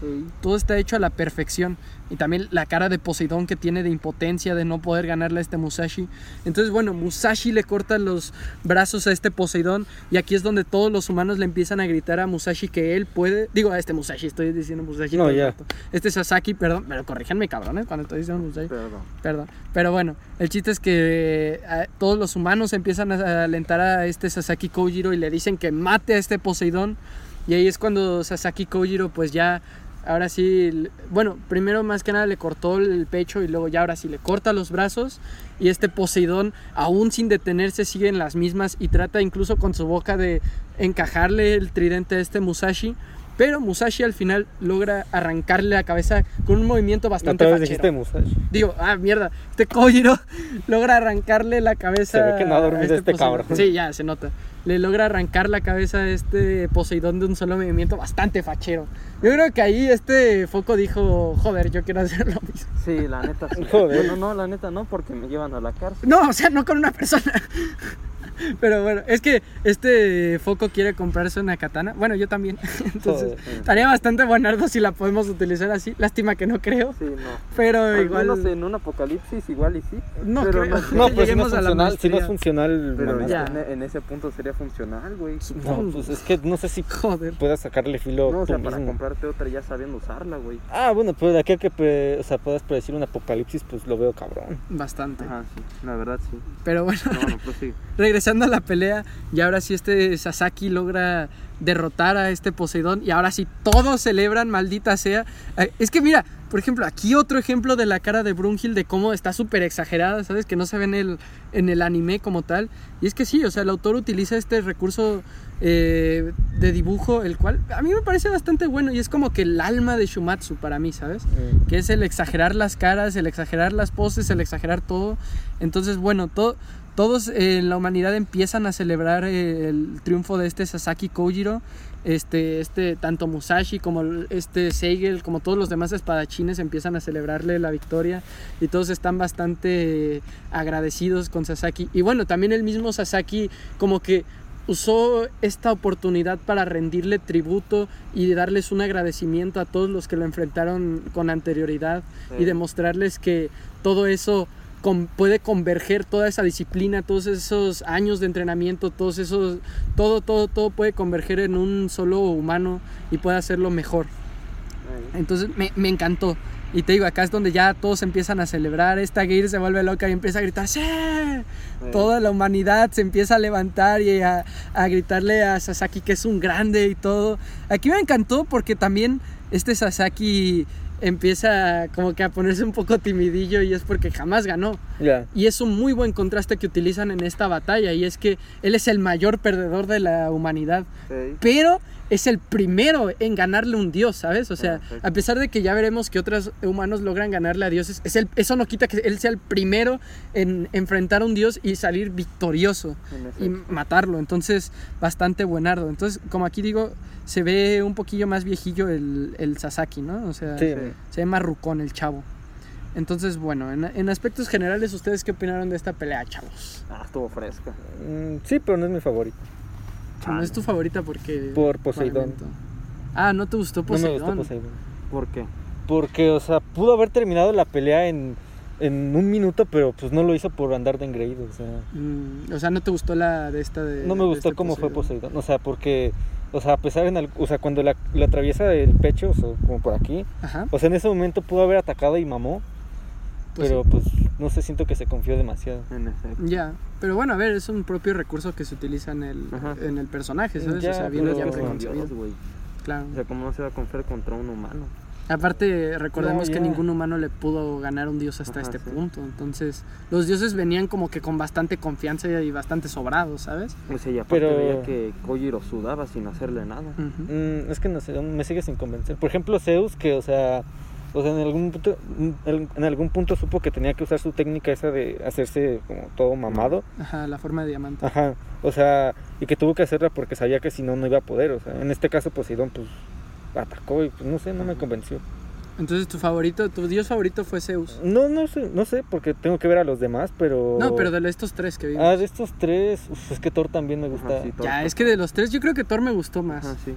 todo está hecho a la perfección. Y también la cara de Poseidón que tiene de impotencia de no poder ganarle a este Musashi. Entonces, bueno, Musashi le corta los brazos a este Poseidón. Y aquí es donde todos los humanos le empiezan a gritar a Musashi que él puede. Digo, a este Musashi, estoy diciendo Musashi. No, ya. Este Sasaki, perdón, pero corríjanme cabrones cuando estoy diciendo Musashi. Perdón. Perdón. Pero bueno, el chiste es que eh, todos los humanos empiezan a alentar a este Sasaki Kojiro y le dicen que mate a este Poseidón. Y ahí es cuando Sasaki Kojiro pues ya, ahora sí, bueno, primero más que nada le cortó el pecho y luego ya ahora sí le corta los brazos. Y este Poseidón, aún sin detenerse, sigue en las mismas y trata incluso con su boca de encajarle el tridente a este Musashi. Pero Musashi al final logra arrancarle la cabeza con un movimiento bastante fachero. dijiste Musashi. Digo, ah, mierda. Este Kojiro [LAUGHS] logra arrancarle la cabeza. Se ve que no ha dormido este Poseidón. cabrón. Sí, ya se nota. Le logra arrancar la cabeza a este Poseidón de un solo movimiento bastante fachero. Yo creo que ahí este foco dijo, joder, yo quiero hacer lo mismo. Sí, la neta sí. [LAUGHS] Joder. Bueno, no, la neta no, porque me llevan a la cárcel. No, o sea, no con una persona. Pero bueno, es que este foco quiere comprarse una katana. Bueno, yo también. [LAUGHS] Entonces, Joder. estaría bastante buenardo si la podemos utilizar así. Lástima que no creo. Sí, no. Pero Al igual. menos en un apocalipsis igual y sí. No pero creo. no- [LAUGHS] No, pero si no, Lleguemos es a la funcional, si no es funcional, Pero ya. en, en ese punto sería funcional, güey. No, pues es que no sé si Joder. puedas sacarle filo No, o tú sea, para mismo. comprarte otra ya sabiendo usarla, güey. Ah, bueno, pero de aquí a que pre- o sea, puedas predecir un apocalipsis, pues lo veo cabrón. Bastante. Ajá, sí, la verdad sí. Pero bueno. No, no, pues sí. [LAUGHS] regresando a la pelea, y ahora sí este Sasaki logra derrotar a este Poseidón y ahora sí todos celebran, maldita sea. Eh, Es que mira, por ejemplo, aquí otro ejemplo de la cara de Brunhild de cómo está súper exagerada, ¿sabes? Que no se ve en el, en el anime como tal. Y es que sí, o sea, el autor utiliza este recurso eh, de dibujo, el cual a mí me parece bastante bueno y es como que el alma de Shumatsu para mí, ¿sabes? que es el exagerar las caras, el exagerar las poses, el exagerar todo. Entonces, bueno, to- todos en la humanidad empiezan a celebrar eh, el triunfo de este Sasaki Kojiro. Este, este, tanto Musashi como este Seigel, como todos los demás espadachines empiezan a celebrarle la victoria y todos están bastante eh, agradecidos con Sasaki. Y bueno, también el mismo Sasaki como que usó esta oportunidad para rendirle tributo y darles un agradecimiento a todos los que lo enfrentaron con anterioridad y demostrarles que todo eso con- puede converger toda esa disciplina, todos esos años de entrenamiento, todos esos, todo, todo, todo puede converger en un solo humano y puede hacerlo mejor. Entonces me, me encantó. Y te digo, acá es donde ya todos empiezan a celebrar. Esta Gear se vuelve loca y empieza a gritar ¡Sí! Toda la humanidad se empieza a levantar y a, a gritarle a Sasaki que es un grande y todo. Aquí me encantó porque también este Sasaki empieza como que a ponerse un poco timidillo y es porque jamás ganó. Y es un muy buen contraste que utilizan en esta batalla y es que él es el mayor perdedor de la humanidad. Pero es el primero en ganarle un dios, ¿sabes? O sea, Perfecto. a pesar de que ya veremos que otros humanos logran ganarle a dioses, es el, eso no quita que él sea el primero en enfrentar a un dios y salir victorioso y matarlo. Entonces, bastante buenardo. Entonces, como aquí digo, se ve un poquillo más viejillo el, el Sasaki, ¿no? O sea, Sí. Sí. se ve más rucón el chavo. Entonces, bueno, en, en aspectos generales, ¿ustedes qué opinaron de esta pelea, chavos? Ah, estuvo fresca. Mm, sí, pero no es mi favorito. No es tu favorita porque... Por Poseidón. Ah, ¿no te gustó No Poseidón? me gustó Poseidón. ¿Por qué? Porque, o sea, pudo haber terminado la pelea en, en un minuto, pero pues no lo hizo por andar de engreído. O sea, Mm, o sea, ¿no te gustó la de esta de no me gustó este cómo fue Poseidón? O sea, porque, o sea, a pesar en, al- o sea, cuando la, la atraviesa el pecho, o sea, como por aquí, Ajá. o sea, en ese momento pudo haber atacado y mamó, Pues pero sí. pues no sé, siento que se confió demasiado. En efecto. Ya, pero bueno, a ver, es un propio recurso que se utiliza en el, Ajá. en el personaje, ¿sabes? Ya, o sea, viene ya preconcebido. Claro. O sea, ¿cómo no se va a confiar contra un humano? Aparte, recordemos No, que ningún humano le pudo ganar a un dios hasta Ajá, este sí. punto. Entonces, los dioses venían como que con bastante confianza y bastante sobrados, ¿sabes? O sea, y aparte Pero- veía que Kojiro sudaba sin hacerle nada. Mm, es que no sé, me sigue sin convencer. Por ejemplo, Zeus, que, o sea, o sea, en algún punto, en algún punto supo que tenía que usar su técnica esa de hacerse como todo mamado. Ajá, la forma de diamante. Ajá, o sea, y que tuvo que hacerla porque sabía que si no, no iba a poder. O sea, en este caso, Poseidón, pues atacó y pues no sé, no me convenció. Entonces, tu favorito, tu dios favorito fue Zeus. No, no sé, no sé, porque tengo que ver a los demás, pero. No, pero de estos tres que vimos. Ah, de estos tres, uf, es que Thor también me gusta. Ajá, sí, ya, es que de los tres, yo creo que Thor me gustó más. Ajá, sí.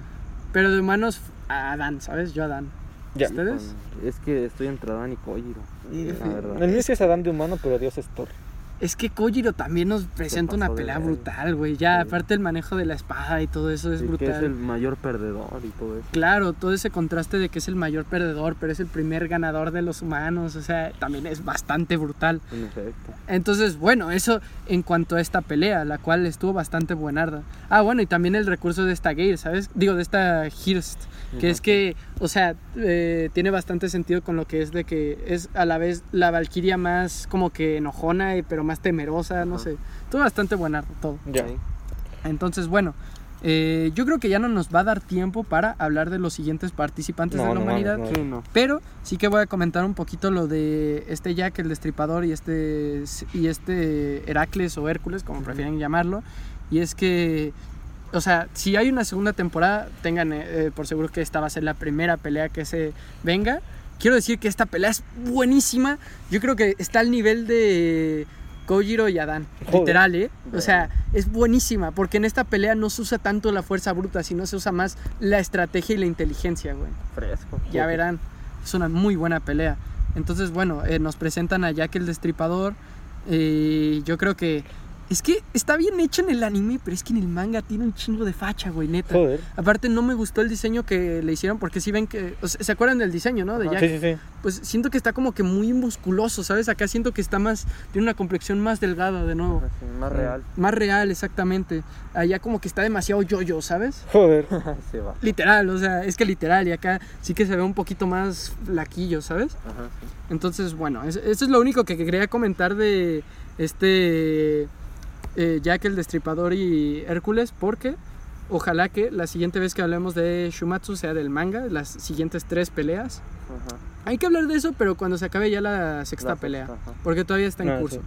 Pero de humanos, a Adán, ¿sabes? Yo a Adán. Ya. ¿Ustedes? Es que estoy entre Adán y Kojiro. El mío sí es Adán de humano, pero Dios es Thor. Es que Kojiro también nos presenta una pelea brutal, güey. Ya, Sí. aparte el manejo de la espada y todo eso es Sí, brutal. que es el mayor perdedor y todo eso. Claro, todo ese contraste de que es el mayor perdedor, pero es el primer ganador de los humanos, o sea, también es bastante brutal. En efecto. Entonces, bueno, eso en cuanto a esta pelea, la cual estuvo bastante buenarda. Ah, bueno, y también el recurso de esta Gear, ¿sabes? Digo, de esta Hirst, que es que, o sea, eh, tiene bastante sentido con lo que es de que es a la vez la Valquiria más como que enojona, y- pero más temerosa, no sé. Estuvo bastante buenardo todo. Ya. Sí. Entonces, bueno, eh, yo creo que ya no nos va a dar tiempo para hablar de los siguientes participantes No, de la no humanidad. no. Pero sí que voy a comentar un poquito lo de este Jack, el destripador, y este, y este Heracles o Hércules, como prefieren llamarlo. Y es que, o sea, si hay una segunda temporada, tengan eh, eh, por seguro que esta va a ser la primera pelea que se venga. Quiero decir que esta pelea es buenísima. Yo creo que está al nivel de Kojiro y Adán. Joder. Literal, ¿eh? O sea, es buenísima porque en esta pelea no se usa tanto la fuerza bruta, sino se usa más la estrategia y la inteligencia, güey. Fresco. Ya verán, es una muy buena pelea. Entonces, bueno, eh, nos presentan a Jack el Destripador. eh, yo creo que es que está bien hecho en el anime, pero es que en el manga tiene un chingo de facha, güey, neta. Joder. Aparte, no me gustó el diseño que le hicieron, porque si ven que. o sea, ¿Se acuerdan del diseño, no? De Ajá. Jack. Sí, sí, sí. Pues siento que está como que muy musculoso, ¿sabes? Acá siento que está más. Tiene una complexión más delgada de nuevo. Así, más real. Más real, exactamente. Allá como que está demasiado yo-yo, ¿sabes? Joder. [LAUGHS] Se va. Literal, o sea, es que literal, y acá sí que se ve un poquito más flaquillo, ¿sabes? Ajá, sí. Entonces, bueno, es- eso es lo único que quería comentar de este eh, Jack el Destripador y Hércules, porque ojalá que la siguiente vez que hablemos de Shumatsu sea del manga, las siguientes tres peleas. Ajá. Hay que hablar de eso, pero cuando se acabe ya la sexta La pelea, sexta, porque todavía está en Ah, curso. sí.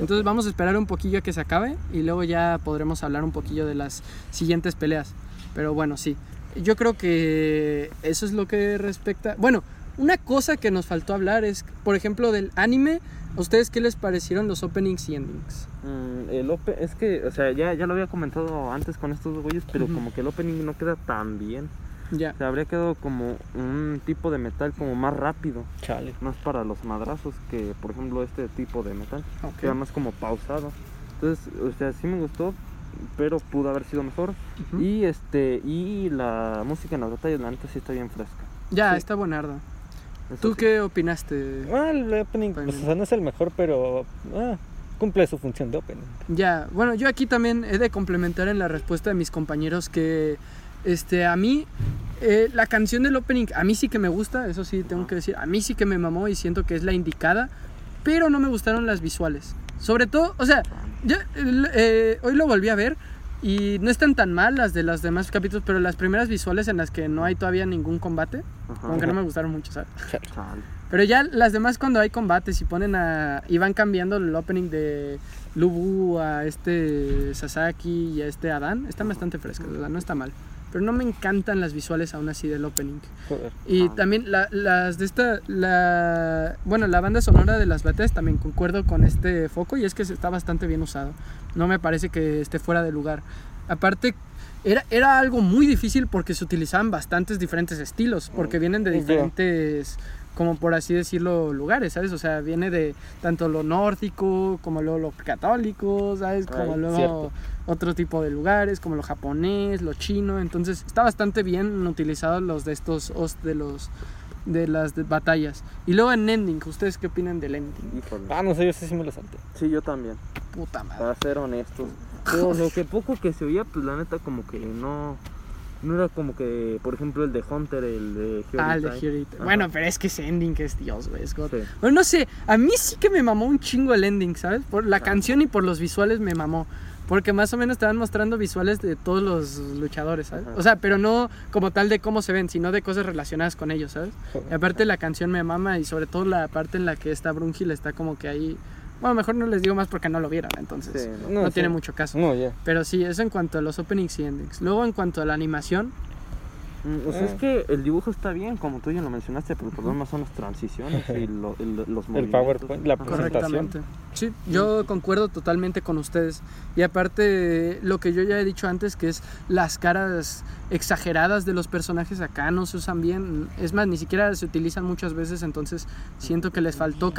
Entonces vamos a esperar un poquillo a que se acabe y luego ya podremos hablar un poquillo de las siguientes peleas. Pero bueno, sí. Yo creo que eso es lo que respecta... Bueno, una cosa que nos faltó hablar es, por ejemplo, del anime. ¿A ustedes qué les parecieron los openings y endings? Mm, el ope- es que, o sea, ya, ya lo había comentado antes con estos güeyes, pero Ujú. como que el opening no queda tan bien. Ya. O sea, habría quedado como un tipo de metal como más rápido, Chale. más para los madrazos que, por ejemplo, este tipo de metal. ok. Queda más como pausado. Entonces, o sea, sí me gustó, pero pudo haber sido mejor. Ujú. Y este, y la música en las batallas, la neta sí está bien fresca. Ya, Sí. está buenardo. ¿Tú sí. qué opinaste? Ah, el opening, pues, o sea, no es el mejor, pero ah, cumple su función de opening. Ya, bueno, yo aquí también he de complementar en la respuesta de mis compañeros que este, a mí eh, la canción del opening, a mí sí que me gusta, eso sí tengo que decir, a mí sí que me mamó y siento que es la indicada, pero no me gustaron las visuales. Sobre todo, o sea, yo eh, hoy lo volví a ver y no están tan mal las de los demás capítulos, pero las primeras visuales en las que no hay todavía ningún combate, Ajá. aunque no me gustaron mucho, ¿sabes? Pero ya las demás cuando hay combates y ponen a... y van cambiando el opening de Lubu a este Sasaki y a este Adán, están bastante frescas, ¿verdad? No está mal. Pero no me encantan las visuales aún así del opening. Joder. Y Ah. también la- las de esta, la, bueno, la banda sonora de las batallas también concuerdo con este foco y es que está bastante bien usado. No me parece que esté fuera de lugar. Aparte, era, era algo muy difícil porque se utilizaban bastantes diferentes estilos, porque vienen de diferentes, como por así decirlo, lugares, ¿sabes? O sea, viene de tanto lo nórdico como lo, lo católico, ¿sabes? Como Ay, luego cierto. Otro tipo de lugares, como lo japonés, lo chino. Entonces, está bastante bien utilizados los de estos host de los de las de batallas. Y luego en ending, ¿ustedes qué opinan del ending? Híjole. Ah, no sé, yo sé si me lo salté. Sí, yo también. Puta madre. Para ser honestos. Pero lo que poco que se oía, pues la neta como que no... No era como que, por ejemplo, el de Hunter, el de Hyori Ah, el de. Ajá. Bueno, pero es que ese ending que es Dios, güey. es God. Sí. Bueno, no sé, a mí sí que me mamó un chingo el ending, ¿sabes? Por la Ah. canción y por los visuales me mamó. Porque más o menos te van mostrando visuales de todos los luchadores, ¿sabes? Ajá. O sea, pero no como tal de cómo se ven, sino de cosas relacionadas con ellos, ¿sabes? Y aparte la canción me mama y sobre todo la parte en la que está Brungil está como que ahí... Bueno, mejor no les digo más porque no lo vieron, entonces Sí, no, no, tiene mucho caso. No, ya. Pero sí, eso en cuanto a los openings y endings. Luego en cuanto a la animación, O sea, Ah. es que el dibujo está bien, como tú ya lo mencionaste, pero el problema son las transiciones y [LAUGHS] lo- el- los movimientos. PowerPoint, la presentación. Sí, yo concuerdo totalmente con ustedes. Y aparte, lo que yo ya he dicho antes, que es las caras exageradas de los personajes acá no se usan bien. Es más, ni siquiera se utilizan muchas veces, entonces siento que les faltó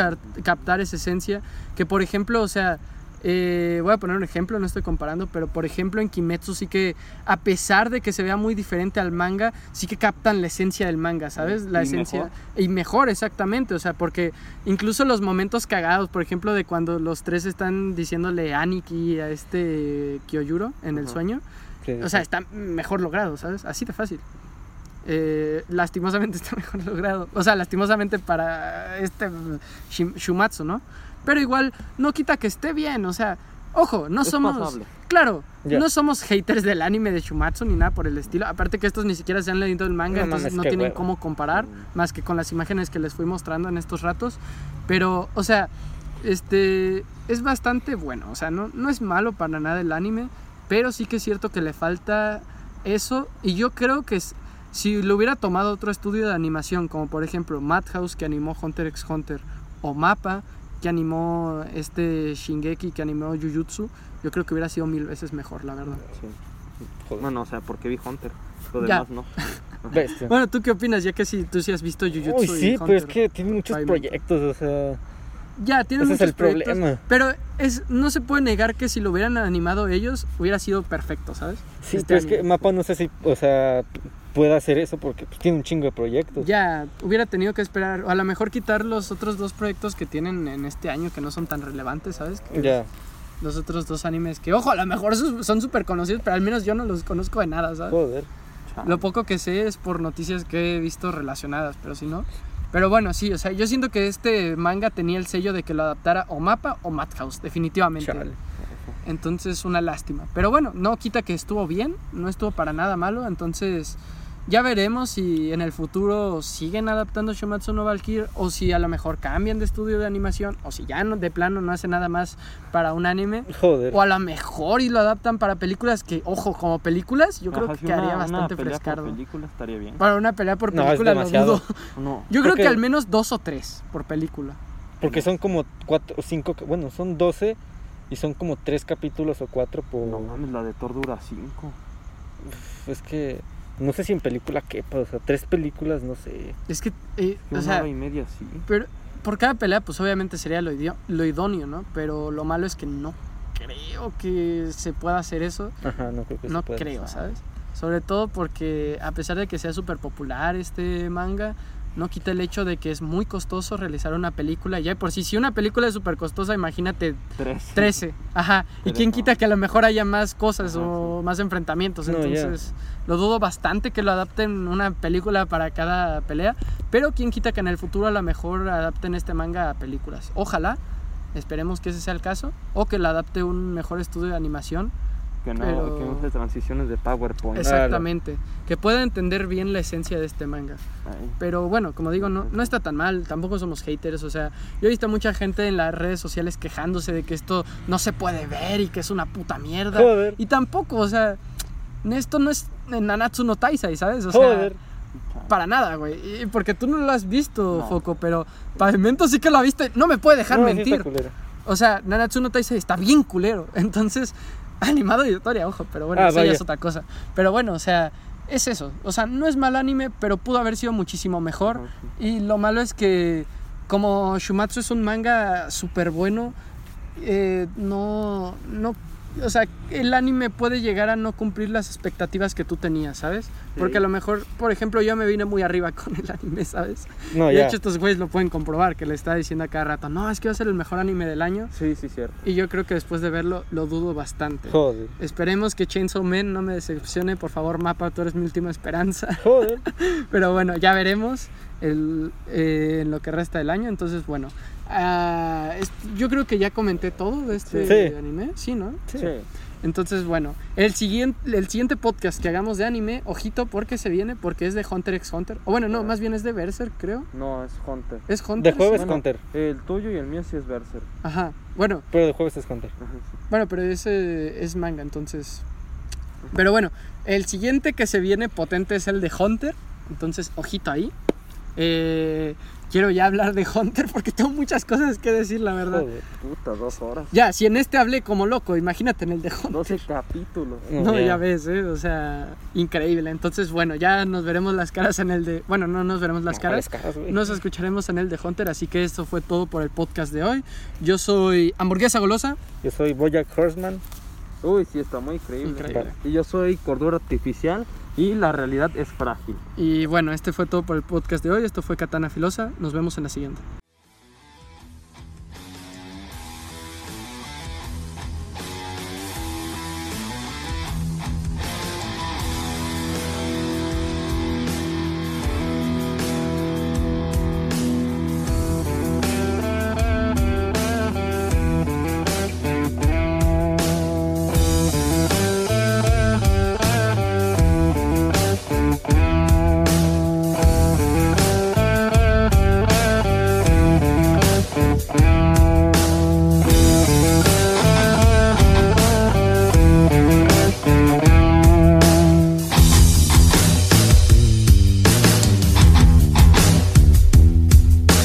captar esa esencia. Que por ejemplo, o sea, eh, voy a poner un ejemplo, no estoy comparando, pero por ejemplo en Kimetsu sí que, a pesar de que se vea muy diferente al manga, sí que captan la esencia del manga, ¿sabes? La Y esencia. mejor. Y mejor, exactamente, o sea, porque incluso los momentos cagados, por ejemplo, de cuando los tres están diciéndole Aniki a este Kyoyuro en el Ajá. sueño, Sí, o sea, está mejor logrado, ¿sabes? Así de fácil. Eh, lastimosamente [LAUGHS] está mejor logrado. O sea, lastimosamente para este Shumatsu, ¿no? Pero igual no quita que esté bien, o sea, ojo, no Es somos... pasable. Claro, Ya. no somos haters del anime de Shumatsu ni nada por el estilo. Aparte que estos ni siquiera se han leído el manga, No entonces no tienen hueva. cómo comparar, más que con las imágenes que les fui mostrando en estos ratos. Pero, o sea, este es bastante bueno. O sea, no, no es malo para nada el anime, pero sí que es cierto que le falta eso. Y yo creo que s- si lo hubiera tomado otro estudio de animación, como por ejemplo Madhouse que animó Hunter x Hunter, o Mappa que animó este Shingeki que animó Jujutsu, yo creo que hubiera sido mil veces mejor, la verdad. Sí. Joder. Bueno, o sea, porque vi Hunter. Lo Ya. demás no. [LAUGHS] Bestia. Bueno, ¿tú qué opinas? Ya que si tú sí has visto Jujutsu Uy, y sí, pero es Hunter. que tiene muchos proyectos, o sea. Ya, es muchos el proyectos, problema. Pero es, no se puede negar que si lo hubieran animado ellos, hubiera sido perfecto, ¿sabes? Sí, Este pero es que. Mapa no sé si, o sea, pueda hacer eso porque pues, tiene un chingo de proyectos. Ya, hubiera tenido que esperar, o a lo mejor quitar los otros dos proyectos que tienen en este año que no son tan relevantes, ¿sabes? Que Ya. Los otros dos animes que, ojo, a lo mejor son súper conocidos, pero al menos yo no los conozco de nada, ¿sabes? Joder. Chale. Lo poco que sé es por noticias que he visto relacionadas, pero si no. Pero bueno, sí, o sea, yo siento que este manga tenía el sello de que lo adaptara o Mapa o Madhouse, definitivamente. Chale. Entonces, una lástima. Pero bueno, no quita que estuvo bien, no estuvo para nada malo. Entonces, Ya veremos si en el futuro siguen adaptando Shumatsu no Valkyrie o si a lo mejor cambian de estudio de animación o si ya no, de plano no hace nada más para un anime. Joder. O a lo mejor y lo adaptan para películas que, ojo, como películas, yo creo que quedaría una- bastante una pelea por película estaría bien. Para una pelea por No, es película lo demasiado. dudo. No. Yo creo que al menos dos o tres por película. Porque son como cuatro o cinco, bueno, son 12 y son como tres capítulos o cuatro por... No mames, la de Thor dura 5. Es que no sé si en película quepa, o sea, tres películas, no sé. Es que, eh, o sea, hora y media sí. pero por cada pelea, pues obviamente sería lo, idio- lo idóneo, ¿no? Pero lo malo es que no creo que se pueda hacer eso. Ajá, no creo que no se pueda. creo, ¿sabes? Sobre todo porque a pesar de que sea súper popular este manga, no quita el hecho de que es muy costoso realizar una película. Ya por sí, si una película es súper costosa, imagínate 13. 13. Ajá. ¿Y quién no. quita que a lo mejor haya más cosas Ajá, o más enfrentamientos? No. Entonces, lo dudo bastante que lo adapten una película para cada pelea. Pero quién quita que en el futuro a lo mejor adapten este manga a películas. Ojalá. Esperemos que ese sea el caso. O que lo adapte un mejor estudio de animación. Que no, Pero- que no use transiciones de PowerPoint. Exactamente. Que pueda entender bien la esencia de este manga. Ay. Pero bueno, como digo, no, no está tan mal, tampoco somos haters, o sea, yo he visto mucha gente en las redes sociales quejándose de que esto no se puede ver y que es una puta mierda. Joder. Y tampoco, o sea, esto no es Nanatsu no Taisai, ¿sabes? O sea, Joder. para nada, güey. Porque tú no lo has visto, No. Foco, pero Pavimento sí que lo viste, no me puede dejar No, sí mentir. culera. o sea, Nanatsu no Taisai está bien culero, [LAUGHS] entonces, [LAUGHS] animado de historia, ojo, pero bueno, Ah, eso ya es otra cosa. Pero bueno, o sea, es eso, o sea, no es mal anime, pero pudo haber sido muchísimo mejor. Sí. Y lo malo es que como Shumatsu es un manga súper bueno, eh, no, no, o sea, el anime puede llegar a no cumplir las expectativas que tú tenías, ¿sabes? Porque Sí. a lo mejor, por ejemplo, yo me vine muy arriba [LAUGHS] con el anime, ¿sabes? No, de ya. hecho estos güeyes lo pueden comprobar, que le está diciendo a cada rato, no, es que va a ser el mejor anime del año. Sí, sí, cierto. Y yo creo que después de verlo, lo dudo bastante. Joder. Esperemos que Chainsaw Man no me decepcione, por favor, Mapa, tú eres mi última esperanza. Joder. [LAUGHS] Pero bueno, ya veremos el, eh, en lo que resta del año. Entonces, bueno, ah, es- yo creo que ya comenté todo de este Sí. anime. Sí, ¿no? Sí. Sí. Entonces, bueno, el siguiente, el siguiente podcast que hagamos de anime, ojito, porque se viene, porque es de Hunter x Hunter. O bueno, no, más bien es de Berserk, creo. No, es Hunter. Es Hunter. De jueves Bueno, Hunter. El tuyo y el mío sí es Berserk. Ajá. Bueno, Pero de jueves es Hunter. Bueno, pero ese es manga, entonces. Pero bueno, el siguiente que se viene potente es el de Hunter. Entonces, ojito ahí. Eh, quiero ya hablar de Hunter porque tengo muchas cosas que decir, la verdad. Joder. Puta, dos horas. Ya, si en este hablé como loco, imagínate en el de Hunter. 12 capítulos. No, ya ves, ¿eh? O sea, increíble. Entonces, bueno, ya nos veremos las caras en el de... Bueno, no nos veremos las No, caras. las caras, güey. Nos escucharemos en el de Hunter, así que esto fue todo por el podcast de hoy. Yo soy Hamburguesa Golosa. Yo soy Bojack Horseman. Uy, sí, está muy increíble. Increíble. Y yo soy Cordura Artificial y la realidad es frágil. Y bueno, este fue todo por el podcast de hoy. Esto fue Katana Filosa. Nos vemos en la siguiente.